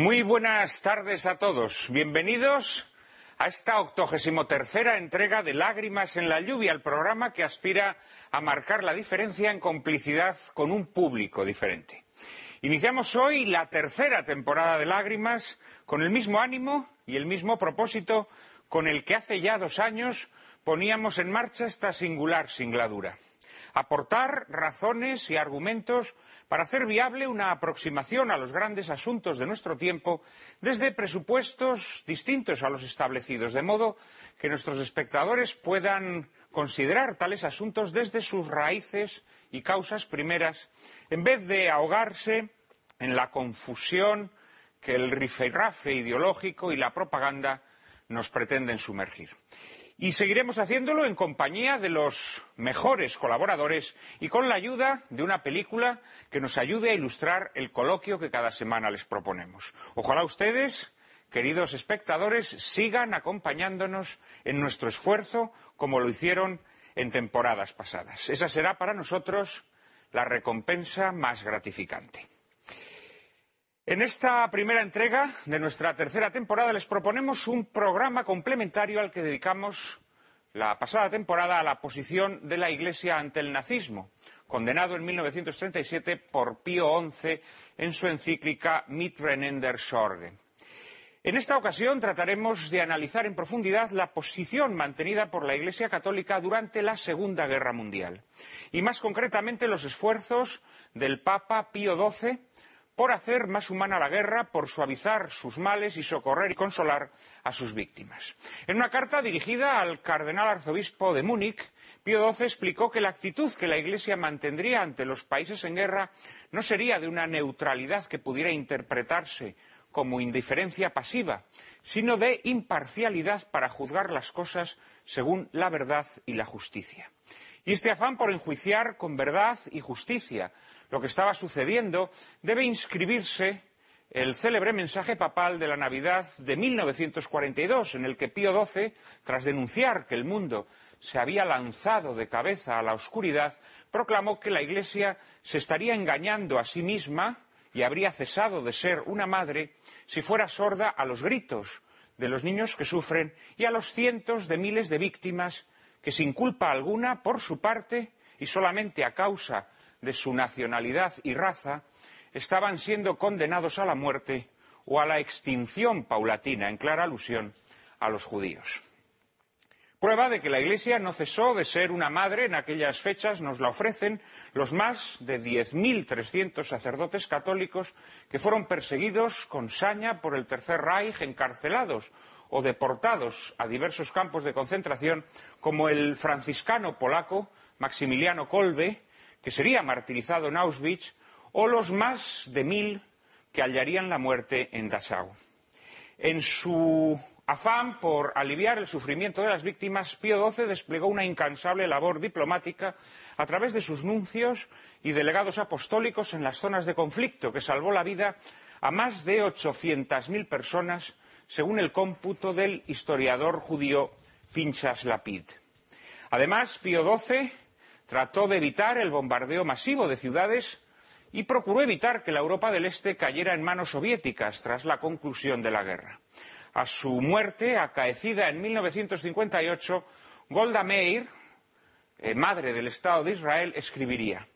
Muy buenas tardes a todos. Bienvenidos a esta octogésimo tercera entrega de Lágrimas en la lluvia, el programa que aspira a marcar la diferencia en complicidad con un público diferente. Iniciamos hoy la tercera temporada de Lágrimas con el mismo ánimo y el mismo propósito con el que hace ya dos años poníamos en marcha esta singular singladura aportar razones y argumentos para hacer viable una aproximación a los grandes asuntos de nuestro tiempo desde presupuestos distintos a los establecidos, de modo que nuestros espectadores puedan considerar tales asuntos desde sus raíces y causas primeras, en vez de ahogarse en la confusión que el rifirrafe ideológico y la propaganda nos pretenden sumergir. Y seguiremos haciéndolo en compañía de los mejores colaboradores y con la ayuda de una película que nos ayude a ilustrar el coloquio que cada semana les proponemos. Ojalá ustedes, queridos espectadores, sigan acompañándonos en nuestro esfuerzo como lo hicieron en temporadas pasadas. Esa será para nosotros la recompensa más gratificante. En esta primera entrega de nuestra tercera temporada les proponemos un programa complementario al que dedicamos la pasada temporada a la posición de la Iglesia ante el nazismo, condenado en 1937 por Pío XI en su encíclica Mitrenender Sorge. En esta ocasión trataremos de analizar en profundidad la posición mantenida por la Iglesia Católica durante la Segunda Guerra Mundial y, más concretamente, los esfuerzos del Papa Pío XII por hacer más humana la guerra, por suavizar sus males y socorrer y consolar a sus víctimas. En una carta dirigida al cardenal arzobispo de Múnich, Pío XII explicó que la actitud que la Iglesia mantendría ante los países en guerra no sería de una neutralidad que pudiera interpretarse como indiferencia pasiva, sino de imparcialidad para juzgar las cosas según la verdad y la justicia. Y este afán por enjuiciar con verdad y justicia lo que estaba sucediendo, debe inscribirse el célebre mensaje papal de la Navidad de 1942, en el que Pío XII, tras denunciar que el mundo se había lanzado de cabeza a la oscuridad, proclamó que la Iglesia se estaría engañando a sí misma y habría cesado de ser una madre si fuera sorda a los gritos de los niños que sufren y a los cientos de miles de víctimas que, sin culpa alguna, por su parte, y solamente a causa de su nacionalidad y raza estaban siendo condenados a la muerte o a la extinción paulatina, en clara alusión a los judíos. Prueba de que la Iglesia no cesó de ser una madre en aquellas fechas nos la ofrecen los más de 10.300 sacerdotes católicos que fueron perseguidos con saña por el Tercer Reich, encarcelados o deportados a diversos campos de concentración, como el franciscano polaco Maximiliano Kolbe, que sería martirizado en Auschwitz, o los más de mil que hallarían la muerte en Dachau. En su afán por aliviar el sufrimiento de las víctimas, Pío XII desplegó una incansable labor diplomática a través de sus nuncios y delegados apostólicos en las zonas de conflicto, que salvó la vida a más de 800.000 personas, según el cómputo del historiador judío Pinchas Lapid. Además, Pío XII trató de evitar el bombardeo masivo de ciudades y procuró evitar que la Europa del Este cayera en manos soviéticas tras la conclusión de la guerra. A su muerte, acaecida en 1958, Golda Meir, eh, madre del Estado de Israel, escribiría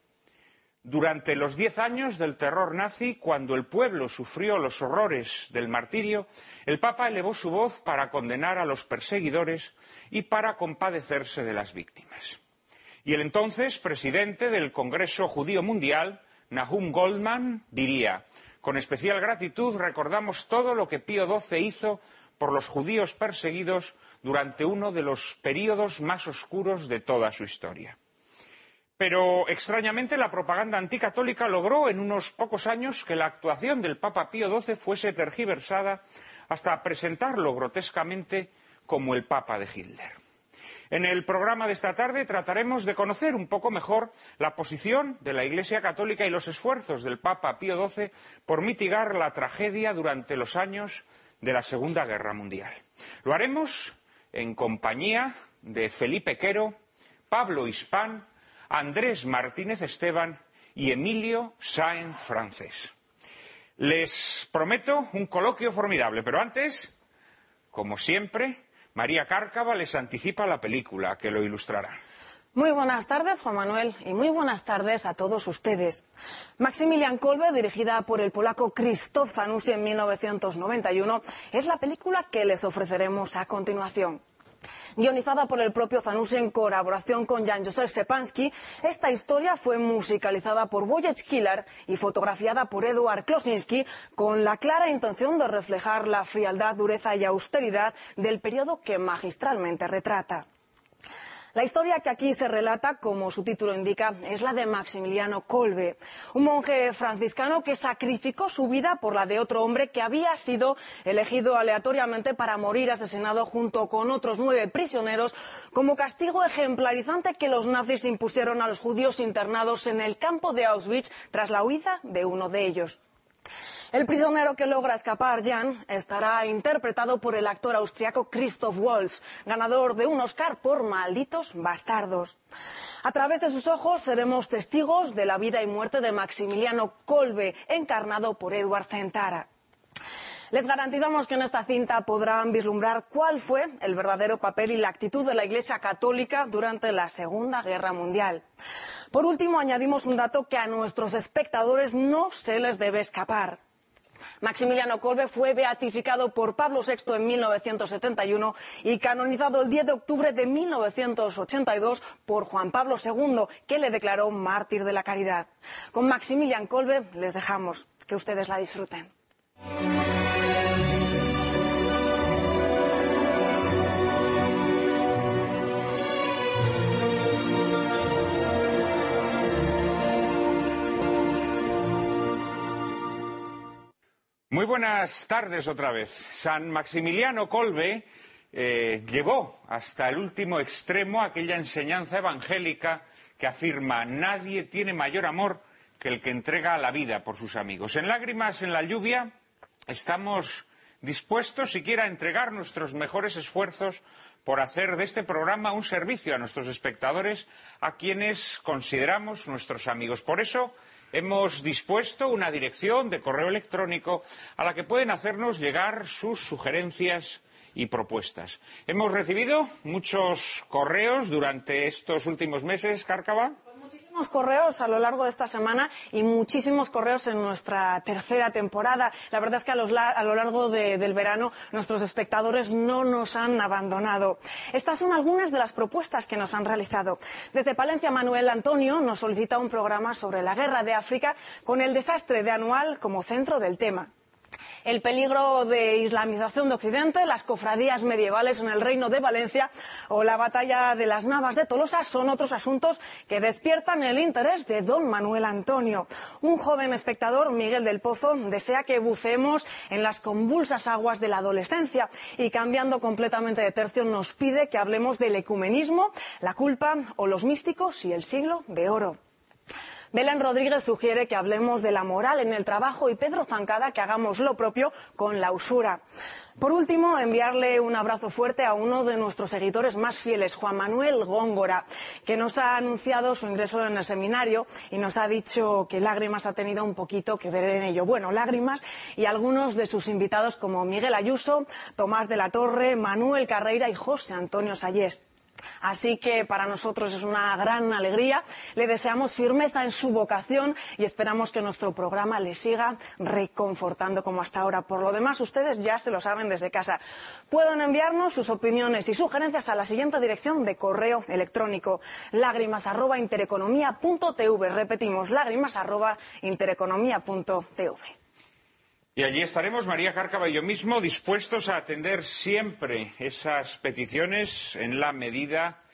Durante los diez años del terror nazi, cuando el pueblo sufrió los horrores del martirio, el Papa elevó su voz para condenar a los perseguidores y para compadecerse de las víctimas. Y el entonces presidente del Congreso Judío Mundial, Nahum Goldman, diría Con especial gratitud recordamos todo lo que Pío XII hizo por los judíos perseguidos durante uno de los períodos más oscuros de toda su historia. Pero, extrañamente, la propaganda anticatólica logró en unos pocos años que la actuación del Papa Pío XII fuese tergiversada hasta presentarlo grotescamente como el Papa de Hitler. En el programa de esta tarde trataremos de conocer un poco mejor la posición de la Iglesia Católica y los esfuerzos del Papa Pío XII por mitigar la tragedia durante los años de la Segunda Guerra Mundial. Lo haremos en compañía de Felipe Quero, Pablo Hispán, Andrés Martínez Esteban y Emilio Sáenz Francés. Les prometo un coloquio formidable, pero antes, como siempre, María Cárcava les anticipa la película que lo ilustrará. Muy buenas tardes, Juan Manuel, y muy buenas tardes a todos ustedes. Maximilian Kolbe, dirigida por el polaco Krzysztof Zanussi en 1991, es la película que les ofreceremos a continuación. Guionizada por el propio Zanussi en colaboración con Jan-Josef Sepansky, esta historia fue musicalizada por Wojciech Killer y fotografiada por Eduard Klosinski con la clara intención de reflejar la frialdad, dureza y austeridad del periodo que magistralmente retrata. La historia que aquí se relata, como su título indica, es la de Maximiliano Kolbe, un monje franciscano que sacrificó su vida por la de otro hombre que había sido elegido aleatoriamente para morir asesinado junto con otros nueve prisioneros como castigo ejemplarizante que los nazis impusieron a los judíos internados en el campo de Auschwitz tras la huida de uno de ellos. El prisionero que logra escapar, Jan, estará interpretado por el actor austriaco Christoph Waltz, ganador de un Oscar por Malditos Bastardos. A través de sus ojos seremos testigos de la vida y muerte de Maximiliano Kolbe, encarnado por Edward Zentara. Les garantizamos que en esta cinta podrán vislumbrar cuál fue el verdadero papel y la actitud de la Iglesia Católica durante la Segunda Guerra Mundial. Por último, añadimos un dato que a nuestros espectadores no se les debe escapar. Maximiliano Kolbe fue beatificado por Pablo VI en 1971 y canonizado el 10 de octubre de 1982 por Juan Pablo II, que le declaró mártir de la caridad. Con Maximilian Kolbe les dejamos que ustedes la disfruten. Muy buenas tardes otra vez. San Maximiliano Kolbe eh, llevó hasta el último extremo aquella enseñanza evangélica que afirma nadie tiene mayor amor que el que entrega la vida por sus amigos. En lágrimas en la lluvia estamos dispuestos siquiera a entregar nuestros mejores esfuerzos por hacer de este programa un servicio a nuestros espectadores, a quienes consideramos nuestros amigos. Por eso hemos dispuesto una dirección de correo electrónico a la que pueden hacernos llegar sus sugerencias y propuestas. Hemos recibido muchos correos durante estos últimos meses, Cárcava muchísimos correos a lo largo de esta semana y muchísimos correos en nuestra tercera temporada. La verdad es que a, lo largo del verano nuestros espectadores no nos han abandonado. Estas son algunas de las propuestas que nos han realizado. Desde Palencia, Manuel Antonio nos solicita un programa sobre la guerra de África con el desastre de Anual como centro del tema el peligro de islamización de Occidente, las cofradías medievales en el Reino de Valencia o la batalla de las Navas de Tolosa son otros asuntos que despiertan el interés de don Manuel Antonio. Un joven espectador, Miguel del Pozo, desea que bucemos en las convulsas aguas de la adolescencia y cambiando completamente de tercio nos pide que hablemos del ecumenismo, la culpa o los místicos y el siglo de oro. Belén Rodríguez sugiere que hablemos de la moral en el trabajo y Pedro Zancada que hagamos lo propio con la usura. Por último, enviarle un abrazo fuerte a uno de nuestros seguidores más fieles, Juan Manuel Góngora, que nos ha anunciado su ingreso en el seminario y nos ha dicho que Lágrimas ha tenido un poquito que ver en ello. Bueno, Lágrimas y algunos de sus invitados como Miguel Ayuso, Tomás de la Torre, Manuel Carreira y José Antonio Sayés. Así que para nosotros es una gran alegría. Le deseamos firmeza en su vocación y esperamos que nuestro programa le siga reconfortando como hasta ahora. Por lo demás, ustedes ya se lo saben desde casa. Pueden enviarnos sus opiniones y sugerencias a la siguiente dirección de correo electrónico lágrimas Repetimos, lágrimas y allí estaremos, María Cárcava y yo mismo, dispuestos a atender siempre esas peticiones en la medida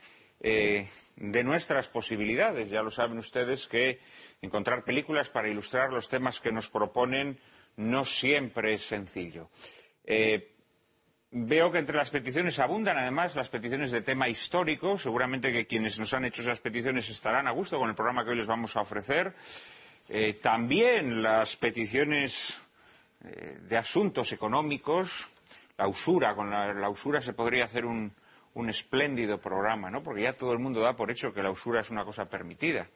eh, de nuestras posibilidades. Ya lo saben ustedes que encontrar películas para ilustrar los temas que nos proponen no siempre es sencillo. Eh, veo que entre las peticiones abundan además las peticiones de tema histórico. Seguramente que quienes nos han hecho esas peticiones estarán a gusto con el programa que hoy les vamos a ofrecer. Eh, también las peticiones eh, de asuntos económicos, la usura, con la, usura se podría hacer un, espléndido programa, ¿no? Porque ya todo el mundo da por hecho que la usura es una cosa permitida,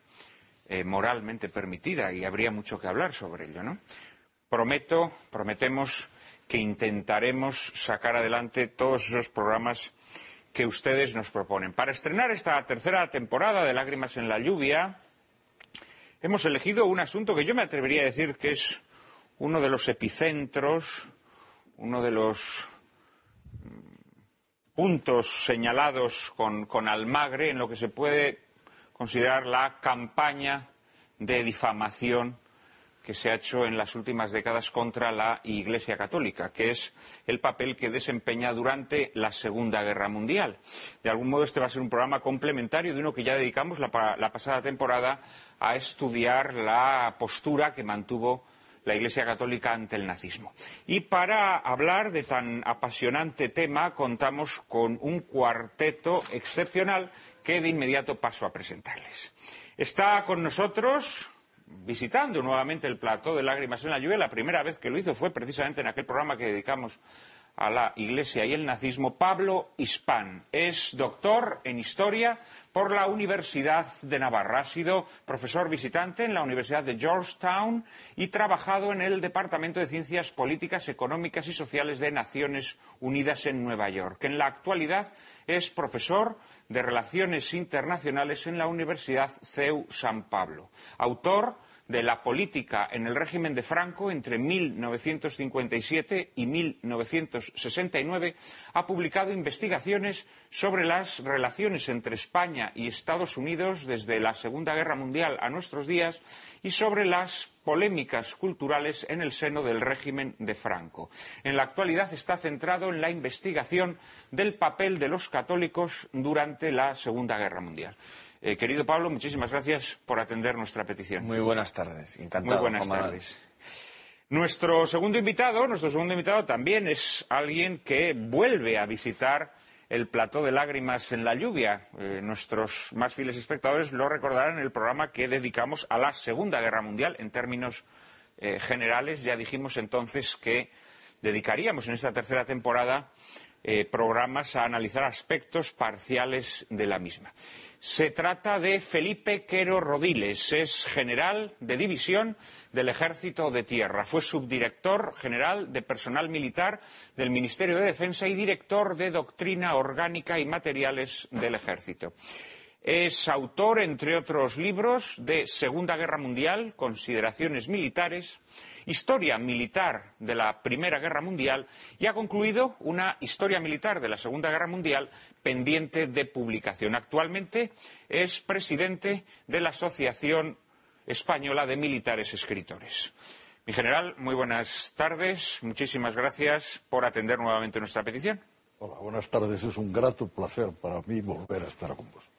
eh, moralmente permitida, y habría mucho que hablar sobre ello, ¿no? prometo, prometemos que intentaremos sacar adelante todos esos programas que ustedes nos proponen. Para estrenar esta tercera temporada de Lágrimas en la Lluvia, hemos elegido un asunto que yo me atrevería a decir que es uno de los epicentros, uno de los mm, puntos señalados con, con Almagre en lo que se puede considerar la campaña de difamación que se ha hecho en las últimas décadas contra la Iglesia Católica, que es el papel que desempeña durante la Segunda Guerra Mundial. De algún modo, este va a ser un programa complementario de uno que ya dedicamos la, la pasada temporada a estudiar la postura que mantuvo la Iglesia Católica ante el nazismo. Y para hablar de tan apasionante tema contamos con un cuarteto excepcional que de inmediato paso a presentarles. Está con nosotros visitando nuevamente el plató de Lágrimas en la Lluvia. La primera vez que lo hizo fue precisamente en aquel programa que dedicamos a la Iglesia y el nazismo, Pablo Hispán. Es doctor en Historia por la Universidad de Navarra. Ha sido profesor visitante en la Universidad de Georgetown y trabajado en el Departamento de Ciencias Políticas, Económicas y Sociales de Naciones Unidas en Nueva York. En la actualidad es profesor de Relaciones Internacionales en la Universidad CEU San Pablo. Autor de la política en el régimen de Franco entre 1957 y 1969, ha publicado investigaciones sobre las relaciones entre España y Estados Unidos desde la Segunda Guerra Mundial a nuestros días y sobre las polémicas culturales en el seno del régimen de Franco. En la actualidad está centrado en la investigación del papel de los católicos durante la Segunda Guerra Mundial. Eh, querido Pablo, muchísimas gracias por atender nuestra petición. Muy buenas tardes, encantado. Muy buenas tardes. Nuestro segundo invitado, nuestro segundo invitado también es alguien que vuelve a visitar el plató de lágrimas en la lluvia. Eh, nuestros más fieles espectadores lo recordarán en el programa que dedicamos a la Segunda Guerra Mundial en términos eh, generales. Ya dijimos entonces que dedicaríamos en esta tercera temporada programas a analizar aspectos parciales de la misma. Se trata de Felipe Quero Rodiles, es general de división del Ejército de Tierra. Fue subdirector general de personal militar del Ministerio de Defensa y director de Doctrina Orgánica y Materiales del Ejército. Es autor, entre otros libros, de Segunda Guerra Mundial, Consideraciones Militares, historia militar de la Primera Guerra Mundial y ha concluido una historia militar de la Segunda Guerra Mundial pendiente de publicación. Actualmente es presidente de la Asociación Española de Militares Escritores. Mi general, muy buenas tardes. Muchísimas gracias por atender nuevamente nuestra petición. Hola, buenas tardes. Es un grato placer para mí volver a estar con vosotros.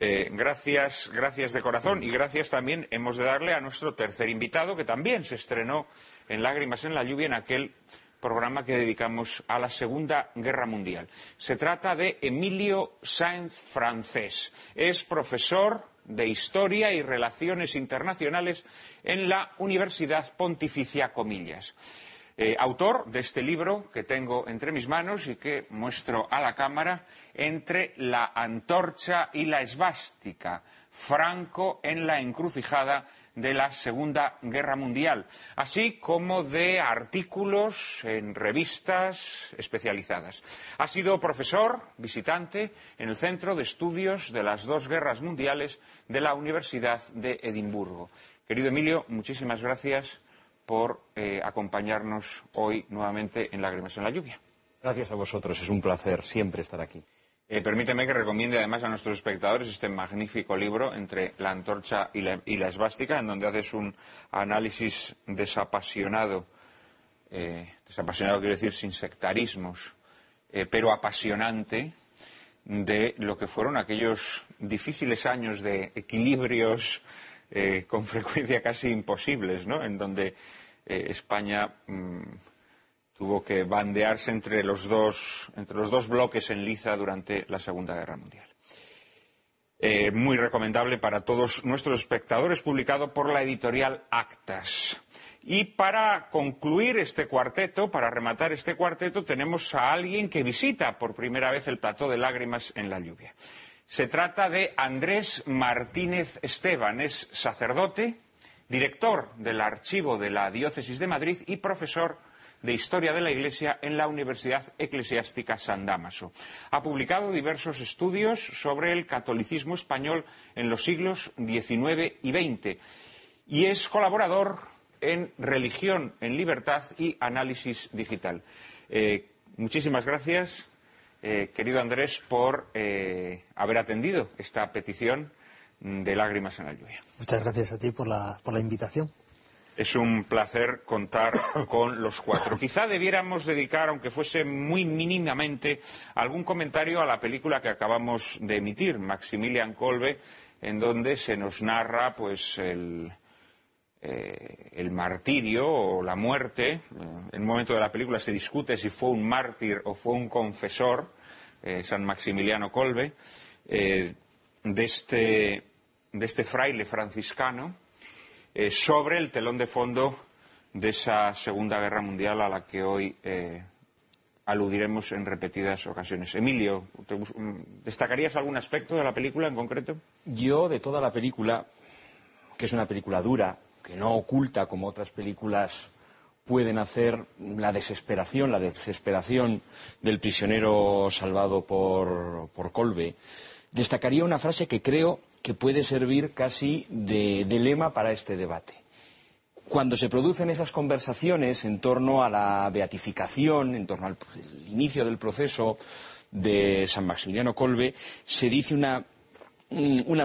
Eh, gracias, gracias de corazón y gracias también hemos de darle a nuestro tercer invitado que también se estrenó en Lágrimas en la Lluvia en aquel programa que dedicamos a la Segunda Guerra Mundial. Se trata de Emilio Sáenz Francés. Es profesor de Historia y Relaciones Internacionales en la Universidad Pontificia Comillas. Eh, autor de este libro que tengo entre mis manos y que muestro a la cámara, Entre la antorcha y la esvástica, Franco en la encrucijada de la Segunda Guerra Mundial, así como de artículos en revistas especializadas. Ha sido profesor visitante en el Centro de Estudios de las Dos Guerras Mundiales de la Universidad de Edimburgo. Querido Emilio, muchísimas gracias por eh, acompañarnos hoy nuevamente en Lágrimas en la Lluvia. Gracias a vosotros, es un placer siempre estar aquí. Eh, permíteme que recomiende además a nuestros espectadores este magnífico libro entre la antorcha y la, y esvástica, en donde haces un análisis desapasionado, eh, desapasionado quiero decir sin sectarismos, pero apasionante de lo que fueron aquellos difíciles años de equilibrios eh, con frecuencia casi imposibles, ¿no? En donde eh, España mm, tuvo que bandearse entre los, dos, entre los dos bloques en liza durante la Segunda Guerra Mundial. Eh, muy recomendable para todos nuestros espectadores, publicado por la editorial Actas. Y para concluir este cuarteto, para rematar este cuarteto, tenemos a alguien que visita por primera vez el plató de lágrimas en la lluvia. Se trata de Andrés Martínez Esteban. Es sacerdote, director del archivo de la Diócesis de Madrid y profesor de Historia de la Iglesia en la Universidad Eclesiástica San Damaso. Ha publicado diversos estudios sobre el catolicismo español en los siglos XIX y XX y es colaborador en Religión en Libertad y Análisis Digital. Eh, muchísimas gracias, eh, querido Andrés, por eh, haber atendido esta petición de Lágrimas en la Lluvia. Muchas gracias a ti por la, por la invitación. Es un placer contar con los cuatro. Quizá debiéramos dedicar, aunque fuese muy mínimamente, algún comentario a la película que acabamos de emitir, Maximilian Kolbe, en donde se nos narra pues el, eh, el martirio o la muerte. En un momento de la película se discute si fue un mártir o fue un confesor, eh, San Maximiliano Kolbe, eh, de, este, de este fraile franciscano eh, sobre el telón de fondo de esa Segunda Guerra Mundial a la que hoy aludiremos en repetidas ocasiones. Emilio, ¿destacarías algún aspecto de la película en concreto? Yo, de toda la película, que es una película dura, que no oculta como otras películas pueden hacer la desesperación, la desesperación del prisionero salvado por, Colbe, destacaría una frase que creo que puede servir casi de, lema para este debate. Cuando se producen esas conversaciones en torno a la beatificación, en torno al inicio del proceso de San Maximiliano Colbe, se dice una,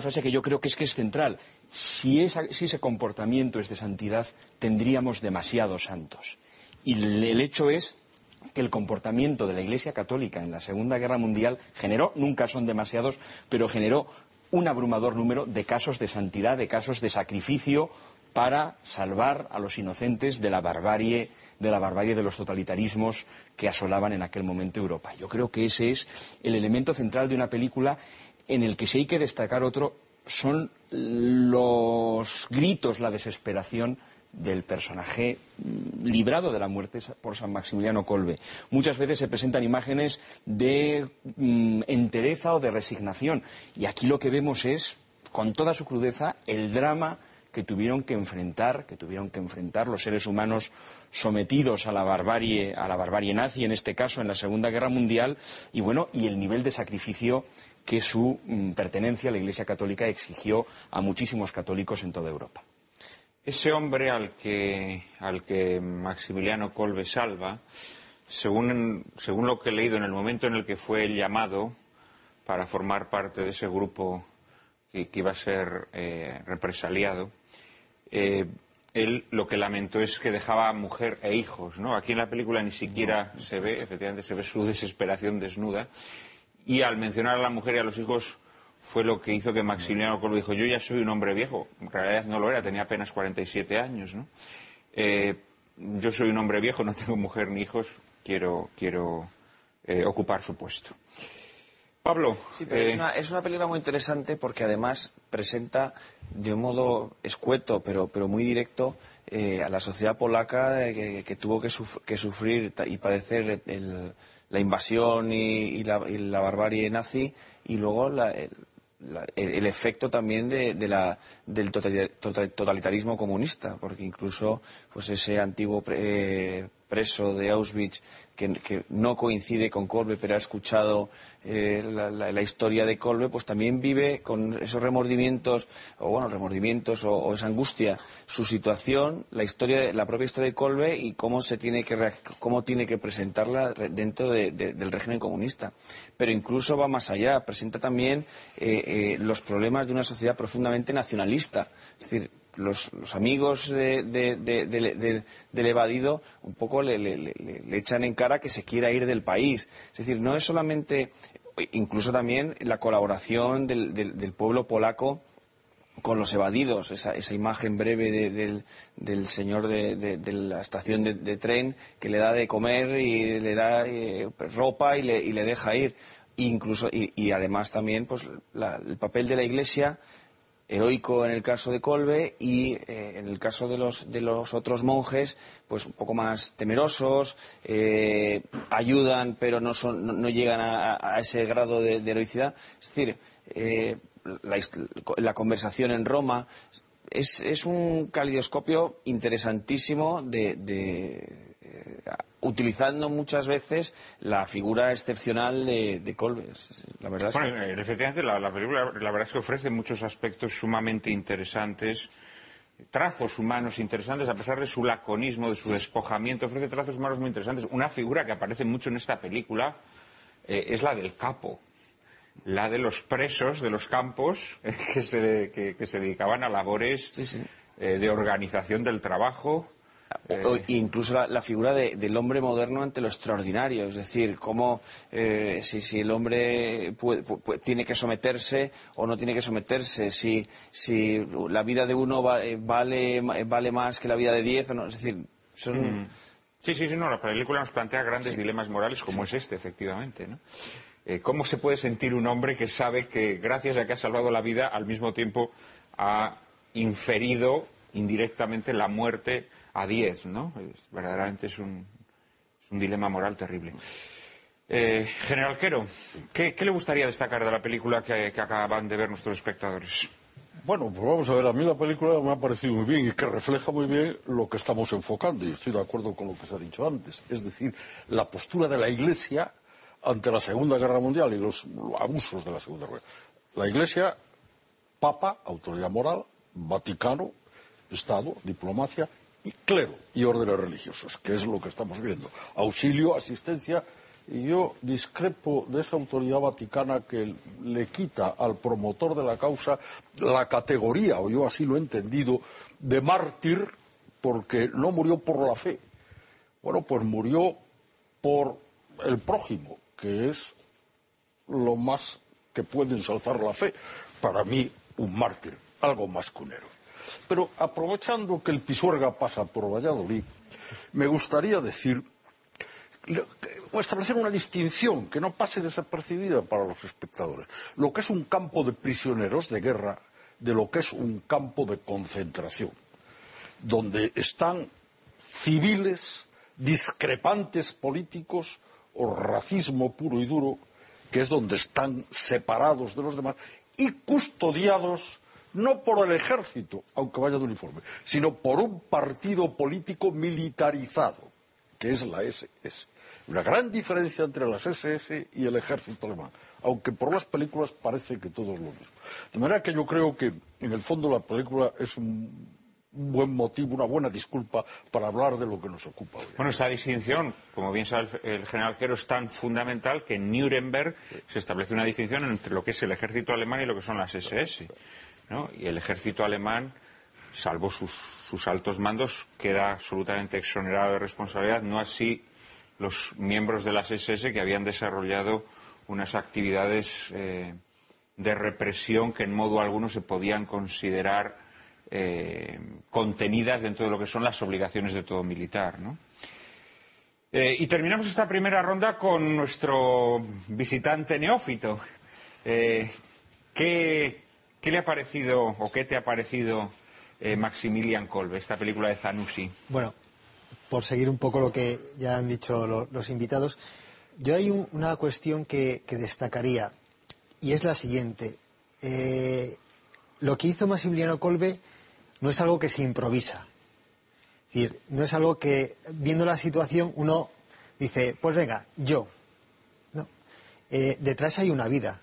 frase que yo creo que es central. Si, ese comportamiento es de santidad, tendríamos demasiados santos. Y el hecho es que el comportamiento de la Iglesia Católica en la Segunda Guerra Mundial generó, nunca son demasiados, pero generó un abrumador número de casos de santidad, de casos de sacrificio para salvar a los inocentes de la barbarie, de la barbarie de los totalitarismos que asolaban en aquel momento Europa. Yo creo que ese es el elemento central de una película en el que si hay que destacar otro son los gritos, la desesperación del personaje mm, librado de la muerte por San Maximiliano Colbe. Muchas veces se presentan imágenes de mm, entereza o de resignación y aquí lo que vemos es, con toda su crudeza, el drama que tuvieron que enfrentar, que tuvieron que enfrentar los seres humanos sometidos a la barbarie, a la barbarie nazi, en este caso en la Segunda Guerra Mundial, y bueno, y el nivel de sacrificio que su mm, pertenencia a la Iglesia Católica exigió a muchísimos católicos en toda Europa. Ese hombre al que, Maximiliano Colbe salva, según, lo que he leído en el momento en el que fue llamado para formar parte de ese grupo que, iba a ser eh, represaliado, eh, él lo que lamentó es que dejaba mujer e hijos, ¿no? Aquí en la película ni siquiera se ve, efectivamente se ve su desesperación desnuda, y al mencionar a la mujer y a los hijos fue lo que hizo que Maximiliano Colbe dijo, yo ya soy un hombre viejo. En realidad no lo era, tenía apenas 47 años. ¿no? Eh, yo soy un hombre viejo, no tengo mujer ni hijos, quiero, quiero eh, ocupar su puesto. Pablo. Sí, pero es, eh, una, es, una, película muy interesante porque además presenta de un modo escueto, pero, pero muy directo, a la sociedad polaca que, tuvo que, sufrir y padecer la invasión y, la, y, la, barbarie nazi y luego la, el, efecto también de, la, del totalitarismo comunista, porque incluso pues ese antiguo preso de Auschwitz que, no coincide con Kolbe, pero ha escuchado eh, la, historia de Kolbe, pues también vive con esos remordimientos, o bueno, remordimientos o, esa angustia, su situación, la historia, la propia historia de Kolbe y cómo se tiene que cómo tiene que presentarla dentro del régimen comunista. Pero incluso va más allá, presenta también eh, eh, los problemas de una sociedad profundamente nacionalista. Es decir, los, amigos del evadido un poco le, echan en cara que se quiera ir del país. Es decir, no es solamente, incluso también la colaboración del, pueblo polaco con los evadidos, esa, imagen breve del, señor de, la estación de, tren que le da de comer y le da eh, ropa y le, deja ir. Incluso, y, además también pues, el papel de la Iglesia heroico en el caso de Colbe y eh, en el caso de los, de los otros monjes, pues un poco más temerosos, eh, ayudan pero no, son, no, llegan a, ese grado de, heroicidad. Es decir, eh, la, conversación en Roma es, es un calidoscopio interesantísimo de, de, utilizando muchas veces la figura excepcional de, de Colbert. La verdad es que- Bueno, eh, efectivamente, la, la película, la verdad es que ofrece muchos aspectos sumamente interesantes, trazos humanos interesantes, a pesar de su laconismo, de su despojamiento, ofrece trazos humanos muy interesantes. Una figura que aparece mucho en esta película eh, es la del capo, la de los presos de los campos eh, que, se, que- que se dedicaban a labores Sí, sí. eh, de organización del trabajo. O- o incluso la, la figura de- del hombre moderno ante lo extraordinario, es decir, cómo eh, si, si el hombre puede- pu- pu- tiene que someterse o no tiene que someterse, si, si la vida de uno va- eh, vale, vale más que la vida de diez, o no, es decir, son... Sí, sí, sí, no, la película nos plantea grandes dilemas morales como es este, efectivamente, ¿no? Eh, ¿Cómo se puede sentir un hombre que sabe que gracias a que ha salvado la vida, al mismo tiempo ha inferido indirectamente la muerte a diez, ¿no? Es- verdaderamente es un, es un dilema moral terrible. Eh, General Quero, ¿qué, le gustaría destacar de la película que, que acaban de ver nuestros espectadores? Bueno, pues vamos a ver, a mí la película me ha parecido muy bien y que refleja muy bien lo que estamos enfocando y estoy de acuerdo con lo que se ha dicho antes. Es decir, la postura de la Iglesia ante la Segunda Guerra Mundial y los abusos de la Segunda Guerra. La Iglesia, Papa, autoridad moral, Vaticano, Estado, diplomacia clero y órdenes religiosos, que es lo que estamos viendo. Auxilio, asistencia y yo discrepo de esa autoridad vaticana que le quita al promotor de la causa la categoría, o yo así lo he entendido, de mártir porque no murió por la fe. Bueno, pues murió por el prójimo, que es lo más que puede ensalzar la fe. Para mí, un mártir, algo más héroe. Pero aprovechando que el Pisuerga pasa por Valladolid, me gustaría decir o establecer una distinción que no pase desapercibida para los espectadores. Lo que es un campo de prisioneros de guerra de lo que es un campo de concentración, donde están civiles, discrepantes políticos o racismo puro y duro, que es donde están separados de los demás y custodiados no por el ejército, aunque vaya de uniforme, sino por un partido político militarizado que es la SS. Una gran diferencia entre las SS y el ejército alemán, aunque por las películas parece que todo es lo mismo. De manera que yo creo que, en el fondo, la película es un buen motivo, una buena disculpa para hablar de lo que nos ocupa hoy. Bueno, esa distinción, como bien sabe el, el general Quero, es tan fundamental que en Nuremberg se establece una distinción entre lo que es el ejército alemán y lo que son las SS. Y el ejército alemán, salvo sus, altos mandos, queda absolutamente exonerado de responsabilidad, no así los miembros de las SS que habían desarrollado unas actividades eh, de represión que en modo alguno se podían considerar eh, contenidas dentro de lo que son las obligaciones de todo militar. Eh, y terminamos esta primera ronda con nuestro visitante neófito. ¿qué, qué le ha parecido o qué te ha parecido eh, Maximilian Kolbe, esta película de Zanussi? Bueno, por seguir un poco lo que ya han dicho lo- los invitados, yo hay un- una cuestión que, que destacaría y es la siguiente. Eh, lo que hizo Maximiliano Kolbe no es algo que se improvisa. Es decir, no es algo que, viendo la situación, uno dice, pues venga, yo. No. Eh, detrás hay una vida.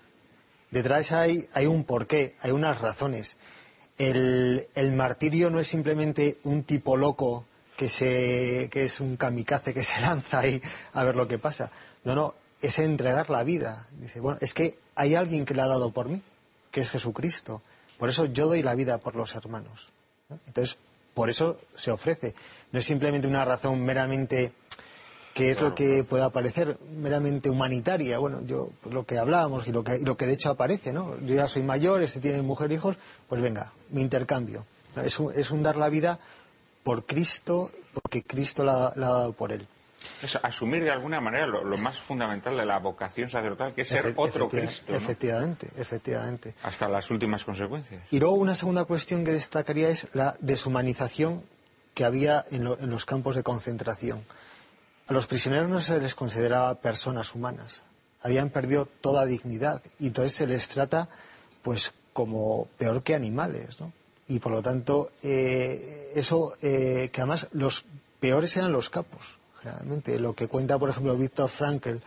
Detrás hay, hay un porqué, hay unas razones. El, el martirio no es simplemente un tipo loco que, se, que es un kamikaze que se lanza ahí a ver lo que pasa. No, no, es entregar la vida. Dice, bueno, es que hay alguien que la ha dado por mí, que es Jesucristo. Por eso yo doy la vida por los hermanos. ¿no? Entonces, por eso se ofrece. No es simplemente una razón meramente que es lo que pueda parecer meramente humanitaria. Bueno, yo pues, lo que hablábamos y lo que, y lo que de hecho aparece, ¿no? Yo ya soy mayor, este tiene mujer e hijos, pues venga, mi intercambio. Es un, es un dar la vida por Cristo, porque Cristo la, la ha dado por él. Es asumir de alguna manera lo, lo más fundamental de la vocación sacerdotal, que es ser Efe- otro Cristo, ¿no? Efectivamente, efectivamente. hasta las últimas consecuencias. Y luego una segunda cuestión que destacaría es la deshumanización que había en, lo- en los campos de concentración. A los prisioneros no se les consideraba personas humanas. Habían perdido toda dignidad y entonces se les trata pues como peor que animales, ¿no? y por lo tanto eh, eso que además los peores eran los capos generalmente lo que cuenta por ejemplo Víctor Frankl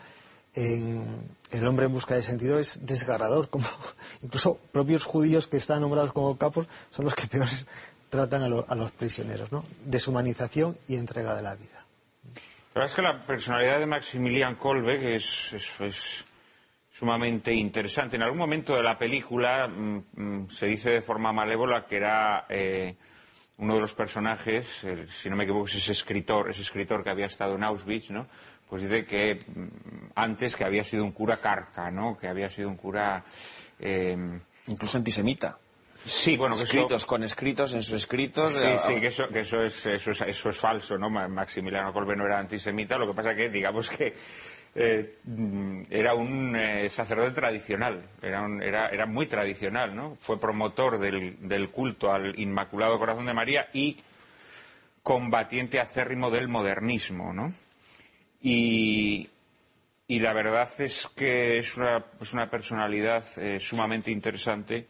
en El hombre en busca de sentido es desgarrador como incluso propios judíos que están nombrados como capos son los que peores tratan a, los prisioneros ¿no? deshumanización y entrega de la vida la verdad es que la personalidad de Maximilian Kolbe es, sumamente interesante. En algún momento de la película mm, mm, se dice de forma malévola que era eh, uno de los personajes, si no me equivoco, es ese escritor, ese escritor que había estado en Auschwitz, ¿no? Pues dice que mm, antes que había sido un cura carca, ¿no? Que había sido un cura... Eh, Incluso antisemita. Sí, bueno, que escritos con escritos en sus escritos. Sí, sí, que eso, que eso es, eso es, eso es falso, ¿no? Maximiliano Kolbe no era antisemita, lo que pasa que, digamos que eh, era un eh, sacerdote tradicional, era, era, era, muy tradicional, ¿no? Fue promotor del, del, culto al Inmaculado Corazón de María y combatiente acérrimo del modernismo, ¿no? Y, y la verdad es que es una, es una personalidad eh, sumamente interesante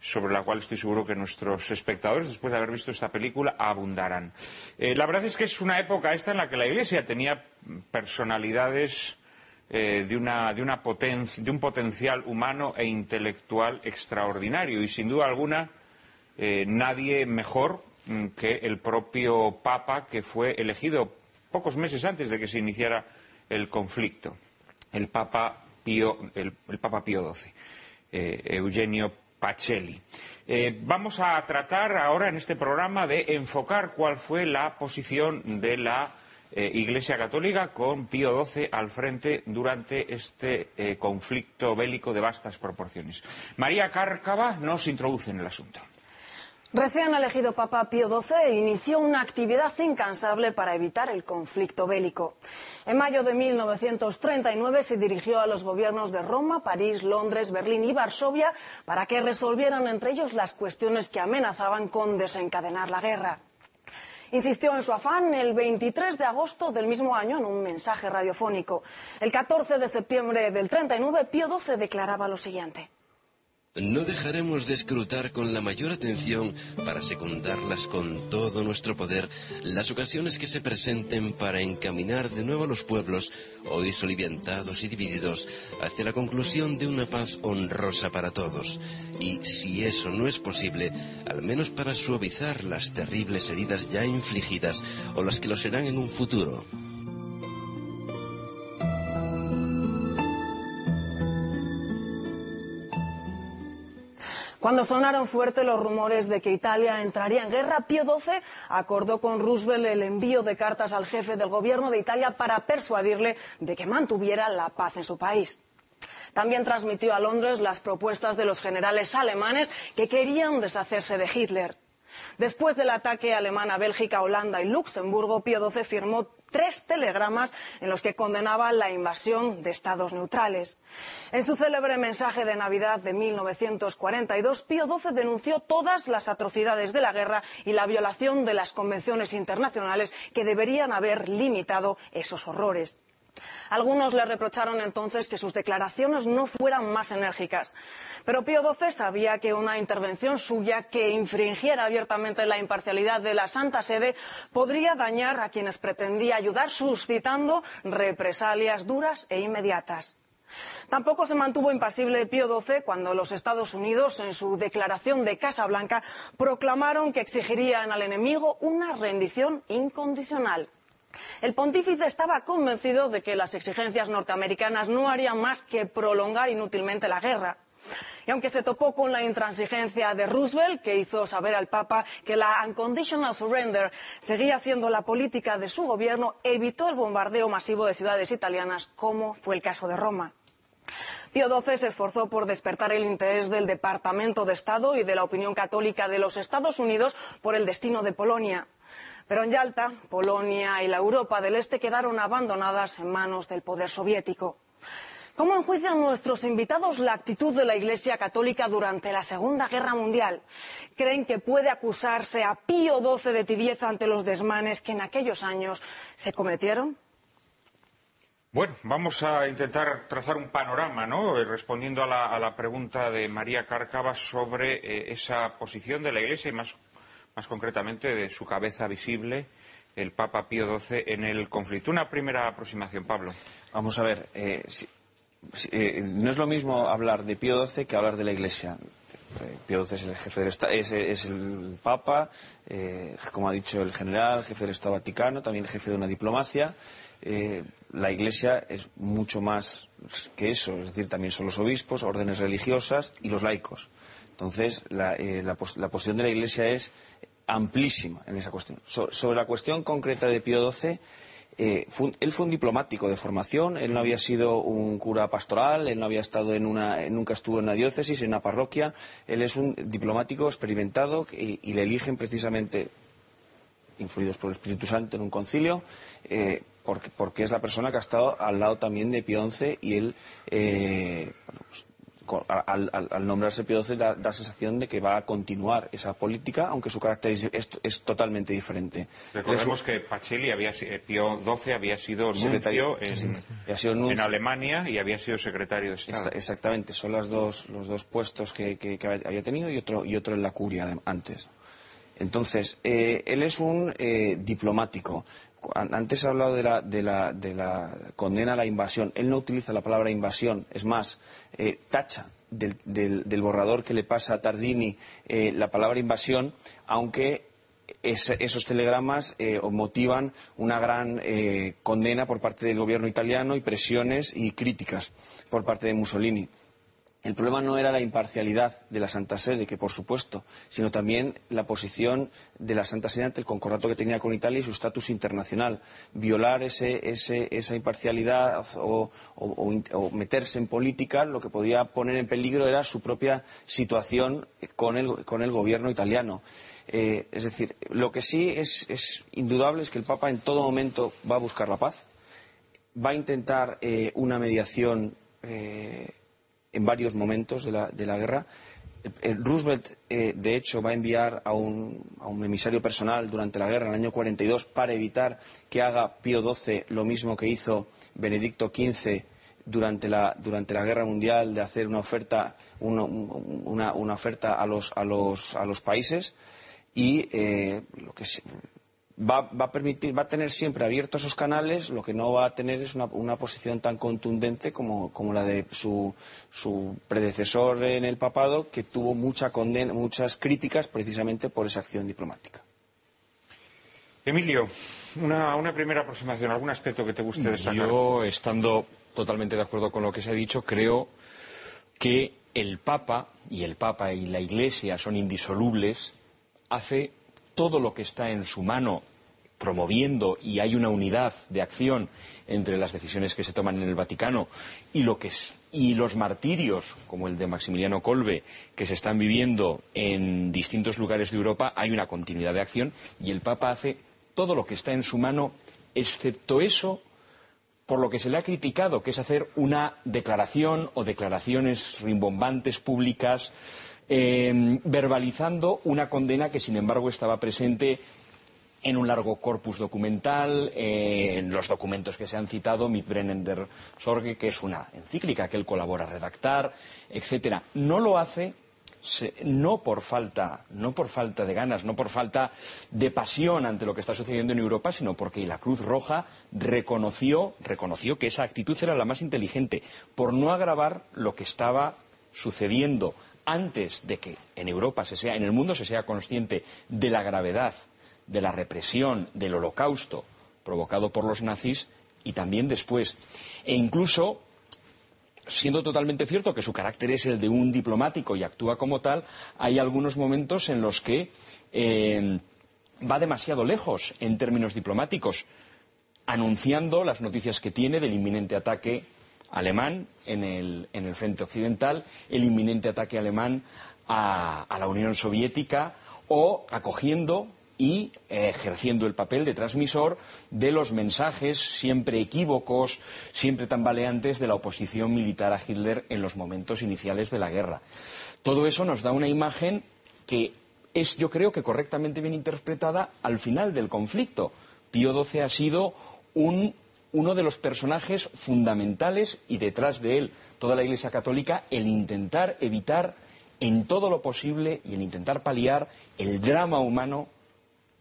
sobre la cual estoy seguro que nuestros espectadores, después de haber visto esta película, abundarán. Eh, la verdad es que es una época esta en la que la Iglesia tenía personalidades eh, de, una, de, una de, un potencial humano e intelectual extraordinario y, sin duda alguna, eh, nadie mejor mm, que el propio Papa que fue elegido pocos meses antes de que se iniciara el conflicto, el Papa Pío, el Papa Pío XII, Eugenio Pacelli. Eh, vamos a tratar ahora en este programa de enfocar cuál fue la posición de la eh, Iglesia Católica con Pío XII al frente durante este eh, conflicto bélico de vastas proporciones. María Cárcava nos introduce en el asunto. Recién elegido Papa Pío XII inició una actividad incansable para evitar el conflicto bélico. En mayo de 1939 se dirigió a los gobiernos de Roma, París, Londres, Berlín y Varsovia para que resolvieran entre ellos las cuestiones que amenazaban con desencadenar la guerra. Insistió en su afán el 23 de agosto del mismo año en un mensaje radiofónico. El 14 de septiembre del 39 Pío XII declaraba lo siguiente. No dejaremos de escrutar con la mayor atención para secundarlas con todo nuestro poder las ocasiones que se presenten para encaminar de nuevo a los pueblos, hoy soliviantados y divididos, hacia la conclusión de una paz honrosa para todos. Y si eso no es posible, al menos para suavizar las terribles heridas ya infligidas o las que lo serán en un futuro. Cuando sonaron fuerte los rumores de que Italia entraría en guerra, Pío XII acordó con Roosevelt el envío de cartas al jefe del gobierno de Italia para persuadirle de que mantuviera la paz en su país. También transmitió a Londres las propuestas de los generales alemanes que querían deshacerse de Hitler. Después del ataque alemán a Bélgica, Holanda y Luxemburgo, Pío XII firmó tres telegramas en los que condenaba la invasión de estados neutrales. En su célebre mensaje de Navidad de 1942, Pío XII denunció todas las atrocidades de la guerra y la violación de las convenciones internacionales que deberían haber limitado esos horrores. Algunos le reprocharon entonces que sus declaraciones no fueran más enérgicas. Pero Pío XII sabía que una intervención suya que infringiera abiertamente la imparcialidad de la Santa Sede podría dañar a quienes pretendía ayudar, suscitando represalias duras e inmediatas. Tampoco se mantuvo impasible Pío XII cuando los Estados Unidos, en su declaración de Casa Blanca, proclamaron que exigirían al enemigo una rendición incondicional. El pontífice estaba convencido de que las exigencias norteamericanas no harían más que prolongar inútilmente la guerra. Y aunque se topó con la intransigencia de Roosevelt, que hizo saber al Papa que la unconditional surrender seguía siendo la política de su gobierno, evitó el bombardeo masivo de ciudades italianas, como fue el caso de Roma. Pío XII se esforzó por despertar el interés del Departamento de Estado y de la opinión católica de los Estados Unidos por el destino de Polonia. Pero en Yalta, Polonia y la Europa del Este quedaron abandonadas en manos del poder soviético. ¿Cómo enjuician nuestros invitados la actitud de la Iglesia Católica durante la Segunda Guerra Mundial? ¿Creen que puede acusarse a Pío XII de tibieza ante los desmanes que en aquellos años se cometieron? Bueno, vamos a intentar trazar un panorama, ¿no? Eh, respondiendo a la, pregunta de María Cárcava sobre eh, esa posición de la Iglesia y más, más concretamente de su cabeza visible, el Papa Pío XII, en el conflicto. Una primera aproximación, Pablo. Vamos a ver, eh, si- eh, no es lo mismo hablar de Pío XII que hablar de la Iglesia. Eh, Pío XII es el jefe del Estado, es, el Papa, como ha dicho el general, jefe del Estado Vaticano, también jefe de una diplomacia. La Iglesia es mucho más que eso, es decir, también son los obispos, órdenes religiosas y los laicos. Entonces, la, eh, la pos- la posición de la Iglesia es amplísima en esa cuestión. So- sobre la cuestión concreta de Pío XII, eh, él fue un diplomático de formación, él no había sido un cura pastoral, él no había estado en una, nunca estuvo en una diócesis, en una parroquia, él es un diplomático experimentado y, le eligen precisamente, influidos por el Espíritu Santo en un concilio, eh, porque, es la persona que ha estado al lado también de Pío XI y él, pues, al, al- al nombrarse Pío XI da, da sensación de que va a continuar esa política, aunque su carácter es, es- es totalmente diferente. Recordemos que Pacelli había, eh, Pío XII había sido Secretario, en, sí, había sido nuncio. en Alemania y había sido secretario de Estado. Esta- exactamente, son las dos, los dos puestos que, que- que había tenido y otro, y otro en la curia de- antes. Entonces, eh, él es un eh, diplomático. Antes he hablado de la, de, la, de la condena a la invasión. Él no utiliza la palabra invasión. Es más, eh, tacha del, borrador que le pasa a Tardini eh, la palabra invasión, aunque es- esos telegramas eh, motivan una gran condena por parte del gobierno italiano y presiones y críticas por parte de Mussolini. El problema no era la imparcialidad de la Santa Sede, que por supuesto, sino también la posición de la Santa Sede ante el concordato que tenía con Italia y su estatus internacional. Violar ese- ese- esa imparcialidad o, meterse en política, lo que podía poner en peligro era su propia situación con el, gobierno italiano. Eh, es decir, lo que sí es, es indudable es que el Papa en todo momento va a buscar la paz, va a intentar eh, una mediación eh, en varios momentos de la, de la guerra. Eh, Roosevelt, eh, de hecho, va a enviar a un, a un emisario personal durante la guerra, en el año 42, para evitar que haga Pío XII lo mismo que hizo Benedicto XV durante la, durante la guerra mundial, de hacer una oferta, una, una- oferta a, los, a, los, a los países. Y eh, lo que va, va a permitir, va a tener siempre abiertos esos canales, lo que no va a tener es una, una posición tan contundente como, como la de su, su predecesor en el papado, que tuvo mucha condena, muchas críticas precisamente por esa acción diplomática. Emilio, una, una primera aproximación, algún aspecto que te guste destacar. Yo, estando totalmente de acuerdo con lo que se ha dicho, creo que el Papa y el Papa y la Iglesia son indisolubles, hace todo lo que está en su mano promoviendo y hay una unidad de acción entre las decisiones que se toman en el Vaticano y lo que los martirios como el de Maximiliano Kolbe que se están viviendo en distintos lugares de Europa hay una continuidad de acción y el Papa hace todo lo que está en su mano excepto eso por lo que se le ha criticado, que es hacer una declaración o declaraciones rimbombantes públicas, eh, verbalizando una condena que, sin embargo, estaba presente en un largo corpus documental, en los documentos que se han citado, Mitbrennen der Sorge, que es una encíclica que él colabora a redactar, etcétera. No lo hace no por falta, no por falta de ganas, no por falta de pasión ante lo que está sucediendo en Europa, sino porque la Cruz Roja reconoció, reconoció que esa actitud era la más inteligente, por no agravar lo que estaba sucediendo antes de que en Europa se sea, en el mundo se sea consciente de la gravedad, de la represión, del holocausto provocado por los nazis y también después. E incluso siendo totalmente cierto que su carácter es el de un diplomático y actúa como tal, hay algunos momentos en los que eh, va demasiado lejos en términos diplomáticos, anunciando las noticias que tiene del inminente ataque alemán en el, en el frente occidental, el inminente ataque alemán a, a la Unión Soviética o acogiendo y eh, ejerciendo el papel de transmisor de los mensajes siempre equívocos, siempre tambaleantes de la oposición militar a Hitler en los momentos iniciales de la guerra. Todo eso nos da una imagen que es, yo creo que correctamente bien interpretada al final del conflicto. Pío XII ha sido un uno de los personajes fundamentales y detrás de él toda la Iglesia Católica el intentar evitar en todo lo posible y en intentar paliar el drama humano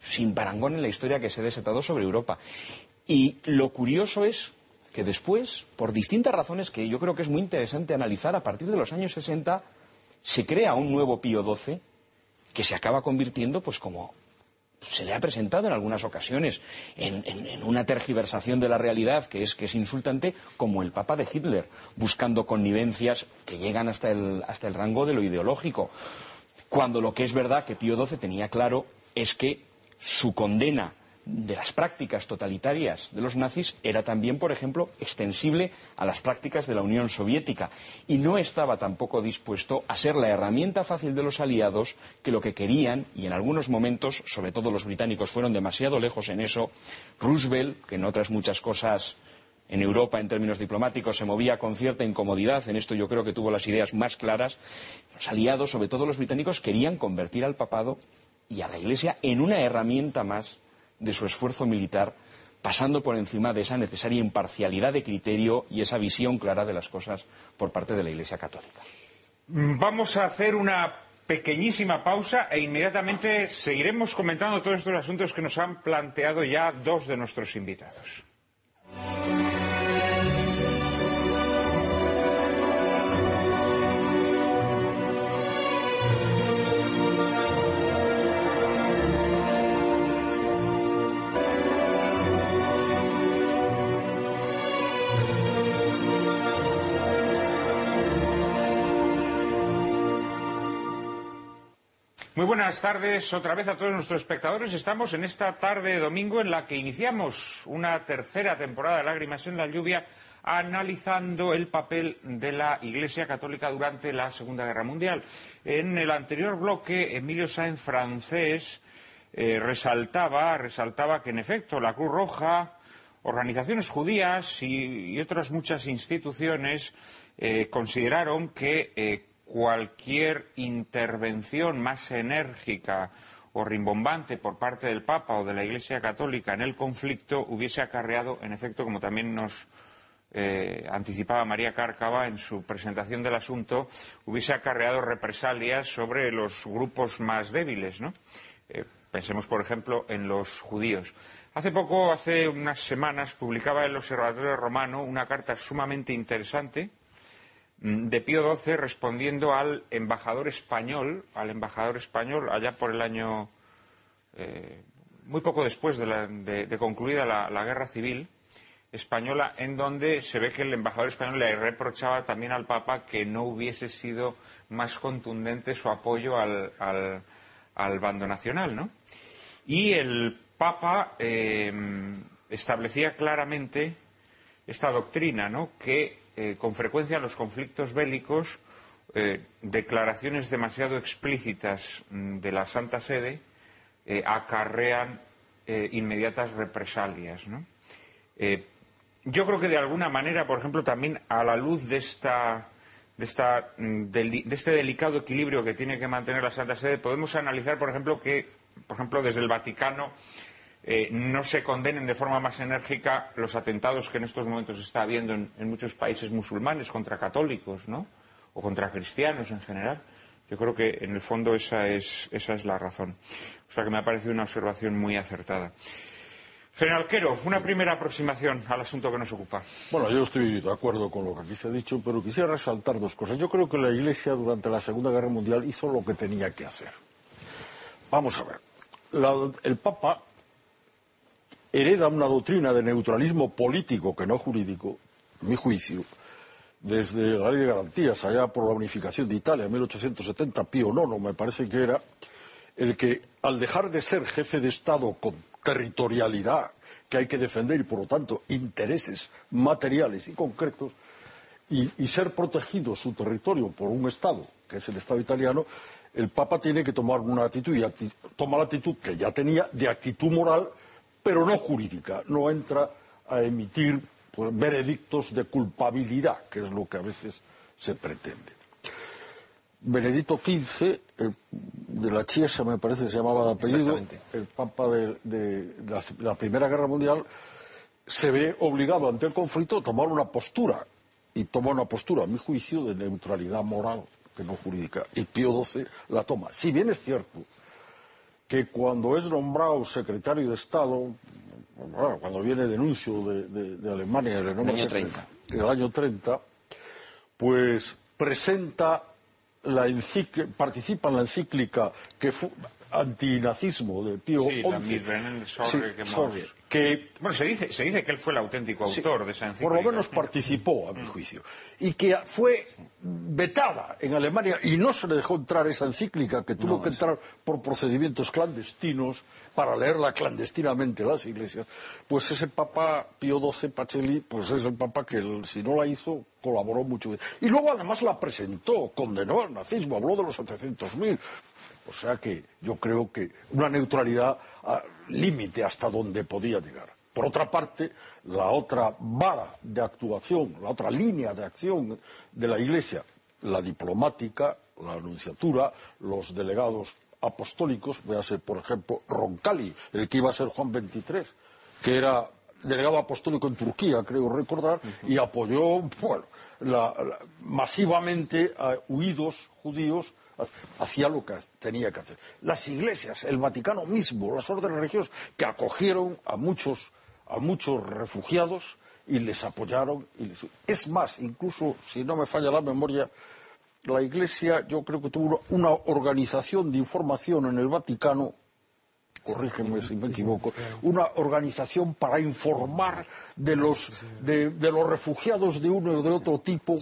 sin parangón en la historia que se ha desatado sobre Europa. Y lo curioso es que después, por distintas razones que yo creo que es muy interesante analizar, a partir de los años 60 se crea un nuevo Pío XII que se acaba convirtiendo, pues como se le ha presentado en algunas ocasiones en, una tergiversación de la realidad que es, que es insultante, como el Papa de Hitler, buscando connivencias que llegan hasta el, hasta el rango de lo ideológico. Cuando lo que es verdad que Pío XII tenía claro es que su condena de las prácticas totalitarias de los nazis era también, por ejemplo, extensible a las prácticas de la Unión Soviética y no estaba tampoco dispuesto a ser la herramienta fácil de los aliados que lo que querían, y en algunos momentos, sobre todo los británicos, fueron demasiado lejos en eso, Roosevelt, que en otras muchas cosas en Europa en términos diplomáticos se movía con cierta incomodidad, en esto yo creo que tuvo las ideas más claras, los aliados, sobre todo los británicos, querían convertir al papado y a la Iglesia en una herramienta más de su esfuerzo militar, pasando por encima de esa necesaria imparcialidad de criterio y esa visión clara de las cosas por parte de la Iglesia Católica. Vamos a hacer una pequeñísima pausa e inmediatamente seguiremos comentando todos estos asuntos que nos han planteado ya dos de nuestros invitados. Muy buenas tardes otra vez a todos nuestros espectadores. Estamos en esta tarde de domingo en la que iniciamos una tercera temporada de Lágrimas en la Lluvia analizando el papel de la Iglesia Católica durante la Segunda Guerra Mundial. En el anterior bloque, Emilio Sáenz francés eh, resaltaba, resaltaba que en efecto la Cruz Roja, organizaciones judías y, otras muchas instituciones eh, consideraron que eh, cualquier intervención más enérgica o rimbombante por parte del Papa o de la Iglesia Católica en el conflicto hubiese acarreado, en efecto, como también nos eh, anticipaba María Cárcava en su presentación del asunto, hubiese acarreado represalias sobre los grupos más débiles, ¿no? Eh, pensemos, por ejemplo, en los judíos. Hace poco, hace unas semanas, publicaba el Observatorio Romano una carta sumamente interesante de Pío XII respondiendo al embajador español, al embajador español allá por el año eh, muy poco después de, concluida la, guerra civil española, en donde se ve que el embajador español le reprochaba también al Papa que no hubiese sido más contundente su apoyo al, bando nacional, ¿no? Y el Papa eh, establecía claramente esta doctrina, ¿no? Que eh, con frecuencia en los conflictos bélicos eh, declaraciones demasiado explícitas mm, de la Santa Sede eh, acarrean inmediatas represalias. yo creo que de alguna manera, por ejemplo, también a la luz de, esta, de, esta, mm, de este delicado equilibrio que tiene que mantener la Santa Sede, podemos analizar, por ejemplo, que, por ejemplo, desde el Vaticano eh, no se condenen de forma más enérgica los atentados que en estos momentos está habiendo en, muchos países musulmanes contra católicos, ¿no? O contra cristianos en general. Yo creo que en el fondo esa es, esa es la razón. O sea que me ha parecido una observación muy acertada. General Quero, una primera aproximación al asunto que nos ocupa. Bueno, yo estoy de acuerdo con lo que aquí se ha dicho, pero quisiera resaltar dos cosas. Yo creo que la Iglesia durante la Segunda Guerra Mundial hizo lo que tenía que hacer. Vamos a ver. el Papa hereda una doctrina de neutralismo político que no jurídico, mi juicio, desde la ley de garantías, allá por la unificación de Italia en 1870, Pío IX me parece que era, el que al dejar de ser jefe de Estado con territorialidad que hay que defender y por lo tanto intereses materiales y concretos, y ser protegido su territorio por un Estado, que es el Estado italiano, el Papa tiene que tomar una actitud y toma la actitud que ya tenía de actitud moral pero no jurídica, no entra a emitir pues, veredictos de culpabilidad, que es lo que a veces se pretende. Benedicto XV, de la Chiesa me parece que se llamaba de apellido, el Papa de, la, Primera Guerra Mundial, se ve obligado ante el conflicto a tomar una postura, y toma una postura, a mi juicio, de neutralidad moral, que no jurídica, y Pío XII la toma. Si bien es cierto que cuando es nombrado secretario de Estado, cuando viene denuncio de, Alemania, el año 30. En el año 30, pues presenta la participa en la encíclica que fue antinazismo de Pío XI. que, bueno, se dice, se dice que él fue el auténtico autor de esa encíclica. Por lo menos participó, a mi juicio. Y que fue vetada en Alemania y no se le dejó entrar esa encíclica, que tuvo que entrar por procedimientos clandestinos para leerla clandestinamente en las iglesias. Pues ese Papa Pío XII Pacelli, pues es el Papa que, si no la hizo, colaboró mucho. Y luego además la presentó, condenó al nazismo, habló de los 700.000. O sea que yo creo que una neutralidad límite hasta donde podía llegar. Por otra parte, la otra vara de actuación, la otra línea de acción de la Iglesia, la diplomática, la anunciatura, los delegados apostólicos, véase por ejemplo Roncalli, el que iba a ser Juan XXIII, que era delegado apostólico en Turquía, creo recordar, y apoyó bueno, masivamente a huidos judíos hacía lo que tenía que hacer. Las iglesias, el Vaticano mismo, las órdenes religiosas que acogieron a muchos, a muchos refugiados y les apoyaron. Y Es más, incluso, si no me falla la memoria, la Iglesia yo creo que tuvo una organización de información en el Vaticano corrígeme si me equivoco, una organización para informar de los, de, los refugiados de uno o de otro tipo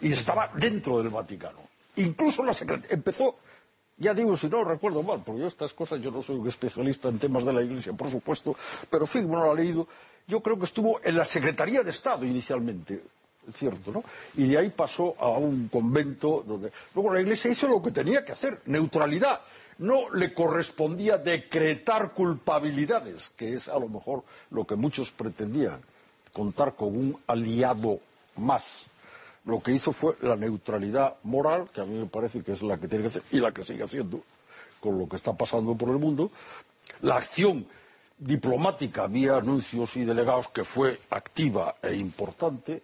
y estaba dentro del Vaticano. Incluso la secretaría empezó, ya digo, si no recuerdo mal, porque yo estas cosas, yo no soy un especialista en temas de la Iglesia, por supuesto, pero en no lo ha leído. Yo creo que estuvo en la Secretaría de Estado inicialmente, cierto, ¿no? Y de ahí pasó a un convento donde. Luego la Iglesia hizo lo que tenía que hacer, neutralidad. No le correspondía decretar culpabilidades, que es a lo mejor lo que muchos pretendían, contar con un aliado más lo que hizo fue la neutralidad moral, que a mí me parece que es la que tiene que hacer y la que sigue haciendo con lo que está pasando por el mundo, la acción diplomática vía anuncios y delegados que fue activa e importante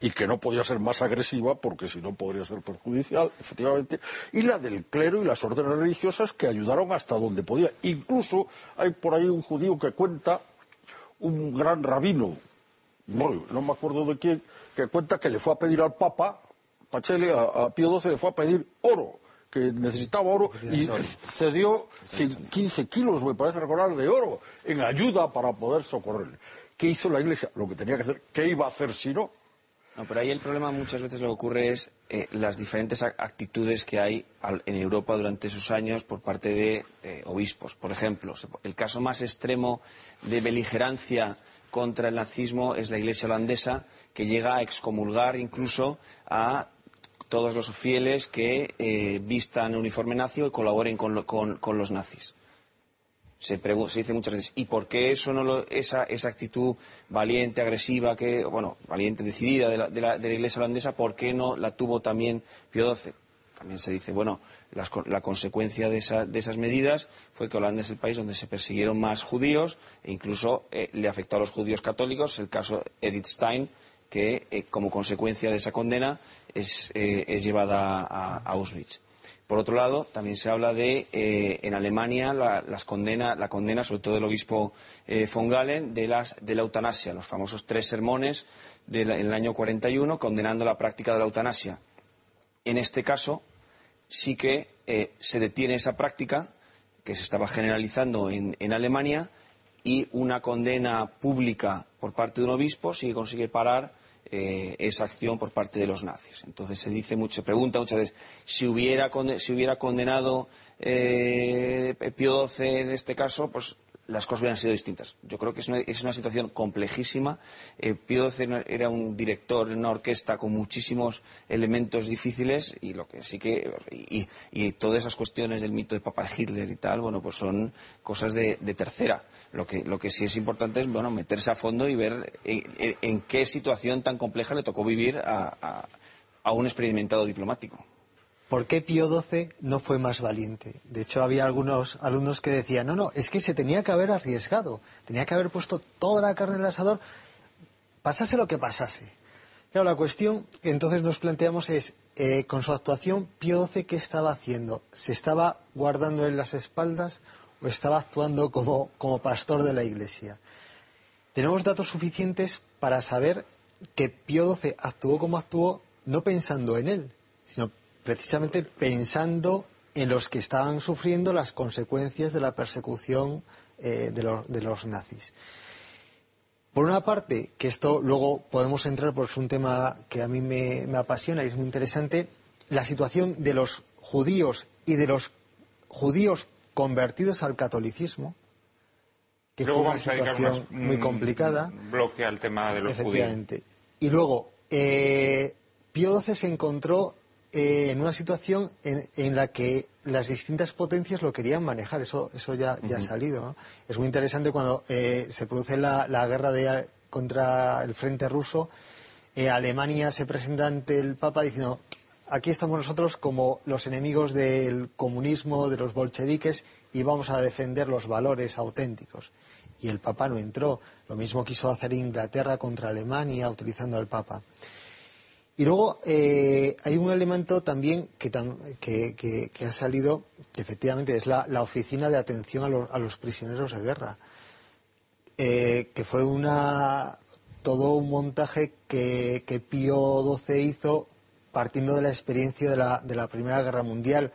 y que no podía ser más agresiva porque si no podría ser perjudicial, efectivamente, y la del clero y las órdenes religiosas que ayudaron hasta donde podía. Incluso hay por ahí un judío que cuenta, un gran rabino, no me acuerdo de quién, que cuenta que le fue a pedir al Papa, Pacelli, a, Pío XII le fue a pedir oro, que necesitaba oro, y cedió 15 kilos, me parece recordar, de oro, en ayuda para poder socorrerle. ¿Qué hizo la Iglesia? Lo que tenía que hacer. ¿Qué iba a hacer si no? No, pero ahí el problema muchas veces lo que ocurre es eh, las diferentes actitudes que hay en Europa durante esos años por parte de eh, obispos. Por ejemplo, el caso más extremo de beligerancia contra el nazismo es la Iglesia holandesa, que llega a excomulgar incluso a todos los fieles que eh, vistan uniforme nazi y colaboren con, los nazis. Se, dice muchas veces, ¿y por qué eso no esa, actitud valiente, agresiva, que, bueno, valiente, decidida de la, de la, Iglesia holandesa, por qué no la tuvo también Pío XII? También se dice, bueno, la consecuencia de, esas medidas fue que Holanda es el país donde se persiguieron más judíos e incluso eh, le afectó a los judíos católicos, el caso Edith Stein, que eh, como consecuencia de esa condena es, eh, llevada a, Auschwitz. Por otro lado, también se habla de, en Alemania, la, las condena, la condena, sobre todo del obispo von Galen, de, la eutanasia, los famosos tres sermones en el año 41, condenando la práctica de la eutanasia. En este caso, sí que eh, se detiene esa práctica que se estaba generalizando en, Alemania y una condena pública por parte de un obispo sí que consigue parar eh, esa acción por parte de los nazis. Entonces se dice mucho, se pregunta muchas veces si hubiera, condenado eh, Pío XII en este caso, pues las cosas hubieran sido distintas. Yo creo que es una, situación complejísima. Eh, Pío era un director en una orquesta con muchísimos elementos difíciles y lo que sí que y, todas esas cuestiones del mito de Papa Hitler y tal, bueno, pues son cosas de, tercera. Lo que, lo que sí es importante es bueno meterse a fondo y ver en, qué situación tan compleja le tocó vivir a un experimentado diplomático. Por qué Pío XII no fue más valiente. De hecho, había algunos alumnos que decían, no, no, es que se tenía que haber arriesgado, tenía que haber puesto toda la carne en el asador, pasase lo que pasase. Claro, la cuestión que entonces nos planteamos es, eh, con su actuación, Pío XII, ¿qué estaba haciendo? ¿Se estaba guardando en las espaldas o estaba actuando como, como pastor de la Iglesia? Tenemos datos suficientes para saber que Pío XII actuó como actuó no pensando en él, sino precisamente pensando en los que estaban sufriendo las consecuencias de la persecución eh, de, los, de, los, nazis. Por una parte, que esto luego podemos entrar porque es un tema que a mí me, me apasiona y es muy interesante, la situación de los judíos y de los judíos convertidos al catolicismo, que luego fue una situación muy complicada. Bloque al tema de los efectivamente. Judíos. Y luego, eh, Pío XII se encontró eh, en una situación en, en, la que las distintas potencias lo querían manejar. Eso, eso ya, ya uh -huh. ha salido. ¿no? Es muy interesante cuando eh, se produce la, la guerra de, contra el frente ruso. Eh, Alemania se presenta ante el Papa diciendo aquí estamos nosotros como los enemigos del comunismo, de los bolcheviques, y vamos a defender los valores auténticos. Y el Papa no entró. Lo mismo quiso hacer Inglaterra contra Alemania utilizando al Papa. Y luego eh, hay un elemento también que, tam que, ha salido, que efectivamente es la, Oficina de Atención a, a, los Prisioneros de Guerra, eh, que fue una, todo un montaje que, que Pío XII hizo partiendo de la experiencia de la, de la Primera Guerra Mundial,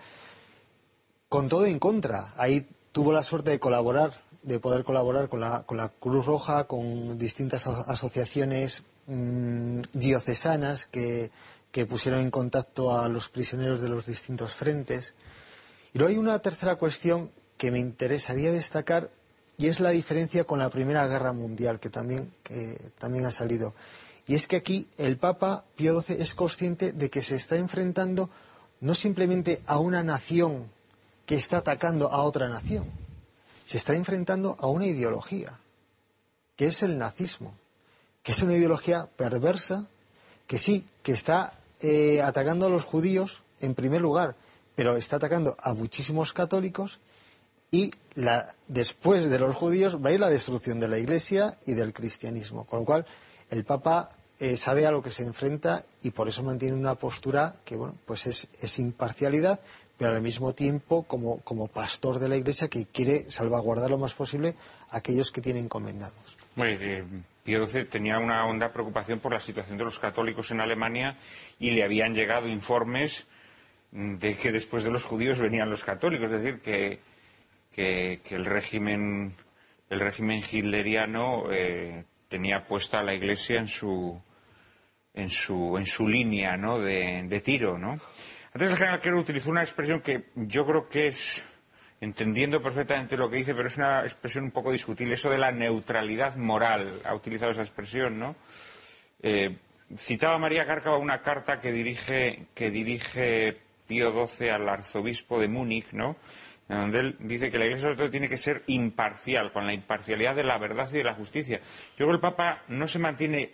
con todo en contra. Ahí tuvo la suerte de colaborar, de poder colaborar con la, con la Cruz Roja, con distintas asociaciones mmm, diocesanas que, que, pusieron en contacto a los prisioneros de los distintos frentes. Y luego hay una tercera cuestión que me interesaría destacar y es la diferencia con la Primera Guerra Mundial, que también, que también ha salido. Y es que aquí el Papa Pío XII es consciente de que se está enfrentando no simplemente a una nación que está atacando a otra nación, se está enfrentando a una ideología, que es el nazismo, es una ideología perversa, que sí, que está eh, atacando a los judíos en primer lugar, pero está atacando a muchísimos católicos y después de los judíos va a ir la destrucción de la Iglesia y del cristianismo. Con lo cual, el Papa eh, sabe a lo que se enfrenta y por eso mantiene una postura que, bueno, pues es, es imparcialidad, pero al mismo tiempo como, como, pastor de la Iglesia que quiere salvaguardar lo más posible a aquellos que tiene encomendados. Bueno, eh, Pío XII tenía una honda preocupación por la situación de los católicos en Alemania y le habían llegado informes de que después de los judíos venían los católicos, es decir, que, que, que el régimen el régimen hitleriano eh, tenía puesta a la Iglesia en su en su, en su línea ¿no? de, de, tiro. ¿no? Antes el general Kerr utilizó una expresión que yo creo que es, entendiendo perfectamente lo que dice, pero es una expresión un poco discutible, eso de la neutralidad moral. Ha utilizado esa expresión, ¿no? Eh, citaba María Cárcava una carta que dirige, que dirige Pío XII al arzobispo de Múnich, ¿no? donde él dice que la Iglesia tiene que ser imparcial, con la imparcialidad de la verdad y de la justicia. Yo creo que el Papa no se mantiene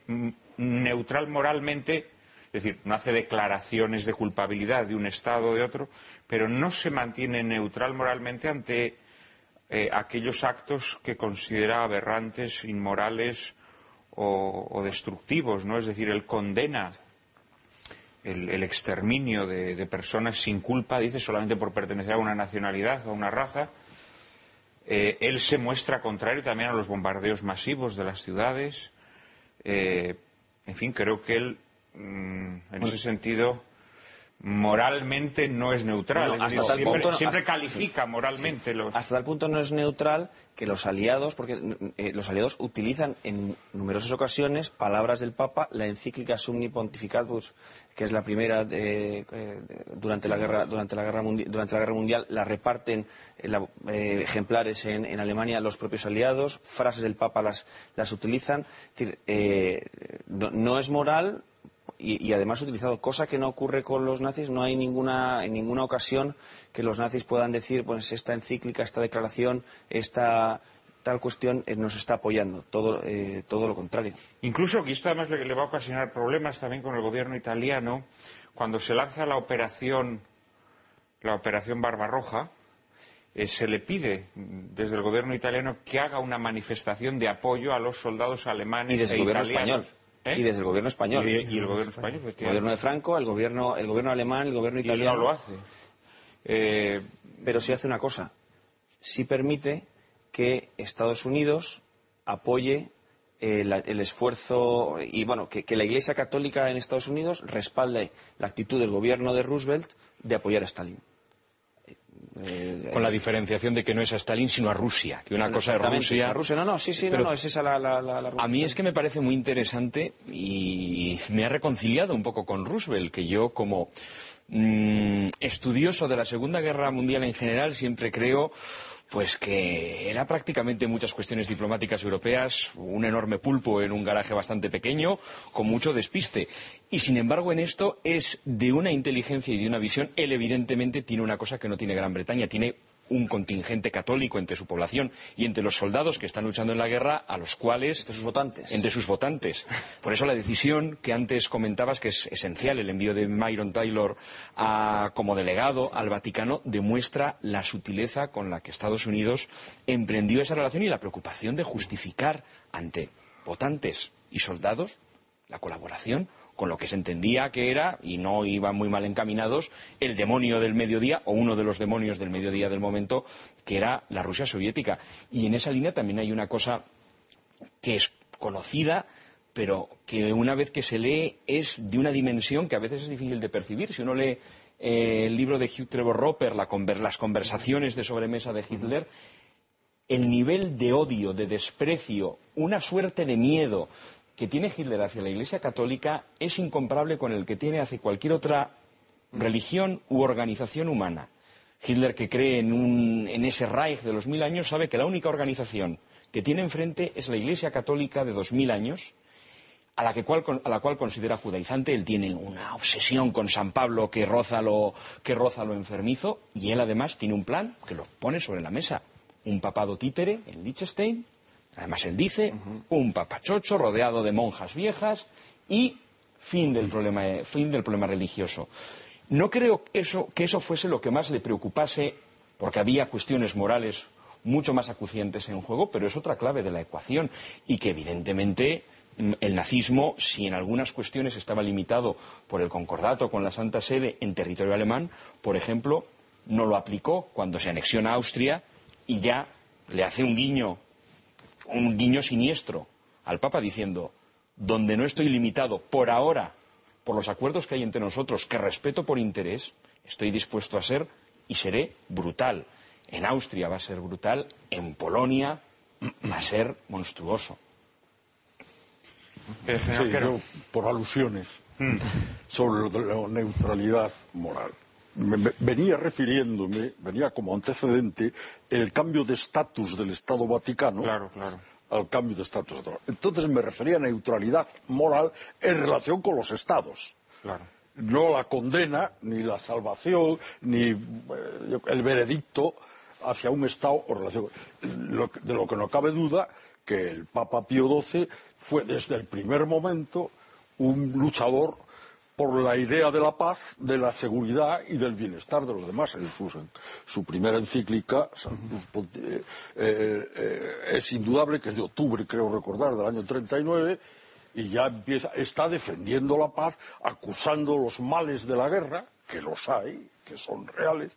neutral moralmente, es decir, no hace declaraciones de culpabilidad de un Estado o de otro, pero no se mantiene neutral moralmente ante eh, aquellos actos que considera aberrantes, inmorales o, destructivos, ¿no? Es decir, él condena el, exterminio de, de, personas sin culpa, dice, solamente por pertenecer a una nacionalidad o a una raza. Eh, él se muestra contrario también a los bombardeos masivos de las ciudades. Eh, en fin, creo que él, mmm, en ese sentido, moralmente no es neutral. Bueno, hasta siempre, punto, siempre hasta, califica sí, moralmente sí. los. Hasta tal punto no es neutral que los aliados, porque eh, los aliados utilizan en numerosas ocasiones palabras del Papa, la encíclica Sumni Pontificatus, que es la primera de, eh, durante, la guerra, durante, la guerra durante la guerra mundial, la reparten eh, la, ejemplares en, en, Alemania los propios aliados, frases del Papa las, las utilizan. Es decir, no, no es moral y, y, además utilizado, cosa que no ocurre con los nazis, no hay ninguna, en ninguna ocasión que los nazis puedan decir, pues esta encíclica, esta declaración, esta tal cuestión eh, nos está apoyando, todo, eh, todo lo contrario. Incluso que esto además le, le, va a ocasionar problemas también con el gobierno italiano, cuando se lanza la operación la operación Barbarroja, eh, se le pide desde el gobierno italiano que haga una manifestación de apoyo a los soldados alemanes y desde e el gobierno italianos. español. ¿Eh? Y desde el gobierno español. Y, y el gobierno español, El efectivamente. gobierno de Franco, el gobierno, el gobierno alemán, el gobierno Y italiano. no lo hace. Eh, Pero sí hace una cosa. Sí permite que Estados Unidos apoye eh, el esfuerzo y, bueno, que, que la Iglesia Católica en Estados Unidos respalde la actitud del gobierno de Roosevelt de apoyar a Stalin. Eh, Con la diferenciación de que no es a Stalin, sino a Rusia. Que una cosa es Rusia. Rusia. No, no, sí, sí, no, no, es esa la, la, la- la A mí es que me parece muy interesante y me ha reconciliado un poco con Roosevelt, que yo como mm, estudioso de la Segunda Guerra Mundial en general siempre creo pues que era prácticamente en muchas cuestiones diplomáticas europeas un enorme pulpo en un garaje bastante pequeño con mucho despiste. Y sin embargo en esto es de una inteligencia y de una visión. Él evidentemente tiene una cosa que no tiene Gran Bretaña tiene un contingente católico entre su población y entre los soldados que están luchando en la guerra, a los cuales... Entre sus votantes. Entre sus votantes. Por eso la decisión que antes comentabas, que es esencial, el envío de Myron Taylor a- como delegado al Vaticano, demuestra la sutileza con la que Estados Unidos emprendió esa relación y la preocupación de justificar ante votantes y soldados la colaboración con lo que se entendía que era, y no iban muy mal encaminados, el demonio del mediodía, o uno de los demonios del mediodía del momento, que era la Rusia soviética. Y en esa línea también hay una cosa que es conocida, pero que una vez que se lee es de una dimensión que a veces es difícil de percibir. Si uno lee eh, el libro de Hugh Trevor Roper, la conver- las conversaciones de sobremesa de Hitler, el nivel de odio, de desprecio, una suerte de miedo que tiene Hitler hacia la Iglesia Católica es incomparable con el que tiene hacia cualquier otra religión u organización humana. Hitler, que cree en, un- en ese Reich de los mil años, sabe que la única organización que tiene enfrente es la Iglesia Católica de dos mil años, a la, que cual, la cual considera judaizante. Él tiene una obsesión con San Pablo que roza, lo, que roza lo enfermizo y él además tiene un plan que lo pone sobre la mesa. Un papado títere en Liechtenstein, además él dice, un papachocho rodeado de monjas viejas y fin del problema, eh, fin del problema religioso. No creo eso, que eso fuese lo que más le preocupase, porque había cuestiones morales mucho más acuciantes en juego, pero es otra clave de la ecuación y que evidentemente mm, el nazismo, si en algunas cuestiones estaba limitado por el concordato con la Santa Sede en territorio alemán, por ejemplo, no lo aplicó cuando se anexiona a Austria y ya le hace un guiño, un guiño siniestro al Papa diciendo, donde no estoy limitado por ahora por los acuerdos que hay entre nosotros, que respeto por interés, estoy dispuesto a ser y seré brutal. En Austria va a ser brutal, en Polonia va a ser monstruoso. eh, Sí, yo, por alusiones sobre lo de la neutralidad moral. Me- me- venía refiriéndome, venía como antecedente el cambio de estatus del Estado Vaticano Claro, claro. al cambio de estatus. Entonces me refería a neutralidad moral en relación con los Estados. Claro. No la condena, ni la salvación, ni eh, el veredicto hacia un Estado o relación. De lo que no cabe duda que el Papa Pío XII fue desde el primer momento un luchador por la idea de la paz, de la seguridad y del bienestar de los demás. En su, su primera encíclica Sanctus Ponti- eh, eh, eh, es indudable que es de octubre, creo recordar, del año 39, y ya empieza, está defendiendo la paz, acusando los males de la guerra, que los hay, que son reales,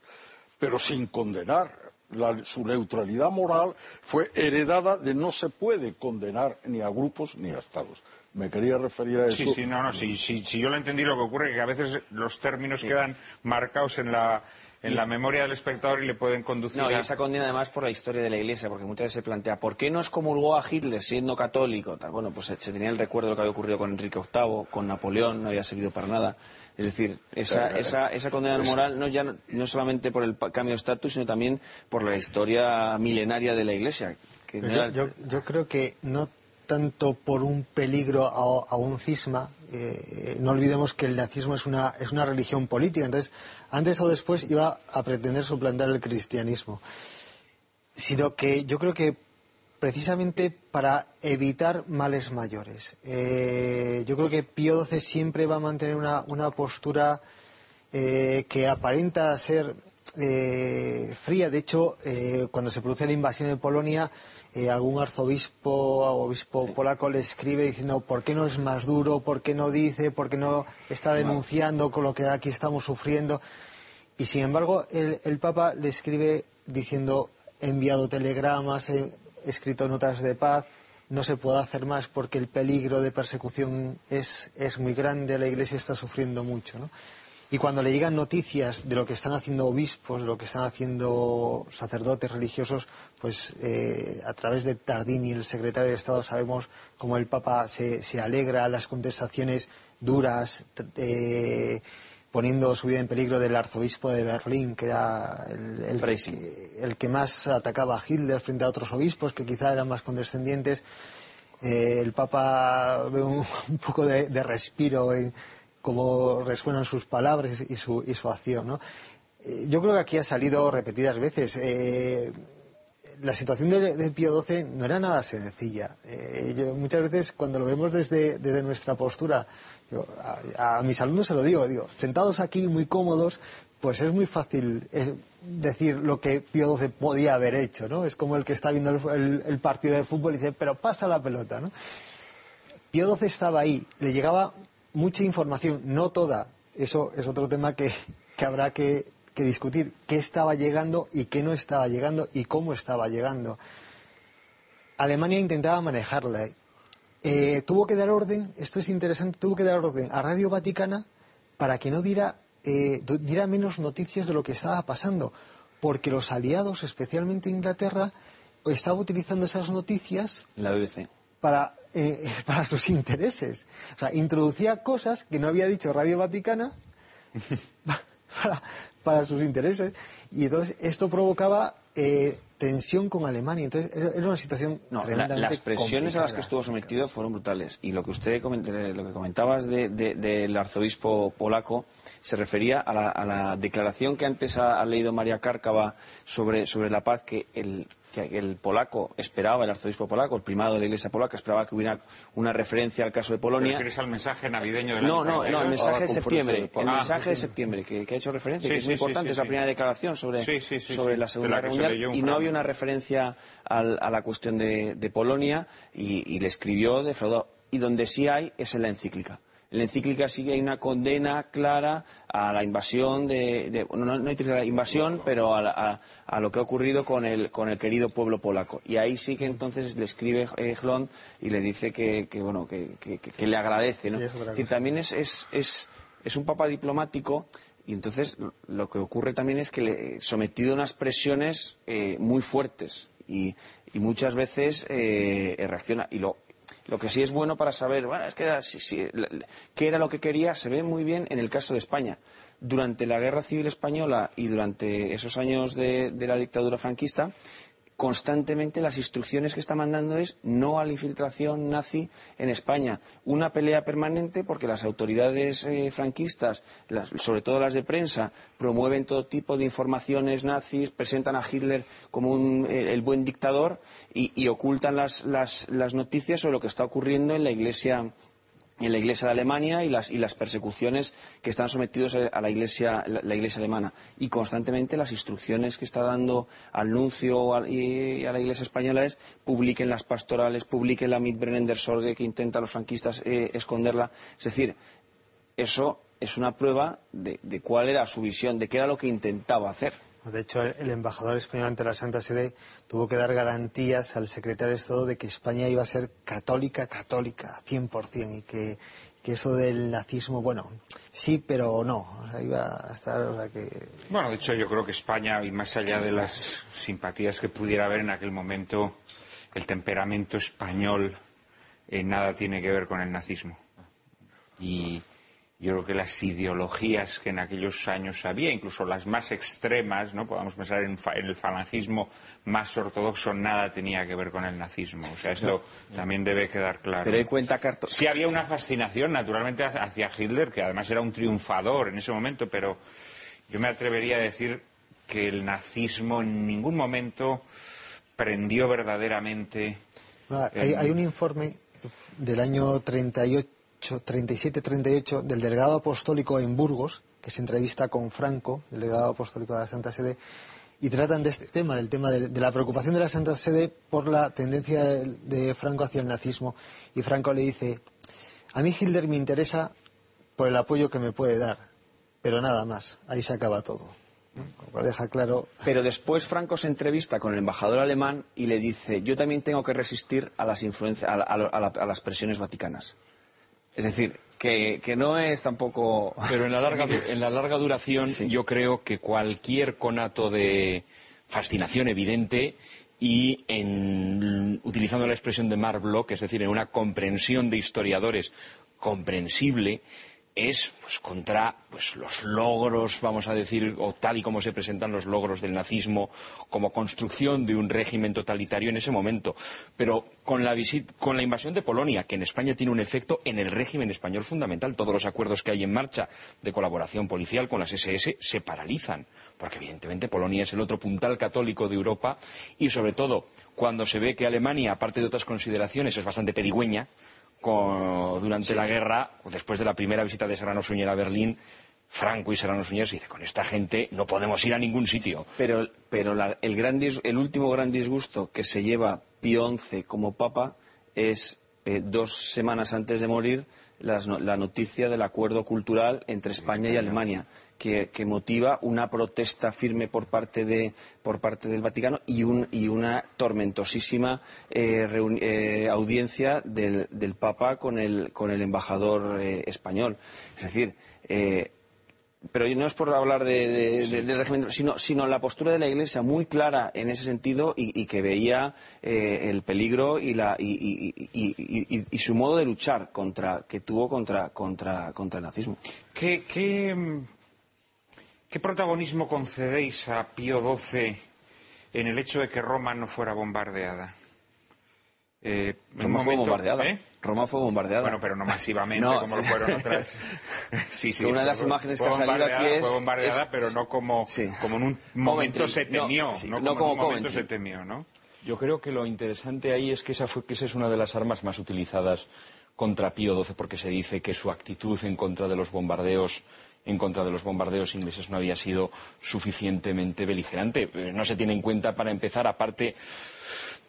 pero sin condenar. La- su neutralidad moral fue heredada de no se puede condenar ni a grupos ni a estados. Me quería referir a eso. Sí, sí, no, no, sí, sí, sí, yo lo entendí, lo que ocurre es que a veces los términos quedan marcados en la, en la memoria del espectador y le pueden conducir No, y esa condena además por la historia de la Iglesia, porque muchas veces se plantea, ¿por qué no excomulgó a Hitler siendo católico? Tal, bueno, pues se, tenía el recuerdo de lo que había ocurrido con Enrique VIII, con Napoleón, no había servido para nada. Es decir, esa, esa, esa condena moral no ya no, no solamente por el cambio de estatus, sino también por la historia milenaria de la Iglesia. que no Yo, era- yo- yo creo que no tanto por un peligro a, un cisma, eh, no olvidemos que el nazismo es una, es una religión política, entonces antes o después iba a pretender suplantar el cristianismo, sino que yo creo que precisamente para evitar males mayores. Eh, yo creo que Pío XII siempre va a mantener una, una postura eh, que aparenta ser eh, fría. De hecho, eh, cuando se produce la invasión de Polonia, eh, algún arzobispo o obispo polaco le escribe diciendo ¿por qué no es más duro? ¿por qué no dice? ¿por qué no está denunciando con lo que aquí estamos sufriendo? Y sin embargo, el, el Papa le escribe diciendo he enviado telegramas, he escrito notas de paz, no se puede hacer más porque el peligro de persecución es, es muy grande, la Iglesia está sufriendo mucho. ¿no? Y cuando le llegan noticias de lo que están haciendo obispos, de lo que están haciendo sacerdotes religiosos, pues eh, a través de Tardini, el secretario de Estado, sabemos cómo el Papa se, se alegra a las contestaciones duras, eh, poniendo su vida en peligro del arzobispo de Berlín, que era el, el, que, el que más atacaba a Hitler frente a otros obispos que quizá eran más condescendientes. Eh, el Papa ve un, un poco de, de respiro en cómo resuenan sus palabras y su, y su acción. ¿no? Eh, yo creo que aquí ha salido repetidas veces. Eh, la situación de, Pío XII no era nada sencilla. Eh, yo, muchas veces cuando lo vemos desde, desde nuestra postura, yo, a, mis alumnos se lo digo, digo, sentados aquí muy cómodos, pues es muy fácil decir lo que Pío XII podía haber hecho, ¿no? Es como el que está viendo el partido de fútbol y dice, pero pasa la pelota, ¿no? Pío XII estaba ahí, le llegaba mucha información, no toda. Eso es otro tema que, que habrá que, que, discutir. ¿Qué estaba llegando y qué no estaba llegando y cómo estaba llegando? Alemania intentaba manejarla. Eh, tuvo que dar orden, esto es interesante, tuvo que dar orden a Radio Vaticana para que no diera, eh, diera menos noticias de lo que estaba pasando, porque los aliados, especialmente Inglaterra, estaba utilizando esas noticias. La BBC. Para eh, para sus intereses. O sea, introducía cosas que no había dicho Radio Vaticana para, para, sus intereses. Y entonces esto provocaba eh, tensión con Alemania. Entonces era una situación no, tremendamente la, Las presiones a las que estuvo sometido fueron brutales. Y lo que usted lo que comentabas del de, de, arzobispo polaco se refería a la, a la declaración que antes ha, ha, leído María Cárcava sobre, sobre la paz que el que el polaco esperaba, el arzobispo polaco, el primado de la iglesia polaca, esperaba que hubiera una referencia al caso de Polonia. ¿Te al mensaje navideño del No, no, no, el mensaje de septiembre. De el mensaje de septiembre, que, que, ha hecho referencia, sí, que es muy sí, importante, sí, es la primera declaración sobre, sobre la Segunda Guerra Mundial, y no había una referencia al, a la cuestión de, de Polonia, y, y, le escribió defraudado. Y donde sí hay es en la encíclica. En la encíclica sí que hay una condena clara a la invasión de, de no, no, hay la invasión, pero a, a, a, lo que ha ocurrido con el, con el querido pueblo polaco. Y ahí sí que entonces le escribe eh, Hlon y le dice que, que bueno, que, que, que, le agradece, ¿no? Sí, es, decir, también es, es, es, es un papa diplomático y entonces lo que ocurre también es que le, sometido a unas presiones eh, muy fuertes y, y muchas veces eh, reacciona y lo lo que sí es bueno para saber, bueno, es que si, si, qué era lo que quería, se ve muy bien en el caso de España. Durante la Guerra Civil Española y durante esos años de, de la dictadura franquista, constantemente las instrucciones que está mandando es no a la infiltración nazi en España. Una pelea permanente porque las autoridades eh, franquistas, sobre todo las de prensa, promueven todo tipo de informaciones nazis, presentan a Hitler como un, eh, el buen dictador y, ocultan las, las, las noticias sobre lo que está ocurriendo en la Iglesia en la Iglesia de Alemania y las, y las persecuciones que están sometidos a la Iglesia, la, Iglesia alemana. Y constantemente las instrucciones que está dando al nuncio a, y a la Iglesia española es publiquen las pastorales, publiquen la Mitbrennender Sorge que intentan los franquistas eh, esconderla. Es decir, eso es una prueba de cuál era su visión, de qué era lo que intentaba hacer. De hecho, el embajador español ante la Santa Sede tuvo que dar garantías al secretario de Estado de que España iba a ser católica, católica, 100%, y que, eso del nazismo, bueno, sí, pero no. O sea, iba a estar, o sea, que... Bueno, de hecho, yo creo que España, y más allá de las simpatías que pudiera haber en aquel momento, el temperamento español eh, nada tiene que ver con el nazismo. Y yo creo que las ideologías que en aquellos años había, incluso las más extremas, ¿no? podamos pensar en, en, el falangismo más ortodoxo, nada tenía que ver con el nazismo. O sea, esto también debe quedar claro. Pero cuenta carto... Sí había una fascinación, naturalmente, hacia Hitler, que además era un triunfador en ese momento, pero yo me atrevería a decir que el nazismo en ningún momento prendió verdaderamente... Bueno, hay, hay un informe del año 38 37-38 del delegado apostólico en Burgos, que se entrevista con Franco, el legado apostólico de la Santa Sede, y tratan de este tema, del tema de, la preocupación de la Santa Sede por la tendencia de, Franco hacia el nazismo. Y Franco le dice, a mí Hitler me interesa por el apoyo que me puede dar, pero nada más, ahí se acaba todo. Deja claro. Pero después Franco se entrevista con el embajador alemán y le dice, yo también tengo que resistir a las, influencias, a, a a las presiones vaticanas. Es decir, que, que no es tampoco... Pero en la larga, en la larga duración Sí. yo creo que cualquier conato de fascinación evidente y en, utilizando la expresión de Mark Bloch, es decir, en una comprensión de historiadores comprensible, es pues, contra pues, los logros, vamos a decir, o tal y como se presentan los logros del nazismo como construcción de un régimen totalitario en ese momento. Pero con la, con la invasión de Polonia, que en España tiene un efecto en el régimen español fundamental, todos los acuerdos que hay en marcha de colaboración policial con las SS se paralizan, porque evidentemente Polonia es el otro puntal católico de Europa y sobre todo cuando se ve que Alemania, aparte de otras consideraciones, es bastante perigüeña, con- durante la guerra, después de la primera visita de Serrano Suñer a Berlín, Franco y Serrano Suñer se dice, con esta gente no podemos ir a ningún sitio. Pero, pero la- el, gran dis- el último gran disgusto que se lleva Pío XI como papa es eh, dos semanas antes de morir las la noticia del acuerdo cultural entre España y Alemania, que, que motiva una protesta firme por parte, de, por parte del Vaticano y, un- y una tormentosísima eh, reuni- eh, audiencia del, del Papa con el, con el embajador eh, español. Es decir, eh, pero no es por hablar de, de- de- del régimen, sino, sino la postura de la Iglesia muy clara en ese sentido y, y que veía eh, el peligro y, la, y, y- su modo de luchar contra, que tuvo contra, contra, contra el nazismo. ¿Qué, qué, qué protagonismo concedéis a Pío XII en el hecho de que Roma no fuera bombardeada? Eh, Roma fue bombardeada. ¿eh? Roma fue bombardeada. Bueno, pero no masivamente No, como sí. lo fueron otras. sí, sí. Una de las fue- imágenes que ha salido aquí es- Fue bombardeada, es- pero no como, Sí. como en un momento Coventry. se No, temió. sí, no, no como, en un momento Coventry. se temió, ¿no? Yo creo que lo interesante ahí es que esa, fue, que esa es una de las armas más utilizadas contra Pío XII, porque se dice que su actitud en contra de los bombardeos en contra de los bombardeos ingleses no había sido suficientemente beligerante. Eh, No se tiene en cuenta, para empezar, aparte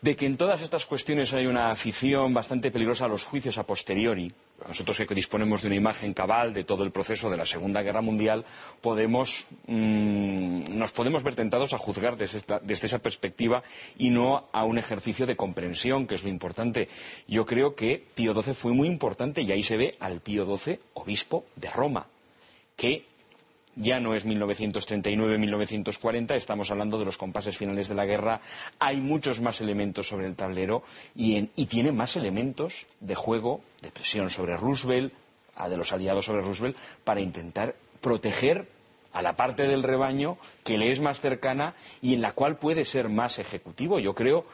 de que en todas estas cuestiones hay una afición bastante peligrosa a los juicios a posteriori. Nosotros que disponemos de una imagen cabal de todo el proceso de la Segunda Guerra Mundial, podemos, mm, nos podemos ver tentados a juzgar desde, esta- desde esa perspectiva y no a un ejercicio de comprensión, que es lo importante. Yo creo que Pío XII fue muy importante y ahí se ve al Pío XII, obispo de Roma, que ya no es 1939-1940, estamos hablando de los compases finales de la guerra, hay muchos más elementos sobre el tablero y, en- y tiene más elementos de juego, de presión sobre Roosevelt, a de los aliados sobre Roosevelt, para intentar proteger a la parte del rebaño que le es más cercana y en la cual puede ser más ejecutivo. Yo creo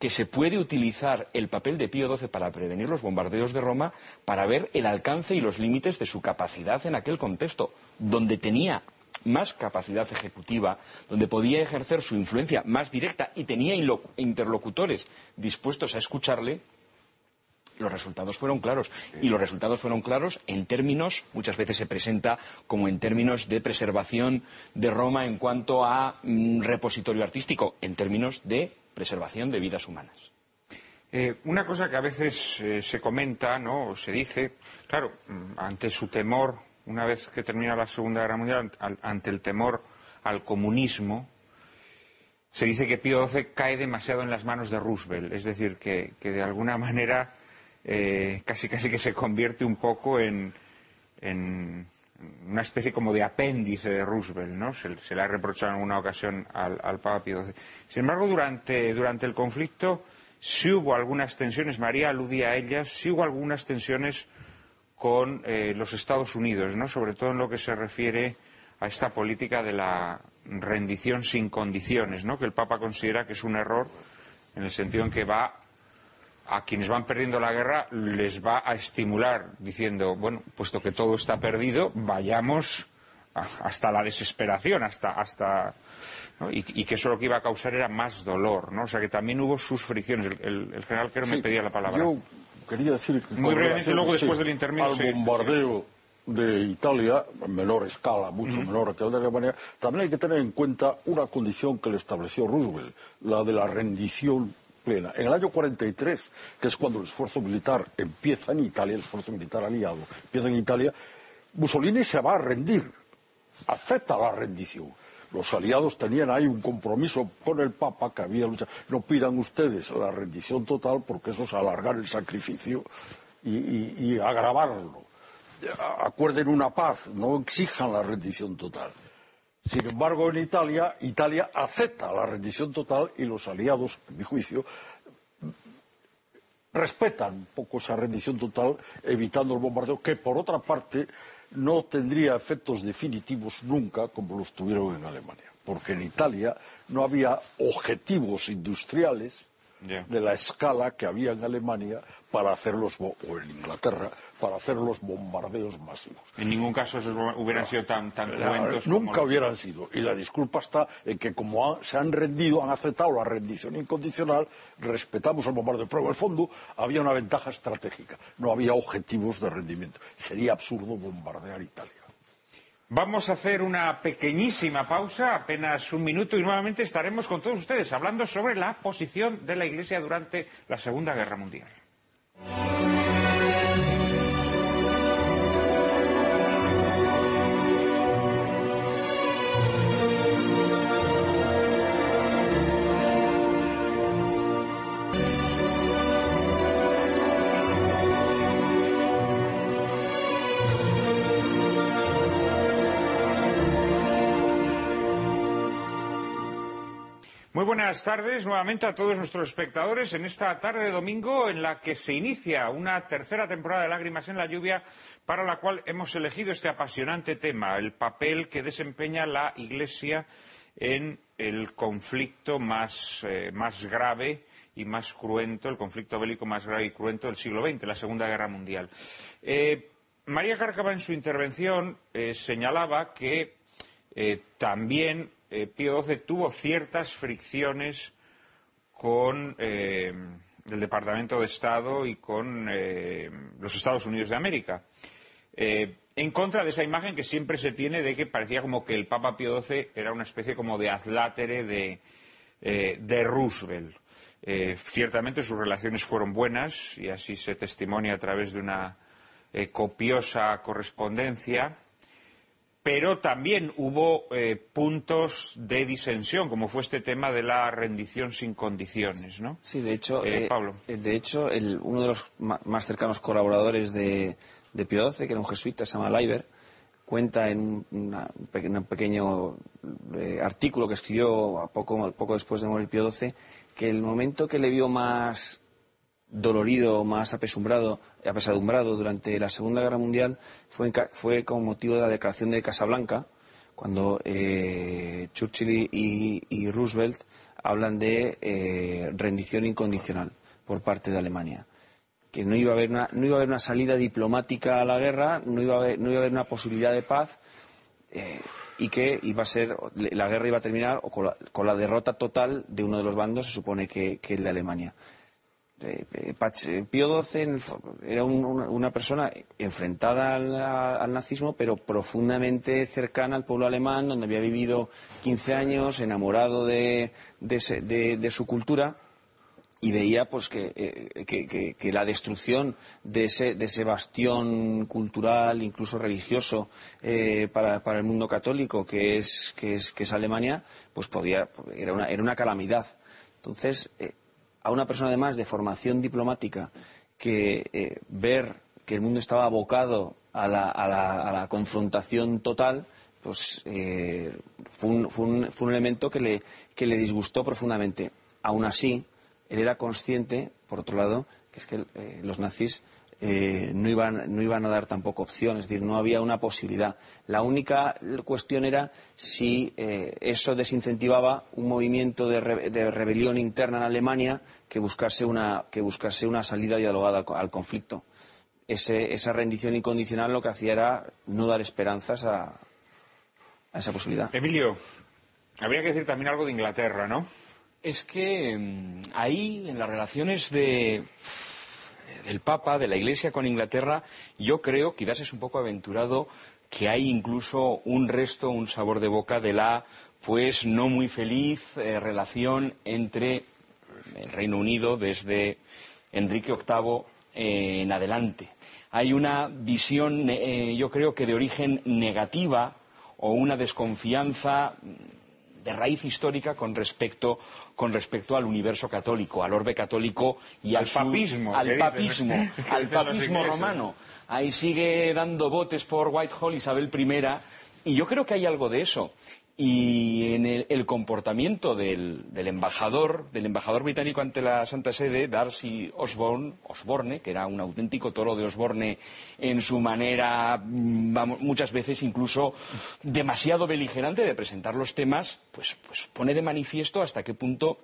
que se puede utilizar el papel de Pío XII para prevenir los bombardeos de Roma para ver el alcance y los límites de su capacidad en aquel contexto, donde tenía más capacidad ejecutiva, donde podía ejercer su influencia más directa y tenía interlocutores dispuestos a escucharle, los resultados fueron claros. Y los resultados fueron claros en términos, muchas veces se presenta como en términos de preservación de Roma en cuanto a mm, repositorio artístico, en términos de preservación de vidas humanas. Eh, una cosa que a veces eh, se comenta, ¿no? O se dice, claro, mm, ante su temor, una vez que termina la Segunda Guerra Mundial, al- ante el temor al comunismo, se dice que Pío XII cae demasiado en las manos de Roosevelt, es decir, que, de alguna manera eh, casi casi que se convierte un poco en una especie como de apéndice de Roosevelt, ¿no? Se, se le ha reprochado en alguna ocasión al, al Papa Pío XII. Sin embargo, durante, durante el conflicto sí hubo algunas tensiones, María aludía a ellas, sí hubo algunas tensiones con eh, los Estados Unidos, ¿no? Sobre todo en lo que se refiere a esta política de la rendición sin condiciones, ¿no? Que el Papa considera que es un error en el sentido en que va a quienes van perdiendo la guerra les va a estimular diciendo, bueno, puesto que todo está perdido, vayamos hasta la desesperación, hasta, hasta ¿no? y, y que eso lo que iba a causar era más dolor, ¿no? O sea que también hubo sus fricciones. El, el- el general me Sí, pedía la palabra. Yo quería decir que Muy brevemente, luego, después sí, del intermedio, al sí, bombardeo de Italia, en menor escala, mucho menor que el de Alemania, también hay que tener en cuenta una condición que le estableció Roosevelt, la de la rendición En el año 43, que es cuando el esfuerzo militar empieza en Italia, el esfuerzo militar aliado empieza en Italia, Mussolini se va a rendir, acepta la rendición. Los aliados tenían ahí un compromiso con el Papa que había luchado. No pidan ustedes la rendición total porque eso es alargar el sacrificio y- y agravarlo. Acuerden una paz, no exijan la rendición total. Sin embargo, en Italia, Italia acepta la rendición total y los aliados, en mi juicio, respetan un poco esa rendición total, evitando el bombardeo, que por otra parte no tendría efectos definitivos nunca como los tuvieron en Alemania. Porque en Italia no había objetivos industriales De la escala que había en Alemania para hacer los, o en Inglaterra, para hacer los bombardeos masivos. En ningún caso esos hubieran sido tan, tan como nunca los- hubieran sido. Y la disculpa está en que como han- se han rendido, han aceptado la rendición incondicional, respetamos el bombardeo. Pero en el fondo había una ventaja estratégica. No había objetivos de rendimiento. Sería absurdo bombardear Italia. Vamos a hacer una pequeñísima pausa, apenas un minuto, y nuevamente estaremos con todos ustedes hablando sobre la posición de la Iglesia durante la Segunda Guerra Mundial. Muy buenas tardes nuevamente a todos nuestros espectadores en esta tarde de domingo en la que se inicia una tercera temporada de Lágrimas en la Lluvia para la cual hemos elegido este apasionante tema, el papel que desempeña la Iglesia en el conflicto más, eh, grave y más cruento, el conflicto bélico más grave y cruento del siglo XX, la Segunda Guerra Mundial. Eh, María Cárcava en su intervención eh, señalaba que también eh, Pío XII tuvo ciertas fricciones con eh, el Departamento de Estado y con eh, los Estados Unidos de América. En contra de esa imagen que siempre se tiene de que parecía como que el Papa Pío XII era una especie como de azlátere de, de Roosevelt. Ciertamente sus relaciones fueron buenas y así se testimonia a través de una copiosa correspondencia pero también hubo eh, puntos de disensión, como fue este tema de la rendición sin condiciones, ¿no? Sí, de hecho, Eh, eh, Pablo. eh, de hecho el- uno de los más cercanos colaboradores de, de Pío XII, que era un jesuita, se llama Leiber, cuenta en un, una- pequeño artículo que escribió a poco, poco después de morir Pío XII, que el momento que le vio más dolorido, más apesumbrado, apesadumbrado durante la Segunda Guerra Mundial fue, con motivo de la declaración de Casablanca, cuando eh, Churchill y, Roosevelt hablan de eh, rendición incondicional por parte de Alemania. Que no iba, a haber una, salida diplomática a la guerra, no iba a haber, no iba a haber una posibilidad de paz eh, y que iba a ser, la guerra iba a terminar con, la, con la derrota total de uno de los bandos, se supone que, que el de Alemania. Pío XII en el fo- era un- una, persona enfrentada al, nazismo, pero profundamente cercana al pueblo alemán, donde había vivido 15 años, enamorado de, de de- su cultura y veía pues que, eh, la destrucción de ese, de ese bastión cultural, incluso religioso, eh, para, para el mundo católico, que es, que es, es Alemania, pues podía, era una, era una calamidad. Entonces, eh, a una persona además de formación diplomática, que eh, ver que el mundo estaba abocado a la, a la- a la confrontación total, pues eh, fue, un, fue un- fue un elemento que le, que le disgustó profundamente. Aún así, él era consciente, por otro lado, que es que eh, los nazis eh, no, iban, no iban a dar tampoco opción, es decir, no había una posibilidad. La única cuestión era si eh, eso desincentivaba un movimiento de, re- de rebelión interna en Alemania que buscase una, que buscase una salida dialogada al, al conflicto. Ese- esa rendición incondicional lo que hacía era no dar esperanzas a, a esa posibilidad. Emilio, habría que decir también algo de Inglaterra, ¿no? Es que mm, ahí, en las relaciones de, del Papa, de la Iglesia con Inglaterra, yo creo, quizás es un poco aventurado, que hay incluso un resto, un sabor de boca de la, pues, no muy feliz eh, relación entre el Reino Unido desde Enrique VIII eh, en adelante. Hay una visión, eh, yo creo que de origen negativa o una desconfianza de raíz histórica con respecto, con respecto al universo católico, al orbe católico y al, Al papismo, al dicen- papismo, al papismo romano. Ahí sigue dando botes por Whitehall Isabel I y yo creo que hay algo de eso. Y en el, comportamiento del, del embajador, del embajador británico ante la Santa Sede, Darcy Osborne, Osborne, que era un auténtico toro de Osborne en su manera, mm, vamos, muchas veces incluso demasiado beligerante de presentar los temas, pues, pues pone de manifiesto hasta qué punto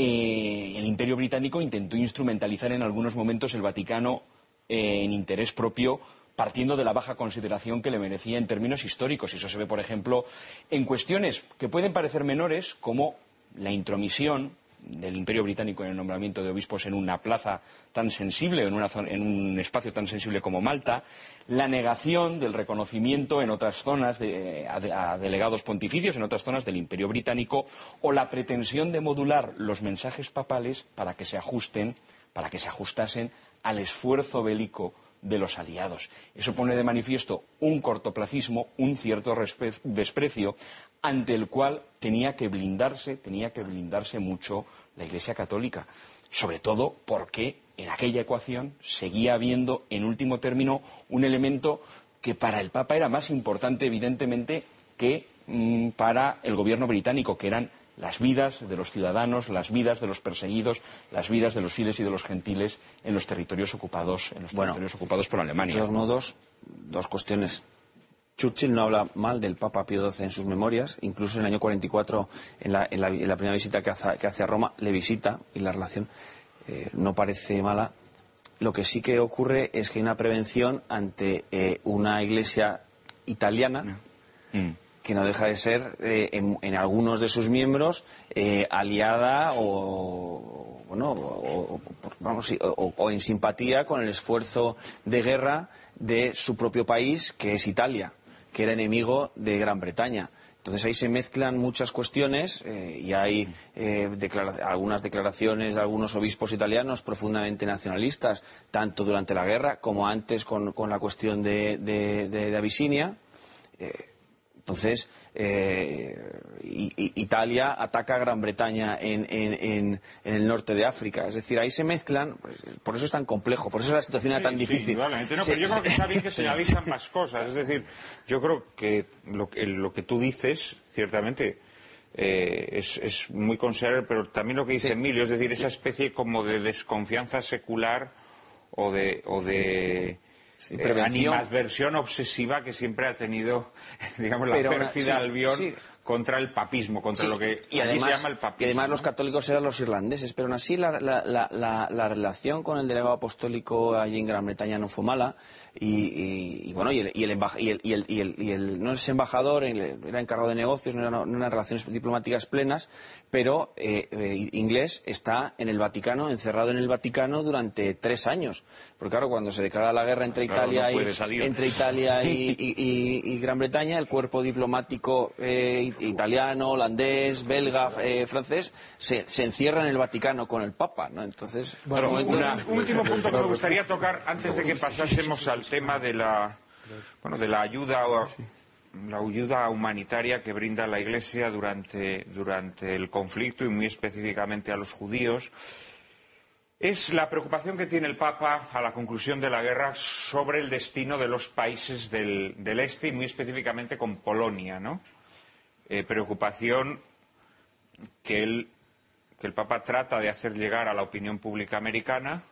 eh, el Imperio Británico intentó instrumentalizar en algunos momentos el Vaticano eh, en interés propio, partiendo de la baja consideración que le merecía en términos históricos. Y eso se ve, por ejemplo, en cuestiones que pueden parecer menores, como la intromisión del Imperio Británico en el nombramiento de obispos en una plaza tan sensible, en, una zona- en un espacio tan sensible como Malta, la negación del reconocimiento en otras zonas de- a, a delegados pontificios, en otras zonas del Imperio Británico, o la pretensión de modular los mensajes papales para que se ajusten, para que se ajustasen al esfuerzo bélico de los aliados. Eso pone de manifiesto un cortoplacismo, un cierto desprecio ante el cual tenía que blindarse, tenía que blindarse mucho la Iglesia Católica, sobre todo porque en aquella ecuación seguía habiendo, en último término, un elemento que para el Papa era más importante, evidentemente, que mm, para el gobierno británico, que eran las vidas de los ciudadanos, las vidas de los perseguidos, las vidas de los fieles y de los gentiles en los territorios ocupados, en los Bueno, territorios ocupados por De Alemania. todos modos, dos cuestiones. Churchill no habla mal del Papa Pío XII en sus memorias, incluso en el año 44, en la, en la- en la primera visita que hace, que hace a Roma, le visita y la relación eh, no parece mala. Lo que sí que ocurre es que hay una prevención ante eh, una iglesia italiana Mm. Que no deja de ser eh, en, algunos de sus miembros eh, aliada o bueno o, en simpatía con el esfuerzo de guerra de su propio país que es Italia que era enemigo de Gran Bretaña entonces ahí se mezclan muchas cuestiones eh, y hay algunas declaraciones de algunos obispos italianos profundamente nacionalistas, tanto durante la guerra como antes con, con la cuestión de, de- Abisinia. Entonces, eh, Italia ataca a Gran Bretaña en, en- en- en el norte de África. Es decir, ahí se mezclan, pues, por eso es tan complejo, por eso la situación era tan Sí, difícil. indudablemente. No, Se- pero yo creo que está bien que se analizan más cosas. Es decir, yo creo que lo que, lo que tú dices, ciertamente, eh, es, es muy considerable, pero también lo que dice Emilio, es decir, esa especie como de desconfianza secular o de, o de Sí, eh, animadversión obsesiva que siempre ha tenido, digamos, la Pero pérfida sí, Albión sí. contra el papismo, contra lo que y además, se llama el papismo. y además los católicos eran los irlandeses, pero aún así la, la- la- la- la relación con el delegado apostólico allí en Gran Bretaña no fue mala y, y- y bueno y el, y el y el- y el- y el- y el- no es embajador el- era encargado de negocios no, era- no eran relaciones diplomáticas plenas pero eh, eh, inglés está en el Vaticano encerrado en el Vaticano durante tres años porque claro cuando se declara la guerra entre Claro, Italia no y entre Italia y, y- y- y Gran Bretaña, el cuerpo diplomático eh, it- italiano, holandés, belga, eh, francés, se, se encierra en el Vaticano con el Papa, ¿no? Entonces, Bueno, es un momento- una- un último punto que me gustaría tocar antes de que pasásemos al tema de la, bueno, de la ayuda, la ayuda humanitaria que brinda la Iglesia durante, durante el conflicto y muy específicamente a los judíos. Es la preocupación que tiene el Papa a la conclusión de la guerra sobre el destino de los países del, del este y muy específicamente con Polonia, ¿no? Eh, preocupación que él que el Papa trata de hacer llegar a la opinión pública americana,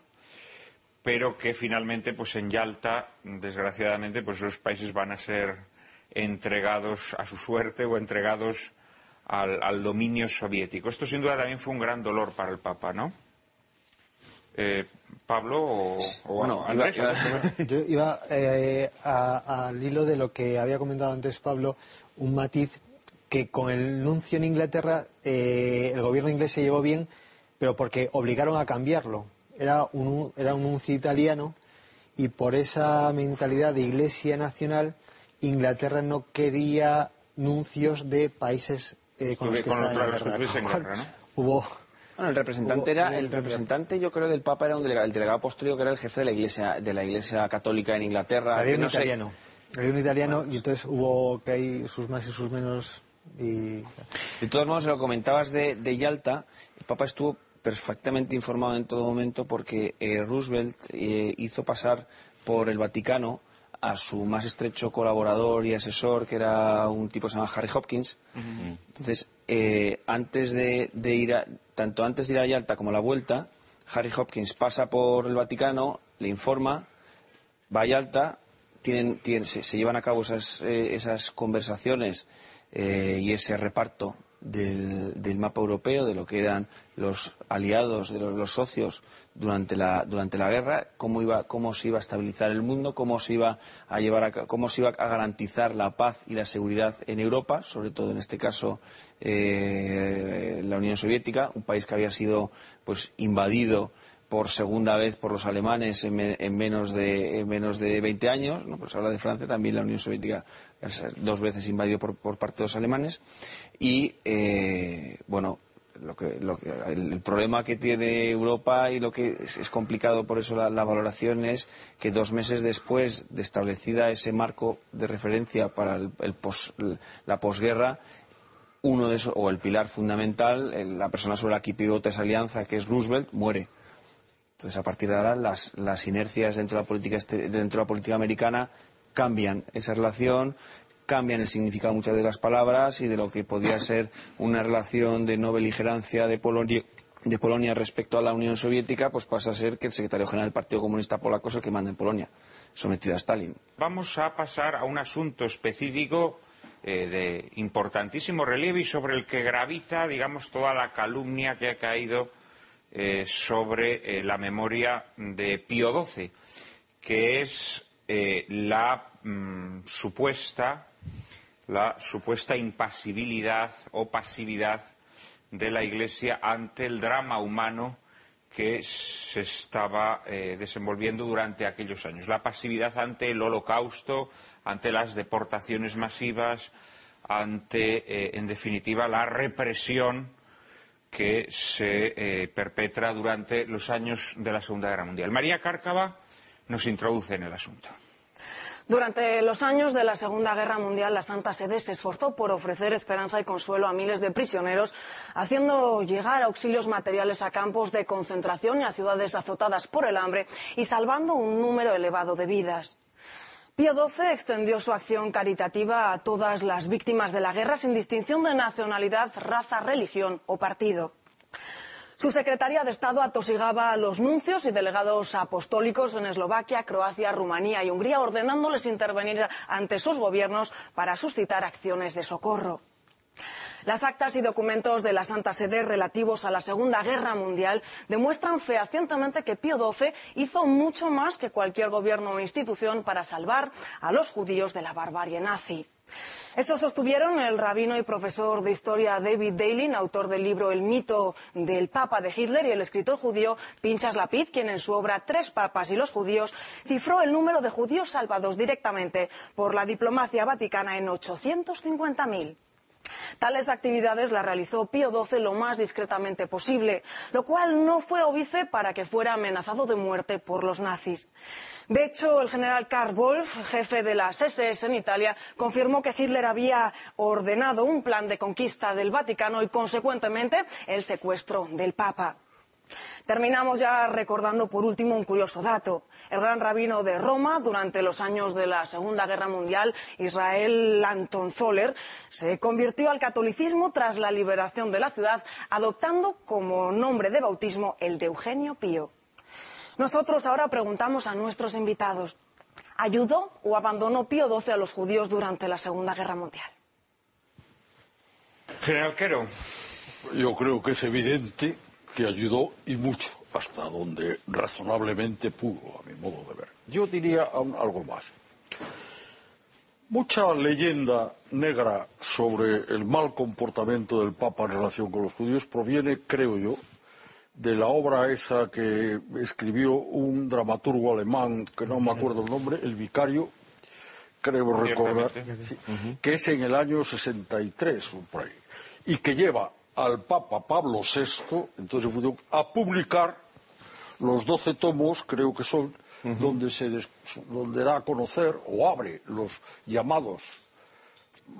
pero que finalmente, pues en Yalta, desgraciadamente, pues esos países van a ser entregados a su suerte o entregados al, al dominio soviético. Esto sin duda también fue un gran dolor para el Papa, ¿no? Eh, Pablo o, o Bueno, Andrés, iba- iba- Yo iba eh, a- al hilo de lo que había comentado antes Pablo, un matiz que con el nuncio en Inglaterra eh, el gobierno inglés se llevó bien, pero porque obligaron a cambiarlo. Era un, era un nuncio italiano y por esa mentalidad de iglesia nacional, Inglaterra no quería nuncios de países eh, con los que Con en los que en. Hubo Bueno, el representante Hubo- era hubo el representante, yo creo, del Papa era un delegado, el delegado apostólico que era el jefe de la Iglesia de la Iglesia Católica en Inglaterra. había un no sé- italiano. Había un italiano y entonces hubo que hay sus más y sus menos y De todos modos, lo comentabas de, de Yalta, el Papa estuvo perfectamente informado en todo momento porque eh, Roosevelt eh, hizo pasar por el Vaticano a su más estrecho colaborador y asesor, que era un tipo que se llama Harry Hopkins. Entonces, eh, antes de, de ir a, tanto antes de ir a Yalta como a la vuelta, Harry Hopkins pasa por el Vaticano, le informa, va a Yalta, tienen, tienen- se, se llevan a cabo esas, eh, esas conversaciones eh, y ese reparto del, mapa europeo, de lo que eran los aliados, de los, socios durante la, durante la guerra, cómo, iba, cómo se iba a estabilizar el mundo, cómo se iba a llevar a, cómo se iba a garantizar la paz y la seguridad en Europa, sobre todo en este caso eh, la Unión Soviética, un país que había sido pues invadido por segunda vez por los alemanes en, me- en menos de en menos de 20 años, ¿no? Pues habla de Francia, también la Unión Soviética dos veces invadido por, por parte de los alemanes y eh, bueno lo que, lo que- el, problema que tiene Europa y lo que es, complicado por eso la, valoración es que dos meses después de establecida ese marco de referencia para el, el pos- la posguerra uno de esos, o el pilar fundamental, la persona sobre la que pivota esa alianza, que es Roosevelt, muere. Entonces, a partir de ahora, las, las inercias dentro de, la política, este- dentro de la política americana cambian esa relación, cambian el significado muchas de las palabras y de lo que podría ser una relación de no beligerancia de Polonia, de Polonia respecto a la Unión Soviética, pues pasa a ser que el secretario general del Partido Comunista Polaco es el que manda en Polonia, sometido a Stalin. Vamos a pasar a un asunto específico eh, de importantísimo relieve y sobre el que gravita, digamos, toda la calumnia que ha caído eh, sobre eh, la memoria de Pío XII, que es eh, la mm, supuesta la supuesta impasibilidad o pasividad de la Iglesia ante el drama humano que se estaba eh, desenvolviendo durante aquellos años. La pasividad ante el holocausto, ante las deportaciones masivas, ante, eh, en definitiva, la represión que se perpetra durante los años de la Segunda Guerra Mundial. María Cárcava nos introduce en el asunto. Durante los años de la Segunda Guerra Mundial, la Santa Sede se esforzó por ofrecer esperanza y consuelo a miles de prisioneros, haciendo llegar auxilios materiales a campos de concentración y a ciudades azotadas por el hambre y salvando un número elevado de vidas. Pío XII extendió su acción caritativa a todas las víctimas de la guerra sin distinción de nacionalidad, raza, religión o partido. Su secretaria de Estado atosigaba a los nuncios y delegados apostólicos en Eslovaquia, Croacia, Rumanía y Hungría, ordenándoles intervenir ante sus gobiernos para suscitar acciones de socorro. Las actas y documentos de la Santa Sede relativos a la Segunda Guerra Mundial demuestran fehacientemente que Pío XII hizo mucho más que cualquier gobierno o institución para salvar a los judíos de la barbarie nazi. Eso sostuvieron el rabino y profesor de historia David Dalin, autor del libro El mito del Papa de Hitler, y el escritor judío Pinchas Lapid, quien en su obra Tres Papas y los judíos cifró el número de judíos salvados directamente por la diplomacia vaticana en 850.000. Tales actividades las realizó Pío XII lo más discretamente posible, lo cual no fue óbice para que fuera amenazado de muerte por los nazis. De hecho, el general Karl Wolf, jefe de las SS en Italia, confirmó que Hitler había ordenado un plan de conquista del Vaticano y, consecuentemente, el secuestro del Papa. Terminamos ya recordando por último un curioso dato. El gran rabino de Roma, durante los años de la Segunda Guerra Mundial, Israel Anton Zoller, se convirtió al catolicismo tras la liberación de la ciudad, adoptando como nombre de bautismo el de Eugenio Pío. Nosotros ahora preguntamos a nuestros invitados, ¿ayudó o abandonó Pío XII a los judíos durante la Segunda Guerra Mundial? General Quero, Yo creo que es evidente que ayudó y mucho, hasta donde razonablemente pudo, a mi modo de ver. Yo diría aún algo más. Mucha leyenda negra sobre el mal comportamiento del Papa en relación con los judíos proviene, creo yo, de la obra esa que escribió un dramaturgo alemán, que no me acuerdo el nombre, El Vicario, creo recordar, sí, que es en el año 63 o por ahí, y que lleva al Papa Pablo VI, entonces a publicar los doce tomos, creo que son, donde, se des- donde da a conocer o abre los llamados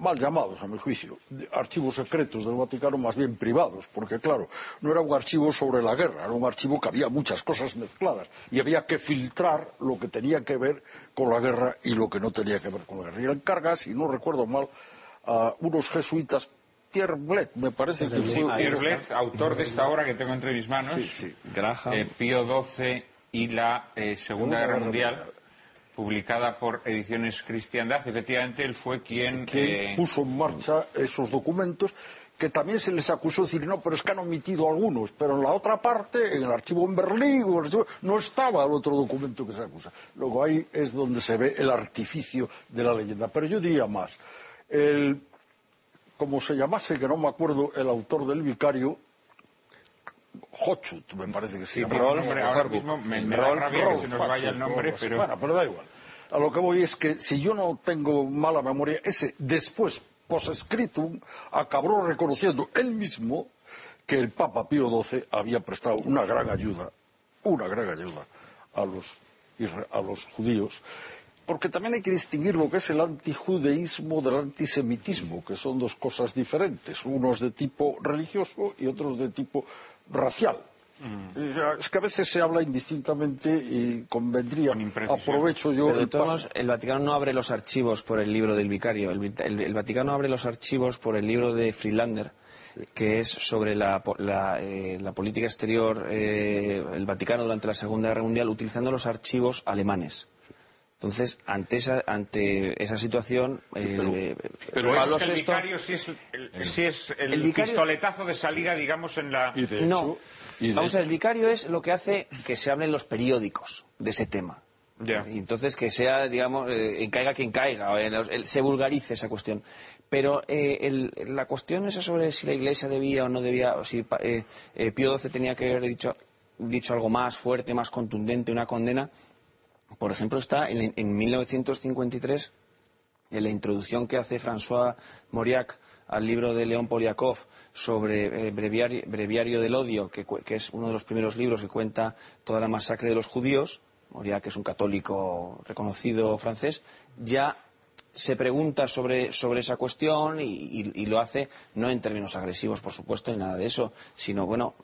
mal llamados, a mi juicio, archivos secretos del Vaticano, más bien privados, porque claro, no era un archivo sobre la guerra, era un archivo que había muchas cosas mezcladas y había que filtrar lo que tenía que ver con la guerra y lo que no tenía que ver con la guerra. Y él encarga, si no recuerdo mal, a unos jesuitas, Pierre Blet, me parece que fue... Pierre Blet, autor de esta obra que tengo entre mis manos, Graham. eh, Pío XII y la eh, Segunda Guerra Mundial, publicada por Ediciones Cristiandad. Efectivamente, él fue quien... que eh, puso en marcha esos documentos que también se les acusó de decir, no, pero es que han omitido algunos, pero en la otra parte, en el archivo en Berlín, no estaba el otro documento que se acusa. Luego ahí es donde se ve el artificio de la leyenda. Pero yo diría más, el, como se llamase, que no me acuerdo, el autor del vicario, Hochut, me parece que se sí, llama. un nombre ahora mismo, me, me da Rolf- rabia que Rolf se nos vaya el nombre, Rolf, pero... Bueno, pero da igual. A lo que voy es que si yo no tengo mala memoria, ese después, posescritum, acabó reconociendo él mismo que el Papa Pío XII había prestado una gran ayuda, una gran ayuda a los, a los judíos. Porque también hay que distinguir lo que es el antijudeísmo del antisemitismo, que son dos cosas diferentes. Unos de tipo religioso y otros de tipo racial. Eh, Es que a veces se habla indistintamente y convendría, Con aprovecho yo Pero de el todos paso. modos, el Vaticano no abre los archivos por el libro del vicario. El, vit- el- el Vaticano abre los archivos por el libro de Friedlander, que es sobre la, po- la, eh, la política exterior eh, el Vaticano durante la Segunda Guerra Mundial, utilizando los archivos alemanes. Entonces, ante esa, ante esa situación, el, eh, Pero es Pablo que el VI vicario sí es el, sí es el El vicario- pistoletazo de salida, digamos, en la... Y de No. hecho- y de Vamos a ver, el vicario es lo que hace que se hable en los periódicos de ese tema. Ya. Y entonces que sea, digamos, eh, caiga quien caiga, o en los- el- se vulgarice esa cuestión. Pero eh, el- la cuestión esa sobre si la Iglesia debía o no debía, o si pa- eh, eh, Pío XII tenía que haber dicho, dicho algo más fuerte, más contundente, una condena, por ejemplo, está en, en 1953 en la introducción que hace François Mauriac al libro de León Poliakov sobre eh, breviario, del odio, que, es uno de los primeros libros que cuenta toda la masacre de los judíos, Mauriac es un católico reconocido francés, ya se pregunta sobre, sobre esa cuestión y, lo hace no en términos agresivos, por supuesto, ni nada de eso, sino, bueno,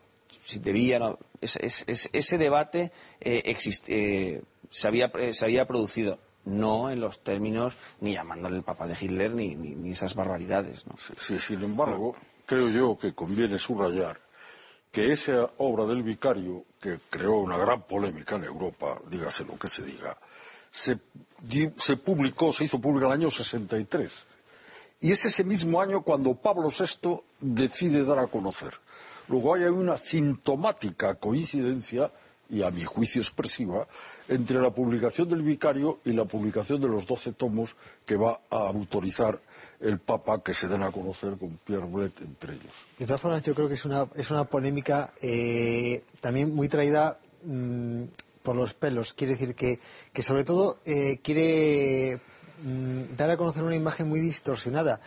si debía, no, es- es- es- ese debate eh, exist- eh, se, había, eh, se había producido, no en los términos ni llamándole el Papa de Hitler ni, ni- esas barbaridades. ¿no? Sí, sin embargo, creo yo que conviene subrayar que esa obra del vicario, que creó una gran polémica en Europa, dígase lo que se diga, se, se publicó, se hizo pública en el año 63. Y es ese mismo año cuando Pablo VI decide dar a conocer. Luego hay una sintomática coincidencia, y a mi juicio expresiva, entre la publicación del vicario y la publicación de los doce tomos que va a autorizar el Papa que se den a conocer con Pierre Blet entre ellos. De todas formas, yo creo que es una, es una polémica eh, también muy traída mm, por los pelos. Quiere decir que, que sobre todo, eh, quiere mm, dar a conocer una imagen muy distorsionada.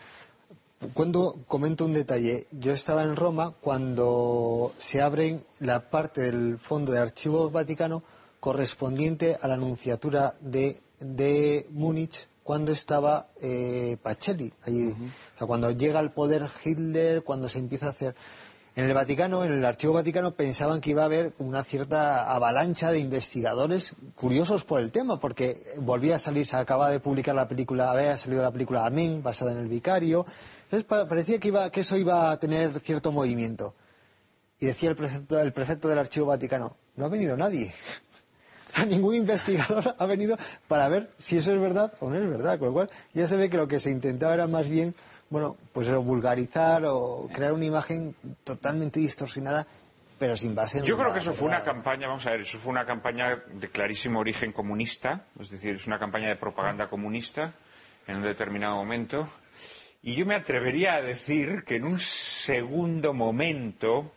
Cuando comento un detalle, yo estaba en Roma cuando se abre la parte del fondo de archivo vaticano correspondiente a la anunciatura de, de Múnich cuando estaba eh, Pacelli allí. O sea, cuando llega al poder Hitler, cuando se empieza a hacer. En el Vaticano, en el Archivo Vaticano, pensaban que iba a haber una cierta avalancha de investigadores curiosos por el tema, porque volvía a salir, se acaba de publicar la película, había salido la película Amén, basada en el Vicario. Entonces pa- parecía que, iba, que eso iba a tener cierto movimiento. Y decía el prefecto, el prefecto del Archivo Vaticano, no ha venido nadie. Ningún investigador ha venido para ver si eso es verdad o no es verdad. Con lo cual ya se ve que lo que se intentaba era más bien, bueno, pues vulgarizar o crear una imagen totalmente distorsionada, pero sin base en Yo creo que eso fue una campaña, vamos a ver, eso fue una campaña de clarísimo origen comunista, es decir, es una campaña de propaganda comunista en un determinado momento. Y yo me atrevería a decir que en un segundo momento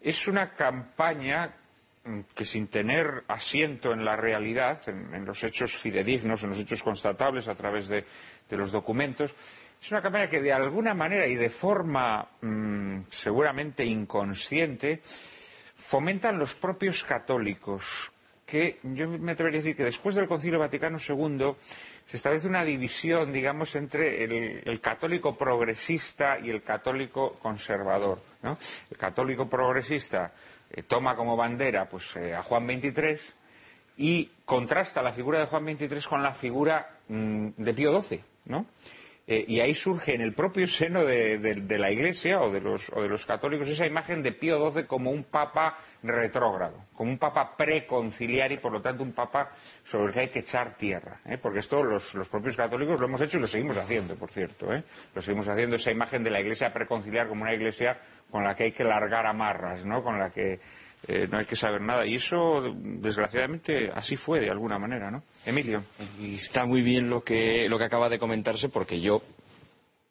es una campaña mm, que sin tener asiento en la realidad, en, los hechos fidedignos, en los hechos constatables a través de, de los documentos, es una campaña que de alguna manera y de forma mm, seguramente inconsciente fomentan los propios católicos, que yo me atrevería a decir que después del Concilio Vaticano II se establece una división, digamos, entre el, católico progresista y el católico conservador. ¿no? El católico progresista eh, toma como bandera pues, eh, a Juan XXIII y contrasta la figura de Juan XXIII con la figura mm, de Pío XII. ¿no? Eh, y ahí surge en el propio seno de la Iglesia o de, los, o de los católicos esa imagen de Pío XII como un papa retrógrado, como un papa preconciliar y por lo tanto un papa sobre el que hay que echar tierra. ¿eh? Porque esto los, los propios católicos lo hemos hecho y lo seguimos haciendo, por cierto. ¿eh? Lo seguimos haciendo esa imagen de la Iglesia preconciliar como una Iglesia con la que hay que largar amarras, ¿no? con la que eh, no hay que saber nada. Y eso, desgraciadamente, así fue de alguna manera. ¿no? Emilio. Está muy bien lo que, lo que acaba de comentarse porque yo,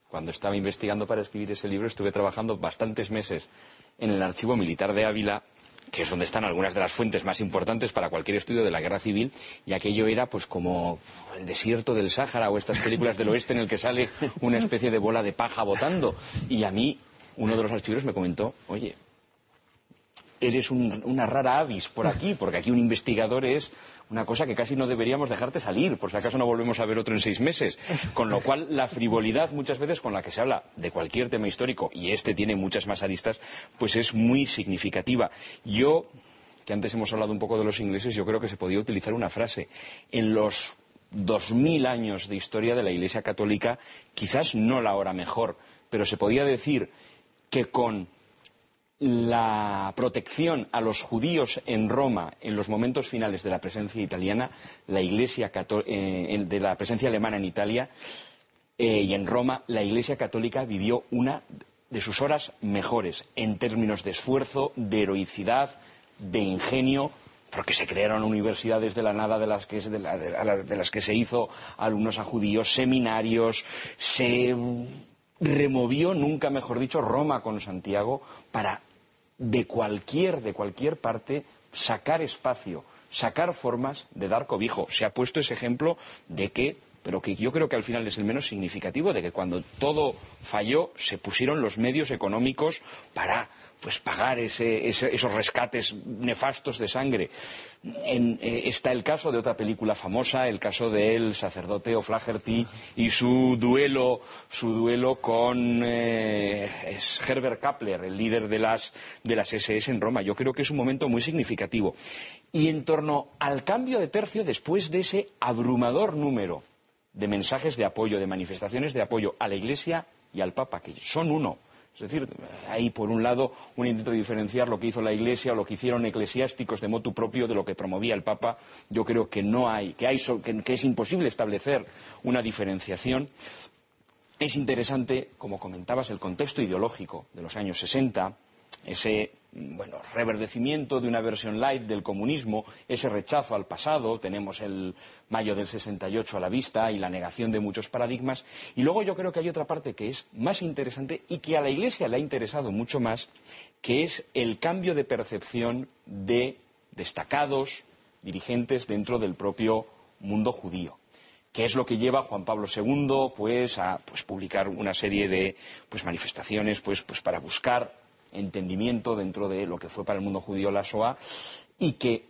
cuando estaba investigando para escribir ese libro, estuve trabajando bastantes meses en el Archivo Militar de Ávila, que es donde están algunas de las fuentes más importantes para cualquier estudio de la guerra civil, y aquello era pues como el desierto del Sáhara o estas películas del oeste en el que sale una especie de bola de paja botando. Y a mí, uno de los archiveros me comentó, oye, eres un- una rara avis por aquí, porque aquí un investigador es una cosa que casi no deberíamos dejarte salir, por si acaso no volvemos a ver otro en seis meses. Con lo cual, la frivolidad muchas veces con la que se habla de cualquier tema histórico, y este tiene muchas más aristas, pues es muy significativa. Yo, que antes hemos hablado un poco de los ingleses, yo creo que se podía utilizar una frase. En los dos mil años de historia de la Iglesia Católica, quizás no la hora mejor, pero se podía decir que con la protección a los judíos en Roma en los momentos finales de la presencia italiana, la Iglesia eh, de la presencia alemana en Italia eh, y en Roma, la Iglesia católica vivió una de sus horas mejores en términos de esfuerzo, de heroicidad, de ingenio, porque se crearon universidades de la nada de las que, de las que se hizo alumnos a judíos, seminarios, se removió, nunca mejor dicho, Roma con Santiago para de cualquier, de cualquier parte sacar espacio, sacar formas de dar cobijo. Se ha puesto ese ejemplo de que, pero que yo creo que al final es el menos significativo, de que cuando todo falló se pusieron los medios económicos para pues pagar ese- ese- esos rescates nefastos de sangre. Eh, está el caso de otra película famosa, el caso del sacerdote O'Flaherty y su duelo, su duelo con eh, Herbert Kappler, el líder de las, de las SS en Roma. Yo creo que es un momento muy significativo. Y en torno al cambio de tercio, después de ese abrumador número de mensajes de apoyo, de manifestaciones de apoyo a la Iglesia y al Papa, que son uno. Es decir, hay por un lado un intento de diferenciar lo que hizo la Iglesia o lo que hicieron eclesiásticos de motu propio de lo que promovía el Papa. Yo creo que no hay, que, hay, que es imposible establecer una diferenciación. Es interesante, como comentabas, el contexto ideológico de los años 60, ese bueno, reverdecimiento de una versión light del comunismo, ese rechazo al pasado, tenemos el mayo del 68 a la vista y la negación de muchos paradigmas. Y luego yo creo que hay otra parte que es más interesante y que a la Iglesia le ha interesado mucho más, que es el cambio de percepción de destacados dirigentes dentro del propio mundo judío que es lo que lleva a Juan Pablo II pues a pues, publicar una serie de pues manifestaciones pues pues para buscar entendimiento dentro de lo que fue para el mundo judío la Shoah y que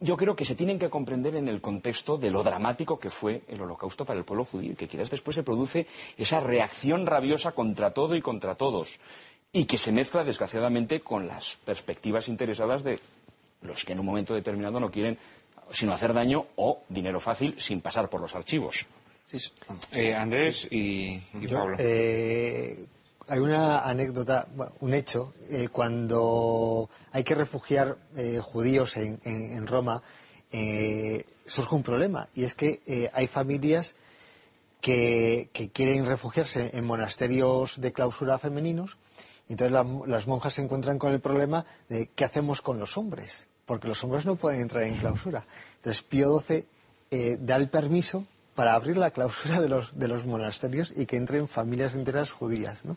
yo creo que se tienen que comprender en el contexto de lo dramático que fue el holocausto para el pueblo judío y que quizás después se produce esa reacción rabiosa contra todo y contra todos y que se mezcla desgraciadamente con las perspectivas interesadas de los que en un momento determinado no quieren sino hacer daño o dinero fácil sin pasar por los archivos. Eh, Andrés y, y Yo, Pablo. eh, hay una anécdota, un hecho, eh, cuando hay que refugiar eh, judíos en, en- Roma, eh, surge un problema, y es que eh, hay familias que, quieren refugiarse en monasterios de clausura femeninos, y entonces la- las monjas se encuentran con el problema de qué hacemos con los hombres, porque los hombres no pueden entrar en clausura. Entonces Pío XII da el permiso para abrir la clausura de los, de los monasterios y que entren familias enteras judías. ¿no?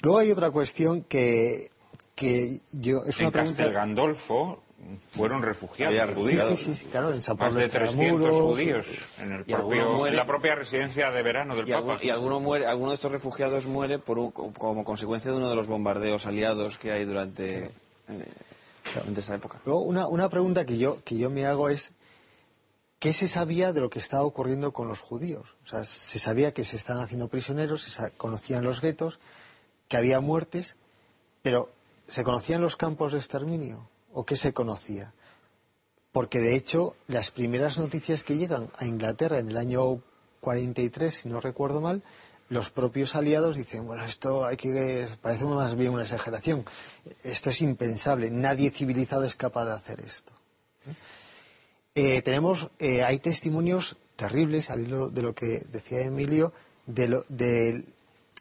Luego hay otra cuestión que, que yo es en una pregunta Castel Gandolfo fueron refugiados sí, judíos. sí, sí, sí, claro en San Más Pablo de 300 Extramuros, judíos en, el propio- muere. en la propia residencia de verano del Y, Papa. algún- y alguno, muere, alguno de estos refugiados muere por un- como consecuencia de uno de los bombardeos aliados que hay durante, eh, durante esta época. Luego, una, una pregunta que yo, que yo me hago es, ¿qué se sabía de lo que estaba ocurriendo con los judíos? O sea, se sabía que se estaban haciendo prisioneros, se conocían los guetos, que había muertes, pero ¿se conocían los campos de exterminio? ¿O qué se conocía? Porque, de hecho, las primeras noticias que llegan a Inglaterra en el año 43, si no recuerdo mal, los propios aliados dicen, bueno, esto hay que, parece más bien una exageración, esto es impensable, nadie civilizado es capaz de hacer esto. Tenemos, eh, hay testimonios terribles, al hilo de lo que decía Emilio, de,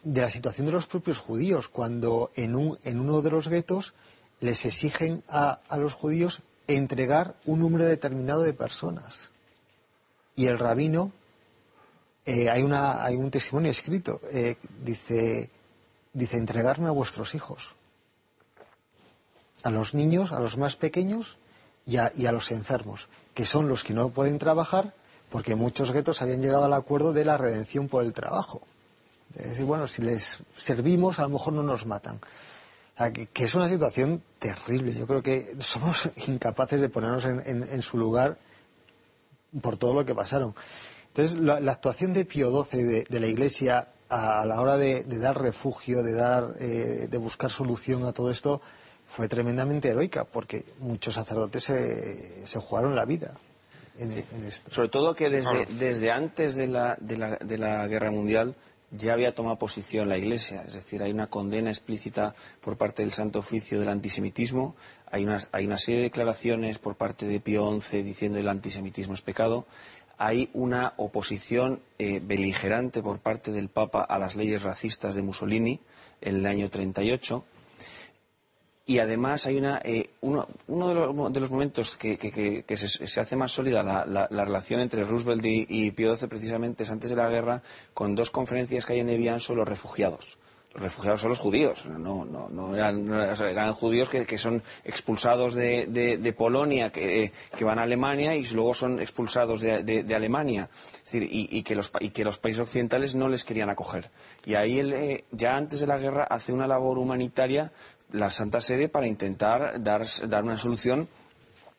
la situación de los propios judíos, cuando en, un- en uno de los guetos les exigen a, los judíos entregar un número determinado de personas. Y el rabino, eh, hay, una, hay un testimonio escrito, eh, dice, dice, entregarme a vuestros hijos, a los niños, a los más pequeños y a los enfermos, que son los que no pueden trabajar porque muchos guetos habían llegado al acuerdo de la redención por el trabajo. Es decir, bueno, si les servimos, a lo mejor no nos matan. Que, es una situación terrible. Yo creo que somos incapaces de ponernos en, en- su lugar por todo lo que pasaron. Entonces, la, la actuación de Pío XII de, la Iglesia a, a la hora de, de dar refugio, de, dar, eh, de buscar solución a todo esto, fue tremendamente heroica, porque muchos sacerdotes se, se jugaron la vida en, en esto. Sobre todo que desde, desde antes de la, de, la, de la Guerra Mundial ya había tomado posición la Iglesia. Es decir, hay una condena explícita por parte del Santo Oficio del antisemitismo. Hay una, hay una serie de declaraciones por parte de Pío XI diciendo el antisemitismo es pecado. Hay una oposición eh, beligerante por parte del Papa a las leyes racistas de Mussolini en el año 38. Y además hay una, eh, uno, de, los, de los momentos que, que- que- se, hace más sólida la, la- la relación entre Roosevelt y, y XII precisamente es antes de la guerra con dos conferencias que hay en Evian sobre los refugiados. Los refugiados son los judíos, no, no, no eran, eran- judíos que, son expulsados de, Polonia, que, van a Alemania y luego son expulsados de, Alemania. Es decir, y, que los, y que los países occidentales no les querían acoger. Y ahí él, eh, ya antes de la guerra hace una labor humanitaria la Santa Sede para intentar dar, dar una solución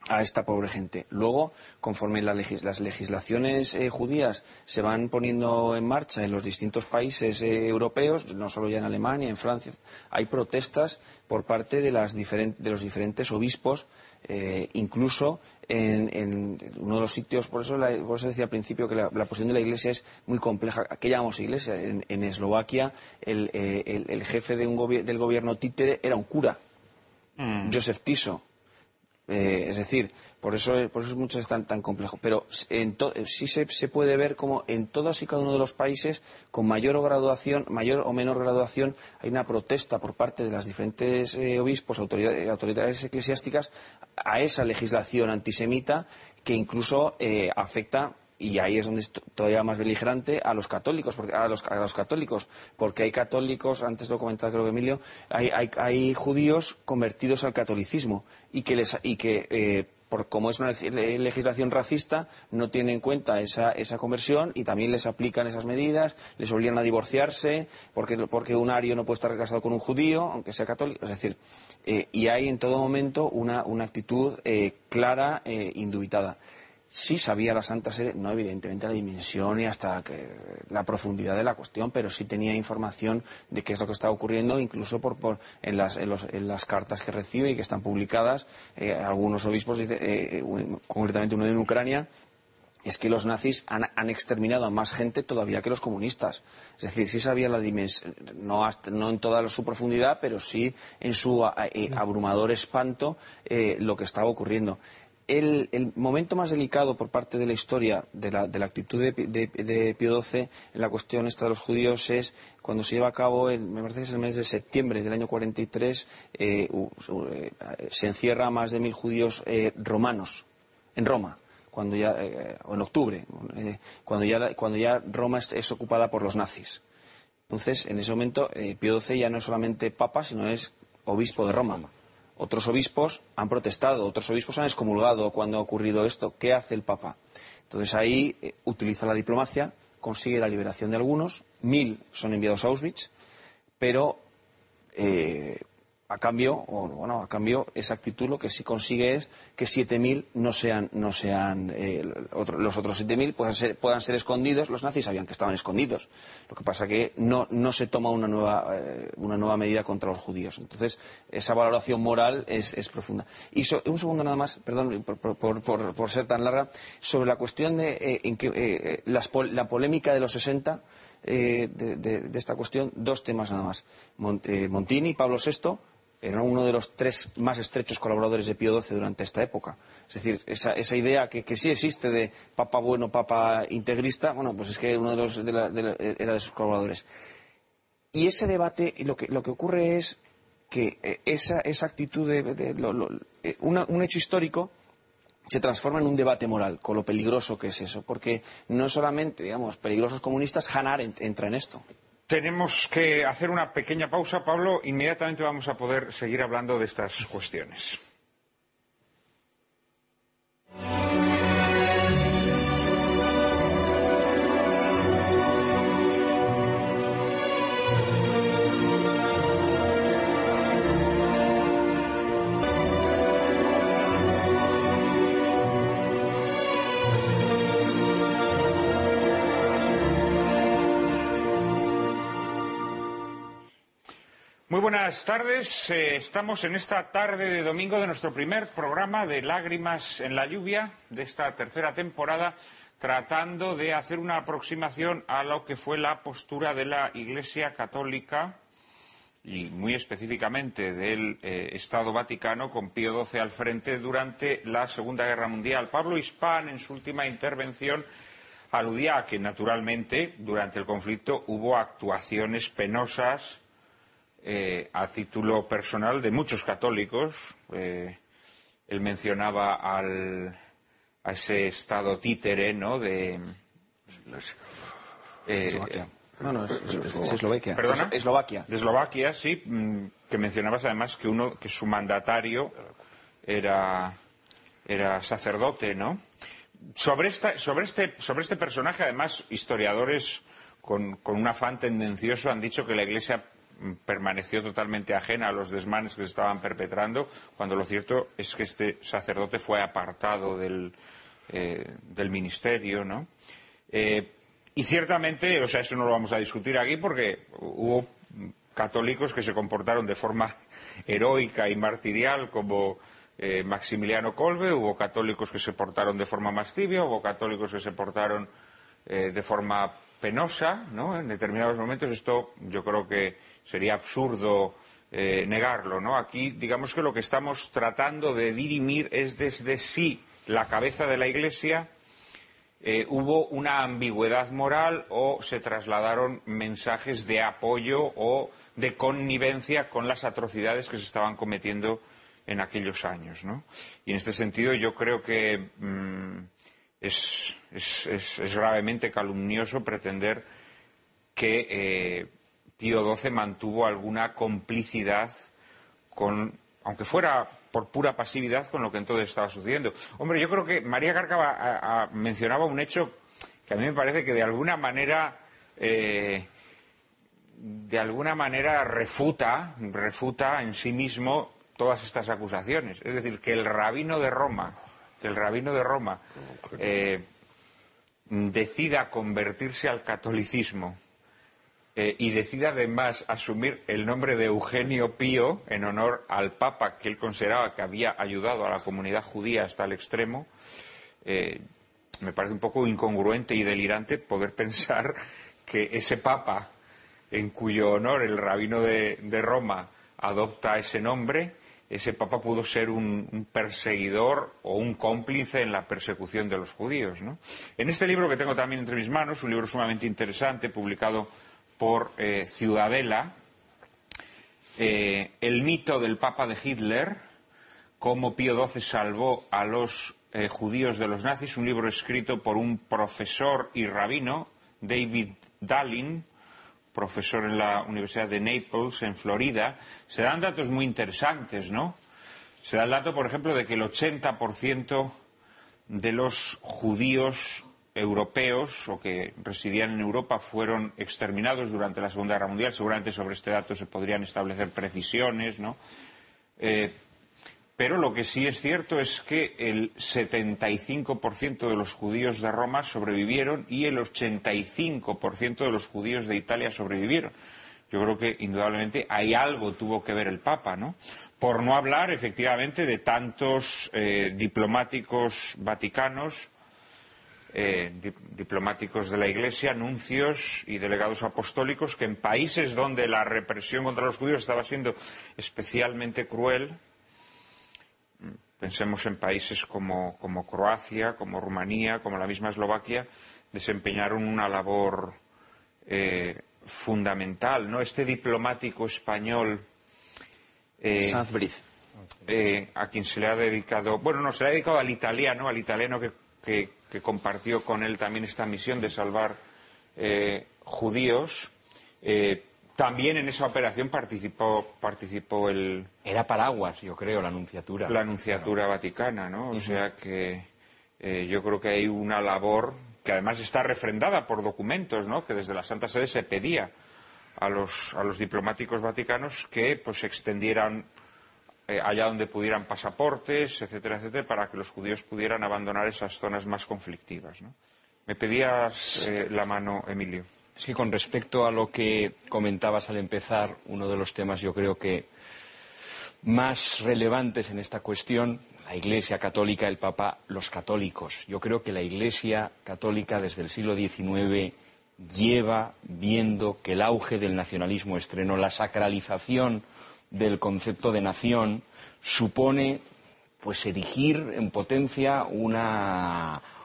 a esta pobre gente. Luego, conforme las legislaciones eh, judías se van poniendo en marcha en los distintos países eh, europeos, no solo ya en Alemania, en Francia, hay protestas por parte de los diferentes obispos, eh, incluso en, en uno de los sitios, por eso, la- por eso decía al principio que la, la posición de la Iglesia es muy compleja. ¿Qué llamamos Iglesia? En, en Eslovaquia, el, eh, el- el jefe de un gobi- del gobierno títere era un cura, Joseph Tiso. Eh, es decir, por eso, por eso mucho es tan, tan complejo. Pero to- sí se, puede ver como en todos y cada uno de los países, con mayor o graduación, mayor o menor graduación, hay una protesta por parte de las diferentes eh, obispos, autoridades, autoridades eclesiásticas, a esa legislación antisemita que incluso eh, afecta y ahí es donde es todavía más beligerante a los católicos, porque, a, los, católicos, porque hay católicos, antes lo comentaba creo que Emilio, hay, judíos convertidos al catolicismo y que, les, y que eh, por, como es una le- legislación racista, no tienen en cuenta esa, esa conversión y también les aplican esas medidas, les obligan a divorciarse, porque, porque un ario no puede estar casado con un judío, aunque sea católico. Es decir, eh, y hay en todo momento una, una actitud eh, clara, eh, indubitada. Sí sabía la Santa Sede, no evidentemente la dimensión y hasta que, la profundidad de la cuestión, pero sí tenía información de qué es lo que estaba ocurriendo, incluso por, por- en, las, en, los- en las cartas que recibe y que están publicadas. Eh, algunos obispos, eh, un- concretamente uno en Ucrania, es que los nazis han, exterminado a más gente todavía que los comunistas. Es decir, sí sabía la dimensión, no, hasta- no en toda su profundidad, pero sí en su eh, abrumador espanto eh, lo que estaba ocurriendo. El, el momento más delicado por parte de la historia de la, de la actitud de, de- de Pío XII en la cuestión esta de los judíos es cuando se lleva a cabo, el- me parece que es el mes de septiembre del año 43, eh, eh, se encierra a más de mil judíos eh, romanos en Roma cuando ya eh, o en octubre eh, cuando ya cuando ya Roma es, es ocupada por los nazis entonces en ese momento eh, Pío XII ya no es solamente papa sino es obispo de Roma. Otros obispos han protestado, otros obispos han excomulgado cuando ha ocurrido esto. ¿Qué hace el Papa? Entonces ahí eh, utiliza la diplomacia, consigue la liberación de algunos, mil son enviados a Auschwitz, pero eh, a cambio, o, bueno, a cambio, esa actitud lo que sí consigue es que 7.000 no sean, no sean eh, los otros 7.000 puedan ser, puedan ser escondidos. Los nazis sabían que estaban escondidos. Lo que pasa que no, no se toma una nueva, eh, una nueva medida contra los judíos. Entonces, esa valoración moral es, es profunda. Y un segundo nada más, perdón por, por- por- por- ser tan larga, sobre la cuestión de eh, en que, las la polémica de los 60 eh, de, de- esta cuestión, dos temas nada más. Mon- eh, Montini Pablo VI era uno de los tres más estrechos colaboradores de Pío XII durante esta época. Es decir, esa, esa idea que, sí existe de papa bueno, papa integrista, bueno, pues es que uno de los de la- de era de sus colaboradores. Y ese debate, lo que, lo que ocurre es que eh, esa, esa actitud de, eh, un hecho histórico se transforma en un debate moral, con lo peligroso que es eso, porque no solamente, digamos, peligrosos comunistas, Hannah entra en esto. Tenemos que hacer una pequeña pausa, Pablo. Inmediatamente vamos a poder seguir hablando de estas cuestiones. Muy buenas tardes. Eh, estamos en esta tarde de domingo de nuestro primer programa de Lágrimas en la Lluvia de esta tercera temporada, tratando de hacer una aproximación a lo que fue la postura de la Iglesia Católica y muy específicamente del eh, Estado Vaticano con Pío XII al frente durante la Segunda Guerra Mundial. Pablo Hispán, en su última intervención, aludía a que, naturalmente, durante el conflicto hubo actuaciones penosas eh, a título personal de muchos católicos. Eh, él mencionaba al, a ese estado títere, ¿no? De, eh, Eslovaquia. No, no, es, es- es- es Eslovaquia. ¿Perdona? Es- Eslovaquia. De Eslovaquia, sí, mm, que mencionabas además que uno, que su mandatario era, era sacerdote, ¿no? Sobre, esta, sobre, este, sobre este personaje, además, historiadores con, con un afán tendencioso han dicho que la Iglesia permaneció totalmente ajena a los desmanes que se estaban perpetrando, cuando lo cierto es que este sacerdote fue apartado del, eh, del ministerio, ¿no? Eh, y ciertamente, o sea, eso no lo vamos a discutir aquí porque hubo católicos que se comportaron de forma heroica y martirial como eh, Maximiliano Kolbe, hubo católicos que se portaron de forma más tibia, hubo católicos que se portaron de forma penosa, ¿no? En determinados momentos esto yo creo que sería absurdo eh, negarlo, ¿no? Aquí digamos que lo que estamos tratando de dirimir es desde sí la cabeza de la Iglesia eh, hubo una ambigüedad moral o se trasladaron mensajes de apoyo o de connivencia con las atrocidades que se estaban cometiendo en aquellos años. Y en este sentido yo creo que mm, es gravemente calumnioso pretender que eh, Pío XII mantuvo alguna complicidad con, aunque fuera por pura pasividad, con lo que entonces estaba sucediendo. Hombre, yo creo que María Cárcava a- a- mencionaba un hecho que a mí me parece que de alguna manera, eh, de alguna manera refuta, refuta en sí mismo todas estas acusaciones. Es decir, que el rabino de Roma, que el rabino de Roma eh, decida convertirse al catolicismo eh, y decide además asumir el nombre de Eugenio Pío en honor al Papa que él consideraba que había ayudado a la comunidad judía hasta el extremo, eh, me parece un poco incongruente y delirante poder pensar que ese Papa, en cuyo honor el rabino de, Roma adopta ese nombre, ese Papa pudo ser un, un perseguidor o un cómplice en la persecución de los judíos. ¿no? En este libro que tengo también entre mis manos, un libro sumamente interesante, publicado por eh, Ciudadela, eh, El mito del Papa de Hitler, cómo Pío XII salvó a los eh, judíos de los nazis, un libro escrito por un profesor y rabino, David Dallin, profesor en la Universidad de Naples, en Florida, se dan datos muy interesantes, ¿no? Se da el dato, por ejemplo, de que el 80% de los judíos europeos o que residían en Europa fueron exterminados durante la Segunda Guerra Mundial. Seguramente sobre este dato se podrían establecer precisiones, ¿no? Eh, pero lo que sí es cierto es que el 75% de los judíos de Roma sobrevivieron y el 85% de los judíos de Italia sobrevivieron. Yo creo que indudablemente hay algo tuvo que ver el Papa, ¿no? Por no hablar, efectivamente, de tantos eh, diplomáticos vaticanos, eh, diplomáticos de la Iglesia, nuncios y delegados apostólicos que en países donde la represión contra los judíos estaba siendo especialmente cruel, Pensemos en países como, Croacia, como Rumanía, como la misma Eslovaquia, desempeñaron una labor eh, fundamental. ¿no? Este diplomático español. Eh, eh, a quien se le ha dedicado. Bueno, no, se le ha dedicado al italiano, al italiano que, compartió con él también esta misión de salvar judíos. También en esa operación participó, participó el... Era paraguas, yo creo, la Anunciatura. La Anunciatura Vaticana, ¿no? O sea que eh, yo creo que hay una labor que además está refrendada por documentos, ¿no? Que desde la Santa Sede se pedía a los, a los diplomáticos vaticanos que pues extendieran eh, allá donde pudieran pasaportes, etcétera, etcétera, para que los judíos pudieran abandonar esas zonas más conflictivas, ¿no? Me pedías eh, la mano, Emilio. Es que con respecto a lo que comentabas al empezar, uno de los temas yo creo que más relevantes en esta cuestión, la Iglesia católica, el Papa, los católicos. Yo creo que la Iglesia católica desde el siglo XIX lleva viendo que el auge del nacionalismo extremo, la sacralización del concepto de nación, supone pues erigir en potencia un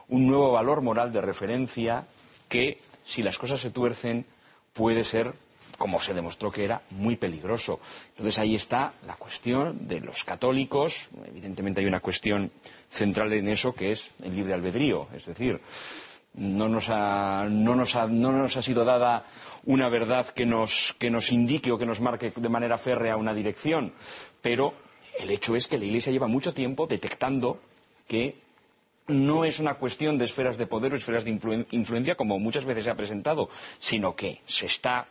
nuevo valor moral de referencia que si las cosas se tuercen, puede ser, como se demostró que era, muy peligroso. Entonces ahí está la cuestión de los católicos. Evidentemente hay una cuestión central en eso que es el libre albedrío. Es decir, no nos ha, no nos ha, no nos ha sido dada una verdad que nos, que nos indique o que nos marque de manera férrea una dirección. Pero el hecho es que la Iglesia lleva mucho tiempo detectando que no es una cuestión de esferas de poder o esferas de influencia como muchas veces se ha presentado, sino que se está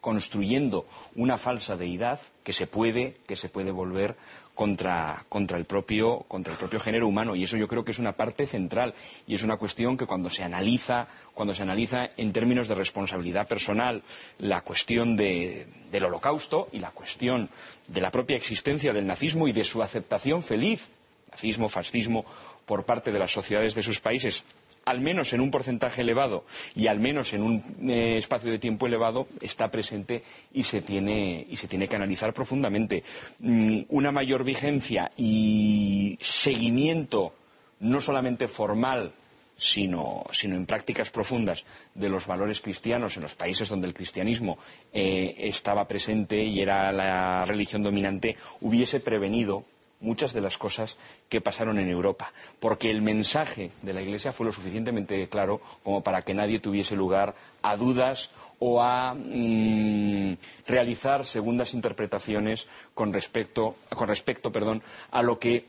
construyendo una falsa deidad que se puede, que se puede volver contra, contra, el propio, contra el propio género humano. Y eso yo creo que es una parte central y es una cuestión que cuando se analiza, cuando se analiza en términos de responsabilidad personal la cuestión del holocausto y la cuestión de la propia existencia del nazismo y de su aceptación feliz, nazismo, fascismo por parte de las sociedades de sus países, al menos en un porcentaje elevado y al menos en un eh, espacio de tiempo elevado, está presente y se tiene, y se tiene que analizar profundamente. Mm, una mayor vigencia y seguimiento no solamente formal sino, en prácticas profundas de los valores cristianos en los países donde el cristianismo eh, estaba presente y era la religión dominante, hubiese prevenido muchas de las cosas que pasaron en Europa, porque el mensaje de la Iglesia fue lo suficientemente claro como para que nadie tuviese lugar a dudas o a mm, realizar segundas interpretaciones con respecto, con respecto perdón, a lo que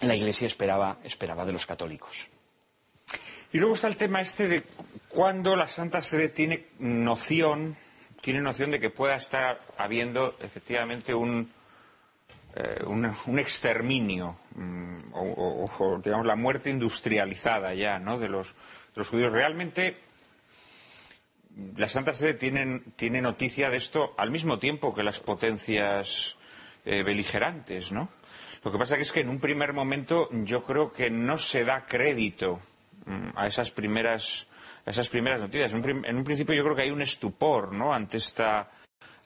la Iglesia esperaba, esperaba de los católicos. Y luego está el tema este de cuándo la Santa Sede tiene noción, tiene noción de que pueda estar habiendo efectivamente un, eh, un, exterminio mm, o, digamos la muerte industrializada ya ¿no? de, los, judíos. Realmente la Santa Sede tiene, noticia de esto al mismo tiempo que las potencias eh, beligerantes, ¿no? Lo que pasa es que en un primer momento yo creo que no se da crédito mm, a esas primeras esas primeras noticias. En un, principio yo creo que hay un estupor, ¿no? Ante esta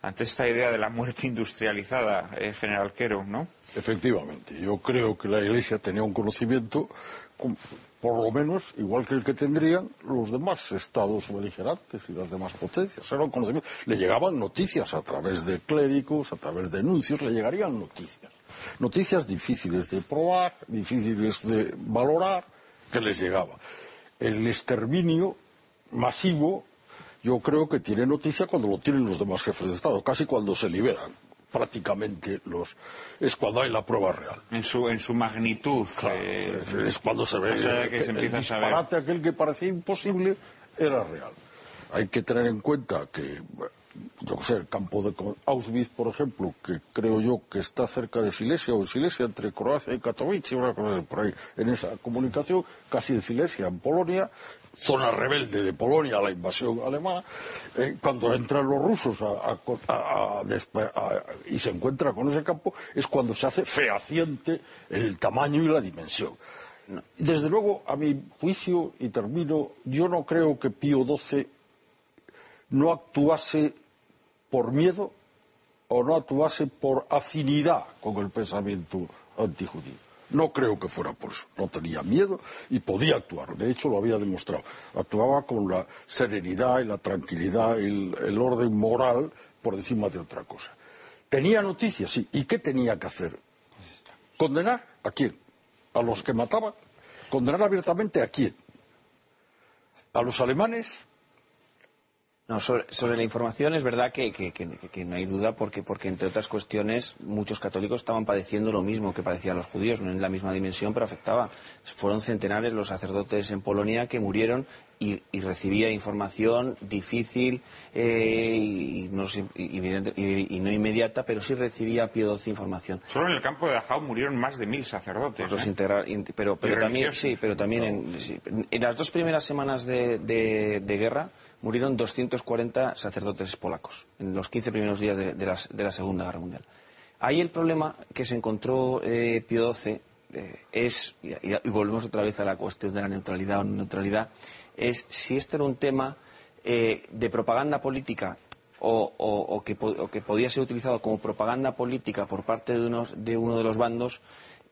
ante esta idea de la muerte industrializada, eh, general Quero, ¿no? Efectivamente, yo creo que la Iglesia tenía un conocimiento, por lo menos, igual que el que tendrían los demás estados beligerantes y las demás potencias. Le llegaban noticias a través de clérigos, a través de anuncios, le llegarían noticias. Noticias difíciles de probar, difíciles de valorar, que les llegaba. El exterminio masivo Yo creo que tiene noticia cuando lo tienen los demás jefes de Estado, casi cuando se liberan prácticamente los es cuando hay la prueba real. En su, en su magnitud. Claro, eh, es cuando se ve o sea, que que se el empieza a saber. disparate aquel que parecía imposible era real. Hay que tener en cuenta que, yo sé, el campo de Auschwitz, por ejemplo, que creo yo que está cerca de Silesia o en Silesia, entre Croacia y Katowice, una cosa por ahí, en esa comunicación, casi en Silesia, en Polonia, zona rebelde de Polonia a la invasión alemana, eh, cuando entran los rusos a- y se encuentra con ese campo, es cuando se hace fehaciente el tamaño y la dimensión. Desde luego, a mi juicio, y termino, yo no creo que Pío XII no actuase por miedo o no actuase por afinidad con el pensamiento antijudío. No creo que fuera por eso. No tenía miedo y podía actuar. De hecho, lo había demostrado. Actuaba con la serenidad y la tranquilidad el, el orden moral por encima de otra cosa. Tenía noticias, sí. ¿Y qué tenía que hacer? ¿Condenar a quién? ¿A los que mataban? ¿Condenar abiertamente a quién? ¿A los alemanes? No, sobre, la información es verdad que- que no hay duda porque, porque, entre otras cuestiones, muchos católicos estaban padeciendo lo mismo que padecían los judíos, no en la misma dimensión, pero afectaba. Fueron centenares los sacerdotes en Polonia que murieron y, y recibía información difícil eh, y, no, y- evidente- y- y no inmediata, pero sí recibía Pío XII información. Solo en el campo de Dachau murieron más de mil sacerdotes. Los ¿eh? pero, pero también, sí, pero también en, sí, en las dos primeras semanas de, de- de guerra murieron 240 sacerdotes polacos en los 15 primeros días de, de las- de la Segunda Guerra Mundial. Ahí el problema que se encontró eh, Pío XII eh, es, y, volvemos otra vez a la cuestión de la neutralidad o no neutralidad, es si esto era un tema eh, de propaganda política o, o- que, o que podía ser utilizado como propaganda política por parte de, unos, de uno de los bandos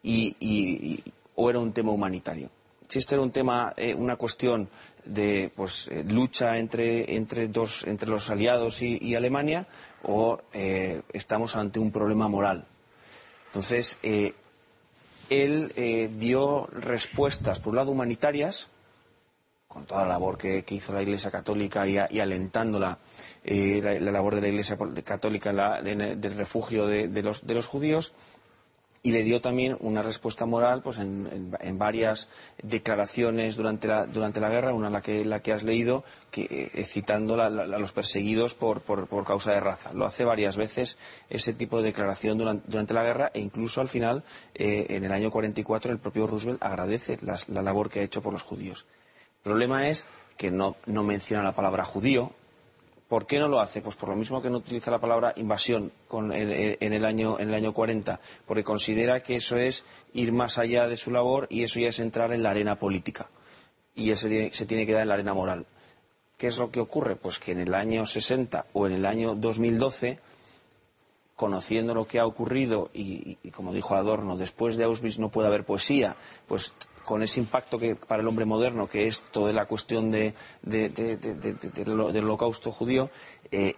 y, y- o era un tema humanitario. Si esto era un tema, eh, una cuestión de pues, eh, lucha entre, entre, dos, entre los aliados y, Alemania o eh, estamos ante un problema moral. Entonces, él eh, dio respuestas, por un lado, humanitarias, con toda la labor que, hizo la Iglesia Católica y, a- alentándola, eh, la, la labor de la Iglesia Católica del refugio de los judíos, y le dio también una respuesta moral pues en, varias declaraciones durante la, durante la guerra, una la que, la que has leído, que, eh, citando a los perseguidos por, por- por causa de raza. Lo hace varias veces ese tipo de declaración durante, durante la guerra e incluso al final, eh, en el año 44, el propio Roosevelt agradece la labor que ha hecho por los judíos. El problema es que no, no menciona la palabra judío, ¿Por qué no lo hace? Pues por lo mismo que no utiliza la palabra invasión en, el año, en el año 40, porque considera que eso es ir más allá de su labor y eso ya es entrar en la arena política. Y eso se tiene que dar en la arena moral. ¿Qué es lo que ocurre? Pues que en el año 60 o en el año 2012, conociendo lo que ha ocurrido y, y como dijo Adorno, después de Auschwitz no puede haber poesía, pues con ese impacto que para el hombre moderno, que es toda la cuestión de, de- de- de- de- de- del holo- del holocausto judío, eh,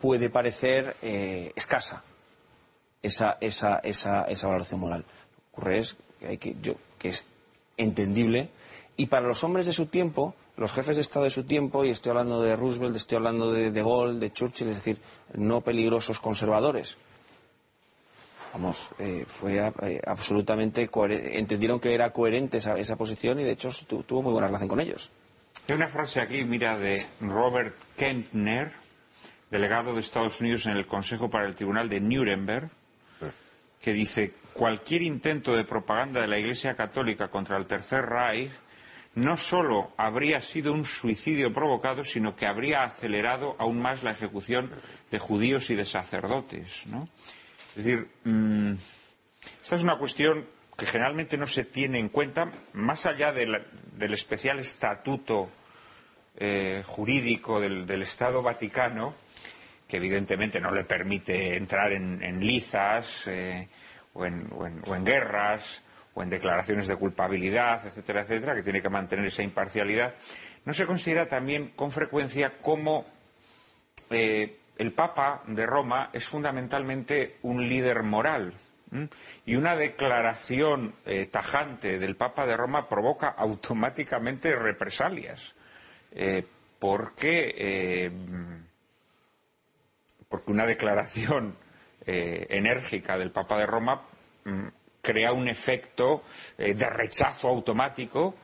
puede parecer eh, escasa esa, esa, esa, esa valoración moral. Lo que ocurre es que, hay que, que es entendible y para los hombres de su tiempo, los jefes de Estado de su tiempo, y estoy hablando de Roosevelt, estoy hablando de De Gaulle, de Churchill, es decir, no peligrosos conservadores. Vamos, eh, fue eh, absolutamente entendieron que era coherente esa, esa posición y de hecho tu- tuvo muy buena relación con ellos. Hay una frase aquí, mira, de Robert Kempner, delegado de Estados Unidos en el Consejo para el Tribunal de Nuremberg, que dice, cualquier intento de propaganda de la Iglesia Católica contra el Tercer Reich no solo habría sido un suicidio provocado, sino que habría acelerado aún más la ejecución de judíos y de sacerdotes. ¿no? Es decir, mm, esta es una cuestión que generalmente no se tiene en cuenta, más allá del especial estatuto eh, jurídico del, Estado Vaticano, que evidentemente no le permite entrar en, lizas eh, o en guerras o en declaraciones de culpabilidad, etcétera, etcétera, que tiene que mantener esa imparcialidad, no se considera también con frecuencia como eh, el Papa de Roma es fundamentalmente un líder moral. Y una declaración eh, tajante del Papa de Roma provoca automáticamente represalias. Eh, porque, eh, porque una declaración enérgica del Papa de Roma mm, crea un efecto de rechazo automático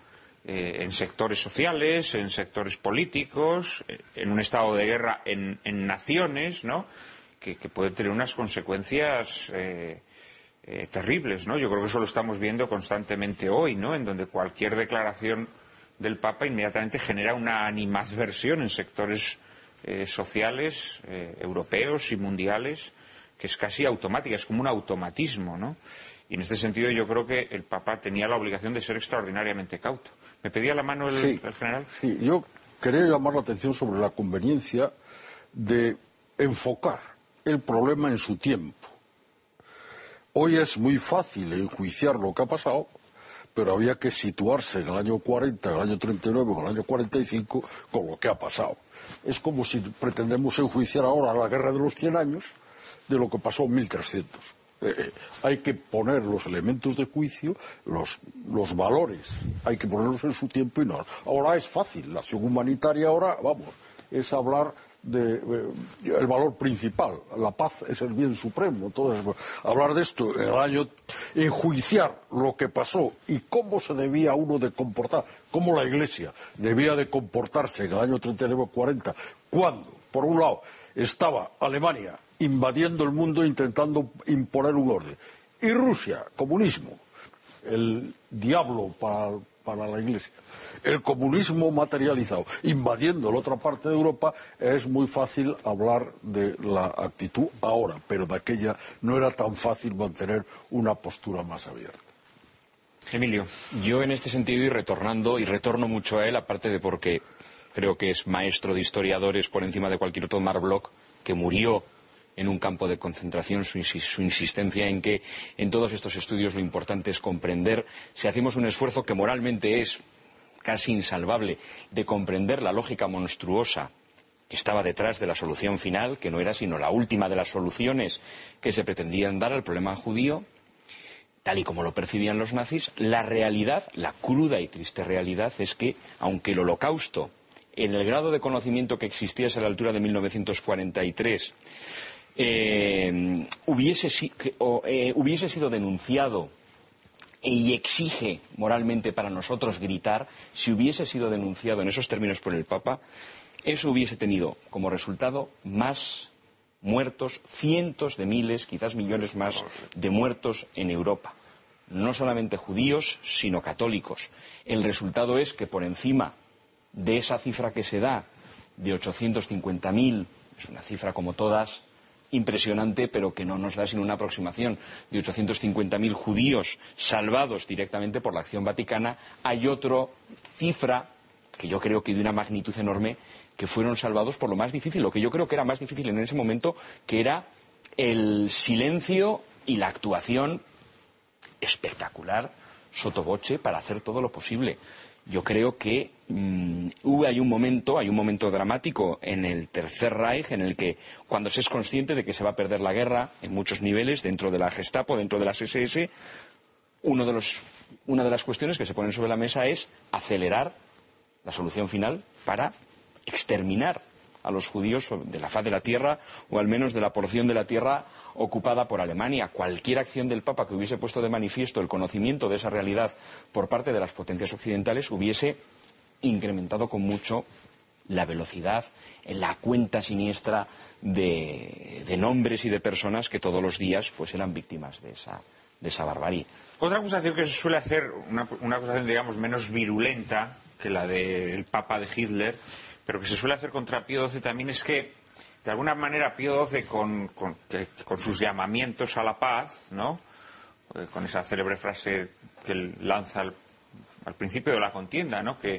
eh, en sectores sociales, en sectores políticos, eh, en un estado de guerra en, naciones, ¿no? Que, que, puede tener unas consecuencias eh, terribles, ¿no? Yo creo que eso lo estamos viendo constantemente hoy, ¿no? En donde cualquier declaración del Papa inmediatamente genera una animadversión en sectores sociales europeos y mundiales que es casi automática, es como un automatismo, ¿no? Y en este sentido yo creo que el Papa tenía la obligación de ser extraordinariamente cauto. ¿Me pedía la mano el, sí, el general? Sí, yo quería llamar la atención sobre la conveniencia de enfocar el problema en su tiempo. Hoy es muy fácil enjuiciar lo que ha pasado, pero había que situarse en el año 40, en el año 39, en el año 45 con lo que ha pasado. Es como si pretendemos enjuiciar ahora la guerra de los 100 años de lo que pasó en 1300. Eh, hay que poner los elementos de juicio, los, los, valores, hay que ponerlos en su tiempo y no. Ahora es fácil, la acción humanitaria ahora, vamos, es hablar de eh, el valor principal, la paz es el bien supremo. Entonces, hablar de esto el año, enjuiciar lo que pasó y cómo se debía uno de comportar, cómo la Iglesia debía de comportarse en el año 39-40, cuando, por un lado, estaba Alemania invadiendo el mundo intentando imponer un orden. Y Rusia, comunismo, el diablo para, para, la Iglesia. El comunismo materializado, invadiendo la otra parte de Europa, es muy fácil hablar de la actitud ahora, pero de aquella no era tan fácil mantener una postura más abierta. Emilio. Yo en este sentido, y retornando, y retorno mucho a él, aparte de porque creo que es maestro de historiadores por encima de cualquier otro Marblok, que murió en un campo de concentración, su, insistencia en que en todos estos estudios lo importante es comprender, si hacemos un esfuerzo que moralmente es casi insalvable, de comprender la lógica monstruosa que estaba detrás de la solución final, que no era sino la última de las soluciones que se pretendían dar al problema judío, tal y como lo percibían los nazis, la realidad, la cruda y triste realidad es que, aunque el holocausto, en el grado de conocimiento que existía a la altura de 1943, eh, hubiese, eh, hubiese, sido denunciado y exige moralmente para nosotros gritar, si hubiese sido denunciado en esos términos por el Papa, eso hubiese tenido como resultado más muertos, cientos de miles, quizás millones más de muertos en Europa. No solamente judíos, sino católicos. El resultado es que por encima de esa cifra que se da de 850.000, es una cifra como todas, impresionante, pero que no nos da sino una aproximación de 850.000 judíos salvados directamente por la acción vaticana, hay otra cifra que yo creo que de una magnitud enorme que fueron salvados por lo más difícil, lo que yo creo que era más difícil en ese momento, que era el silencio y la actuación espectacular sotoboche para hacer todo lo posible yo creo que hubo, hay un momento, hay un momento dramático en el Tercer Reich en el que cuando se es consciente de que se va a perder la guerra en muchos niveles, dentro de la Gestapo, dentro de las SS, una de las cuestiones que se ponen sobre la mesa es acelerar la solución final para exterminar a los judíos de la faz de la tierra o al menos de la porción de la tierra ocupada por Alemania. Cualquier acción del Papa que hubiese puesto de manifiesto el conocimiento de esa realidad por parte de las potencias occidentales hubiese incrementado con mucho la velocidad, la cuenta siniestra de, nombres y de personas que todos los días pues eran víctimas de esa, de esa barbarie. Otra acusación que se suele hacer, una, una acusación digamos menos virulenta que la del Papa de Hitler, pero que se suele hacer contra Pío XII también es que, de alguna manera, Pío XII, con, con, que, con sus llamamientos a la paz, ¿no? Eh, con esa célebre frase que él lanza al, al principio de la contienda, ¿no? que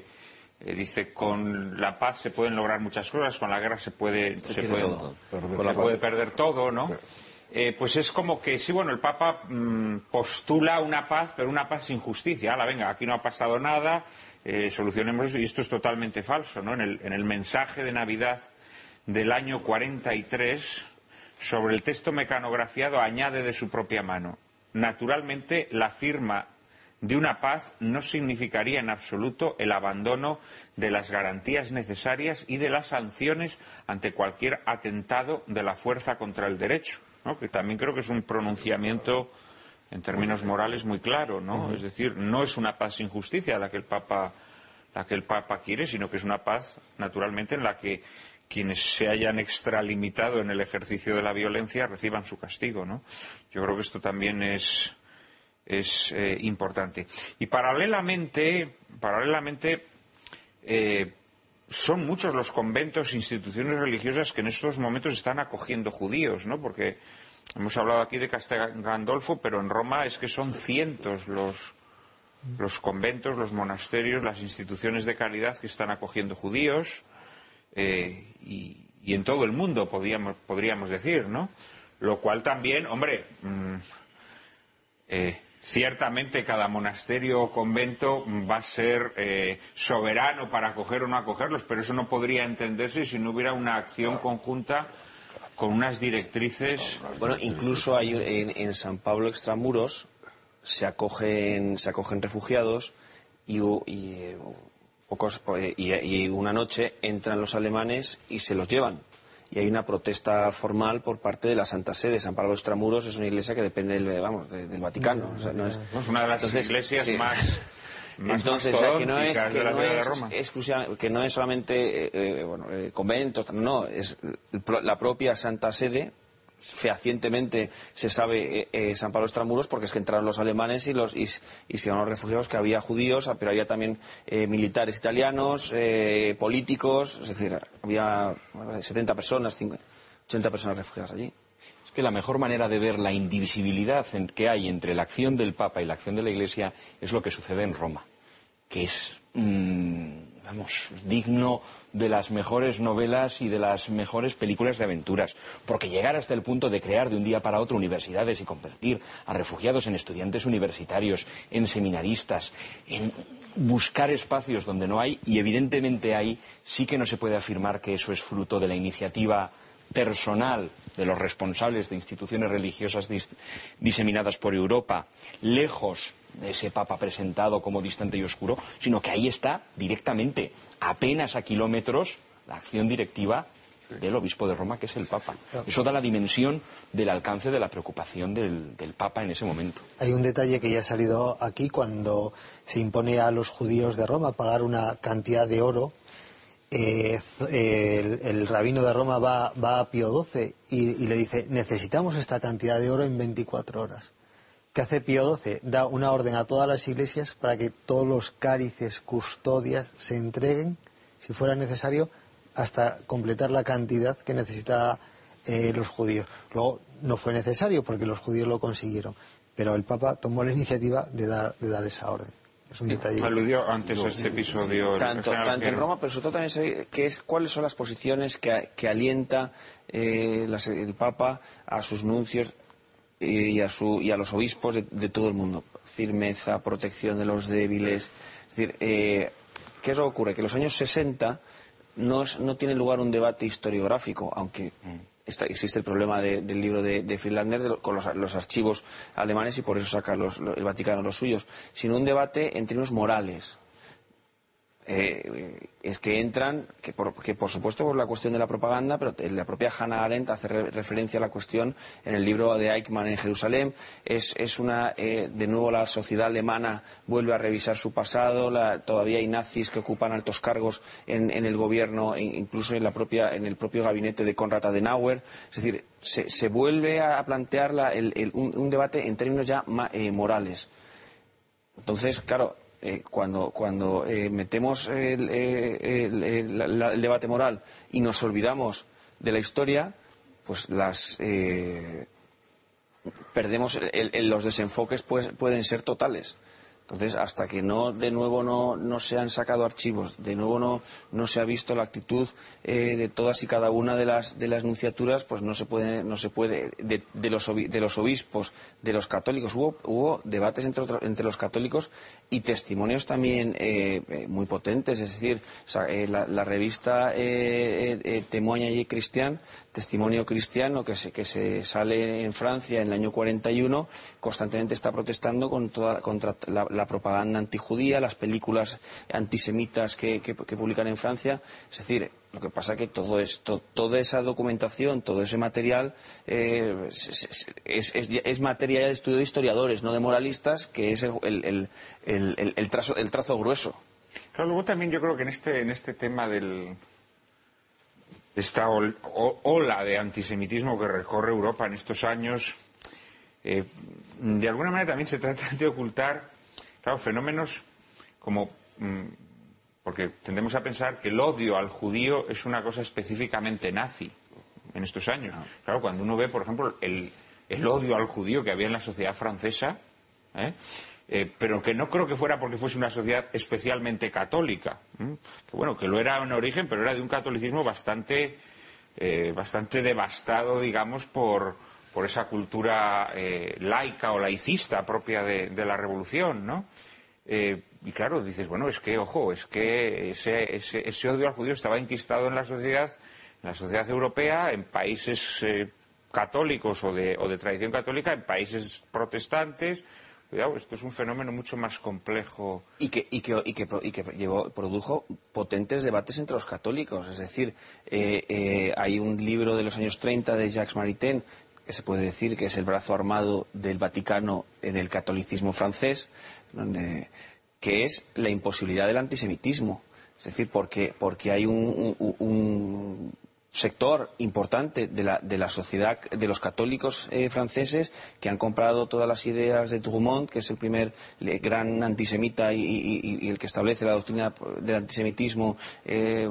eh, dice con la paz se pueden lograr muchas cosas, con la guerra se puede, se, se puede, todo. se la puede perder todo, ¿no? Eh, pues es como que sí, bueno, el Papa mmm, postula una paz, pero una paz sin justicia. Ahora, venga, aquí no ha pasado nada, eh, solucionemos y esto es totalmente falso. En el, en el mensaje de Navidad del año 43, sobre el texto mecanografiado, añade de su propia mano. Naturalmente, la firma de una paz no significaría en absoluto el abandono de las garantías necesarias y de las sanciones ante cualquier atentado de la fuerza contra el derecho, que también creo que es un pronunciamiento en términos morales muy claro, ¿no? Es decir, no es una paz sin justicia la que el Papa la que el Papa quiere, sino que es una paz, naturalmente, en la que quienes se hayan extralimitado en el ejercicio de la violencia reciban su castigo, ¿no? Yo creo que esto también es, es eh, importante. Y paralelamente, paralelamente eh, son muchos los conventos e instituciones religiosas que en estos momentos están acogiendo judíos, ¿no? Porque hemos hablado aquí de Castel Gandolfo, pero en Roma es que son cientos los, conventos, los monasterios, las instituciones de caridad que están acogiendo judíos eh, y, en todo el mundo, podríamos, podríamos decir, ¿no? Lo cual también, hombre, mm, eh, ciertamente cada monasterio o convento va a ser eh, soberano para acoger o no acogerlos, pero eso no podría entenderse si no hubiera una acción conjunta con unas directrices. Bueno, incluso hay en, en San Pablo Extramuros se acogen, se acogen refugiados y, y, eh, pocos, eh, y, y una noche entran los alemanes y se los llevan. Y hay una protesta formal por parte de la Santa Sede. San Pablo Extramuros es una iglesia que depende del, vamos, de- del Vaticano. O sea, no es- una de las Entonces, iglesias sí. más, más Entonces, o sea, que no es, que no es que no es solamente eh, eh, bueno, eh, conventos, no, es la propia Santa Sede fehacientemente se sabe eh, eh, San Pablo Extramuros porque es que entraron los alemanes y los y, y se iban los refugiados que había judíos pero había también eh, militares italianos eh, políticos es decir había bueno, 70 personas 50, 80 personas refugiadas allí. Es que la mejor manera de ver la indivisibilidad en- que hay entre la acción del Papa y la acción de la Iglesia es lo que sucede en Roma, que es, mm, vamos, digno de las mejores novelas y de las mejores películas de aventuras, porque llegar hasta el punto de crear de un día para otro universidades y convertir a refugiados en estudiantes universitarios, en seminaristas, en buscar espacios donde no hay, y evidentemente hay, sí que no se puede afirmar que eso es fruto de la iniciativa personal de los responsables de instituciones religiosas dis- diseminadas por Europa, lejos de ese Papa presentado como distante y oscuro, sino que ahí está directamente, apenas a kilómetros, la acción directiva del obispo de Roma, que es el Papa. Eso da la dimensión del alcance de la preocupación del, del Papa en ese momento. Hay un detalle que ya ha salido aquí cuando se impone a los judíos de Roma pagar una cantidad de oro. Eh, el, rabino de Roma va, a Pío XII y, le dice, necesitamos esta cantidad de oro en 24 horas. ¿Qué hace Pío XII? Da una orden a todas las iglesias para que todos los cálices, custodias se entreguen, si fuera necesario, hasta completar la cantidad que necesita eh, los judíos. Luego no fue necesario porque los judíos lo consiguieron, pero el Papa tomó la iniciativa de dar, de dar esa orden. Es un detalle. Aludió antes a este episodio. tanto, en. Roma, pero sobre todo también sé que es, cuáles son las posiciones que, que alienta eh, las- el Papa a sus nuncios y a, su, y a los obispos de, de todo el mundo. Firmeza, protección de los débiles. Es decir, eh, ¿qué es lo que ocurre? Que en los años 60 no, es- no tiene lugar un debate historiográfico, aunque está- existe el problema de- del libro de, de Friedlander de con los, archivos alemanes y por eso saca los- lo- el Vaticano los suyos, sino un debate en términos morales. Eh, es que entran, que por, que por supuesto por la cuestión de la propaganda, pero la propia Hannah Arendt hace re- referencia a la cuestión en el libro de Eichmann en Jerusalén. Es, es una, eh, de nuevo la sociedad alemana vuelve a revisar su pasado, la- todavía hay nazis que ocupan altos cargos en, el gobierno, e incluso en, la propia, en el propio gabinete de Konrad Adenauer. Es decir, se, vuelve a plantear la- el- un, debate en términos ya eh, morales. Entonces, claro, eh, cuando, cuando eh, metemos el, eh, el- debate moral y nos olvidamos de la historia, pues las perdemos los desenfoques pues, pueden ser totales. Entonces, hasta que no, de nuevo no, no se han sacado archivos, de nuevo no, no se ha visto la actitud eh, de todas y cada una de las, de las nunciaturas, pues no se puede, no se puede de, los, de los obispos, de los católicos. Hubo, hubo debates entre, entre los católicos y testimonios también eh, eh, muy potentes. Es decir, eh, la, la revista eh, eh, Témoigne y Cristian, Testimonio Cristiano, que se, que se sale en Francia en el año 41, constantemente está protestando con toda- contra la, la propaganda antijudía, las películas antisemitas que, que- publican en Francia. Es decir, lo que pasa que todo esto, toda esa documentación, todo ese material eh, es, es- es- es de estudio de historiadores, no de moralistas, que es el, el- el- el- trazo, trazo grueso. Claro, luego también yo creo que en este, en este tema del, de esta ol- o- ola de antisemitismo que recorre Europa en estos años, eh, de alguna manera también se trata de ocultar, claro, fenómenos como, mm, porque tendemos a pensar que el odio al judío es una cosa específicamente nazi en estos años. Claro, cuando uno ve, por ejemplo, el, el odio al judío que había en la sociedad francesa, ¿eh? Eh, pero que no creo que fuera porque fuese una sociedad especialmente católica. Que bueno, que lo era en origen, pero era de un catolicismo bastante, eh, bastante devastado, digamos, por, por esa cultura eh, laica o laicista propia de, la revolución, ¿no? Y claro, dices, bueno, es que, ojo, es que ese, ese, ese odio al judío estaba enquistado en la sociedad, en la sociedad europea, en países católicos o de tradición católica, en países protestantes. Cuidado, esto es un fenómeno mucho más complejo. y que, y que, y que, y que produjo potentes debates entre los católicos. Es decir, eh, eh, hay un libro de los años 30 de Jacques Maritain que se puede decir que es el brazo armado del Vaticano en el catolicismo francés, donde, que es la imposibilidad del antisemitismo. Es decir, porque, porque hay un sector importante de la, sociedad de los católicos eh, franceses que han comprado todas las ideas de Drummond, que es el primer gran antisemita y, el que establece la doctrina del antisemitismo, eh,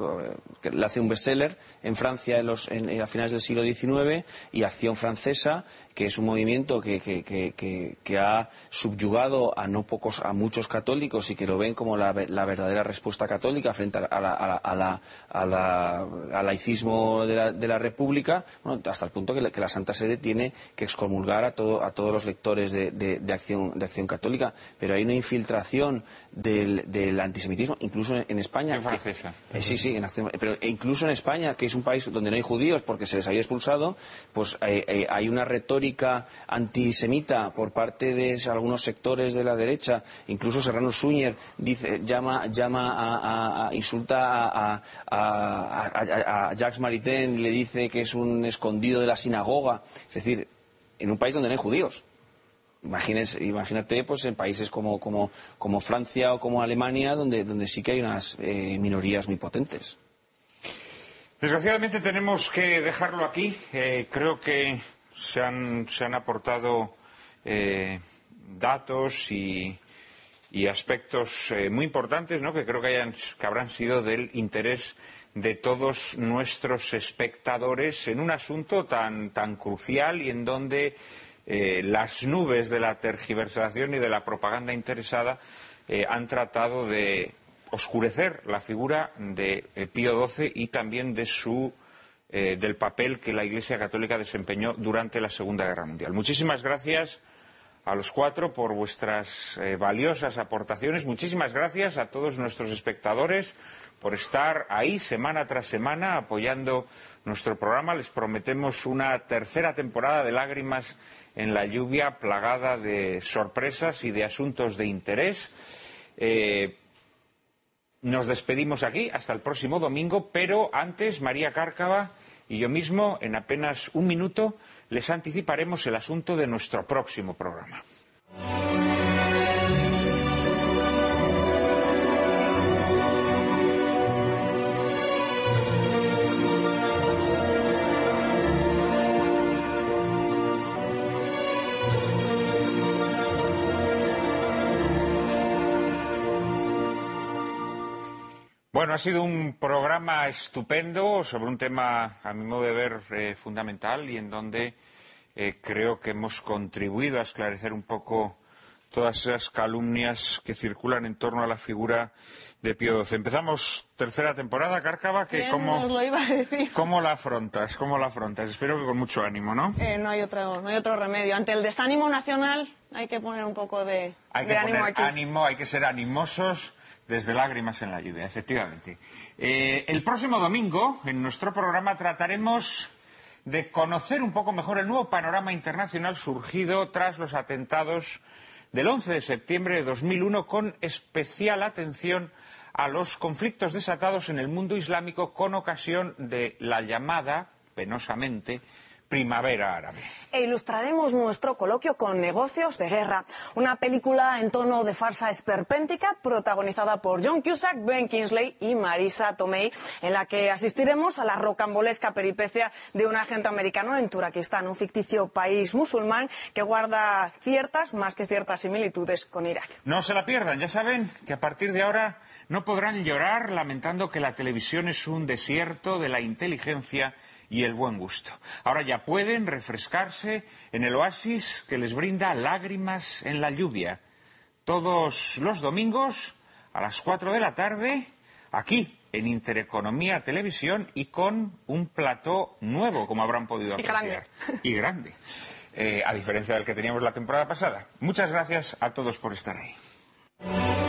que le hace un bestseller en Francia en en- a finales del siglo XIX, y Acción Francesa, que es un movimiento que, que- que- que- ha subyugado a no pocos, a muchos católicos y que lo ven como la, la verdadera respuesta católica frente a la- a la- a la- a la- a la- al laicismo de la, de la República, bueno, hasta el punto que la, Santa Sede tiene que excomulgar a, todo- a todos los lectores de, de- de acción, de acción católica. Pero hay una infiltración del, del antisemitismo, incluso en, en España. Que- Francesa. eh, sí, sí, en acción, pero incluso en España, que es un país donde no hay judíos porque se les había expulsado, pues eh, eh, hay una retórica antisemita por parte de algunos sectores de la derecha. Incluso Serrano Suñer dice, llama, llama a, a- a- insulta a, a, Jacques Maritain le dice que es un escondido de la sinagoga. Es decir, en un país donde no hay judíos. Imagínese- imagínate pues en países como, Francia o como Alemania donde, donde sí que hay unas eh, minorías muy potentes. Desgraciadamente tenemos que dejarlo aquí. Eh, creo que se han, se han aportado eh, datos y, y aspectos eh, muy importantes ¿no? que creo que, hayan- que habrán sido del interés de todos nuestros espectadores en un asunto tan, tan crucial y en donde eh, las nubes de la tergiversación y de la propaganda interesada han tratado de oscurecer la figura de Pío XII y también de su, eh, del papel que la Iglesia Católica desempeñó durante la Segunda Guerra Mundial. Muchísimas gracias a los cuatro por vuestras eh, valiosas aportaciones. Muchísimas gracias a todos nuestros espectadores por estar ahí semana tras semana apoyando nuestro programa. Les prometemos una tercera temporada de lágrimas en la lluvia plagada de sorpresas y de asuntos de interés. Eh, nos despedimos aquí hasta el próximo domingo, pero antes María Cárcava y yo mismo, en apenas un minuto, les anticiparemos el asunto de nuestro próximo programa. Bueno, ha sido un programa estupendo sobre un tema, a mi modo de ver, eh, fundamental y en donde eh, creo que hemos contribuido a esclarecer un poco todas esas calumnias que circulan en torno a la figura de Pío XII. Empezamos tercera temporada, Cárcava, que Bien, cómo, lo iba a decir. ¿cómo la afrontas? ¿Cómo la afrontas? Espero que con mucho ánimo, ¿no? Eh, no, hay otro, no hay otro remedio. Ante el desánimo nacional hay que poner un poco de, Hay de que ánimo poner aquí. ánimo, hay que ser animosos desde lágrimas en la lluvia, efectivamente. Eh, el próximo domingo, en nuestro programa, trataremos de conocer un poco mejor el nuevo panorama internacional surgido tras los atentados del 11 de septiembre de 2001 con especial atención a los conflictos desatados en el mundo islámico con ocasión de la llamada, penosamente, Primavera Árabe. E ilustraremos nuestro coloquio con Negocios de Guerra, una película en tono de farsa esperpéntica protagonizada por John Cusack, Ben Kingsley y Marisa Tomei, en la que asistiremos a la rocambolesca peripecia de un agente americano en Turakistán, un ficticio país musulmán que guarda ciertas, más que ciertas similitudes con Irak. No se la pierdan, ya saben que a partir de ahora no podrán llorar lamentando que la televisión es un desierto de la inteligencia y el buen gusto. Ahora ya pueden refrescarse en el oasis que les brinda lágrimas en la lluvia. Todos los domingos a las 4 de la tarde, aquí en Intereconomía Televisión y con un plató nuevo, como habrán podido apreciar. Y grande. Eh, a diferencia del que teníamos la temporada pasada. Muchas gracias a todos por estar ahí.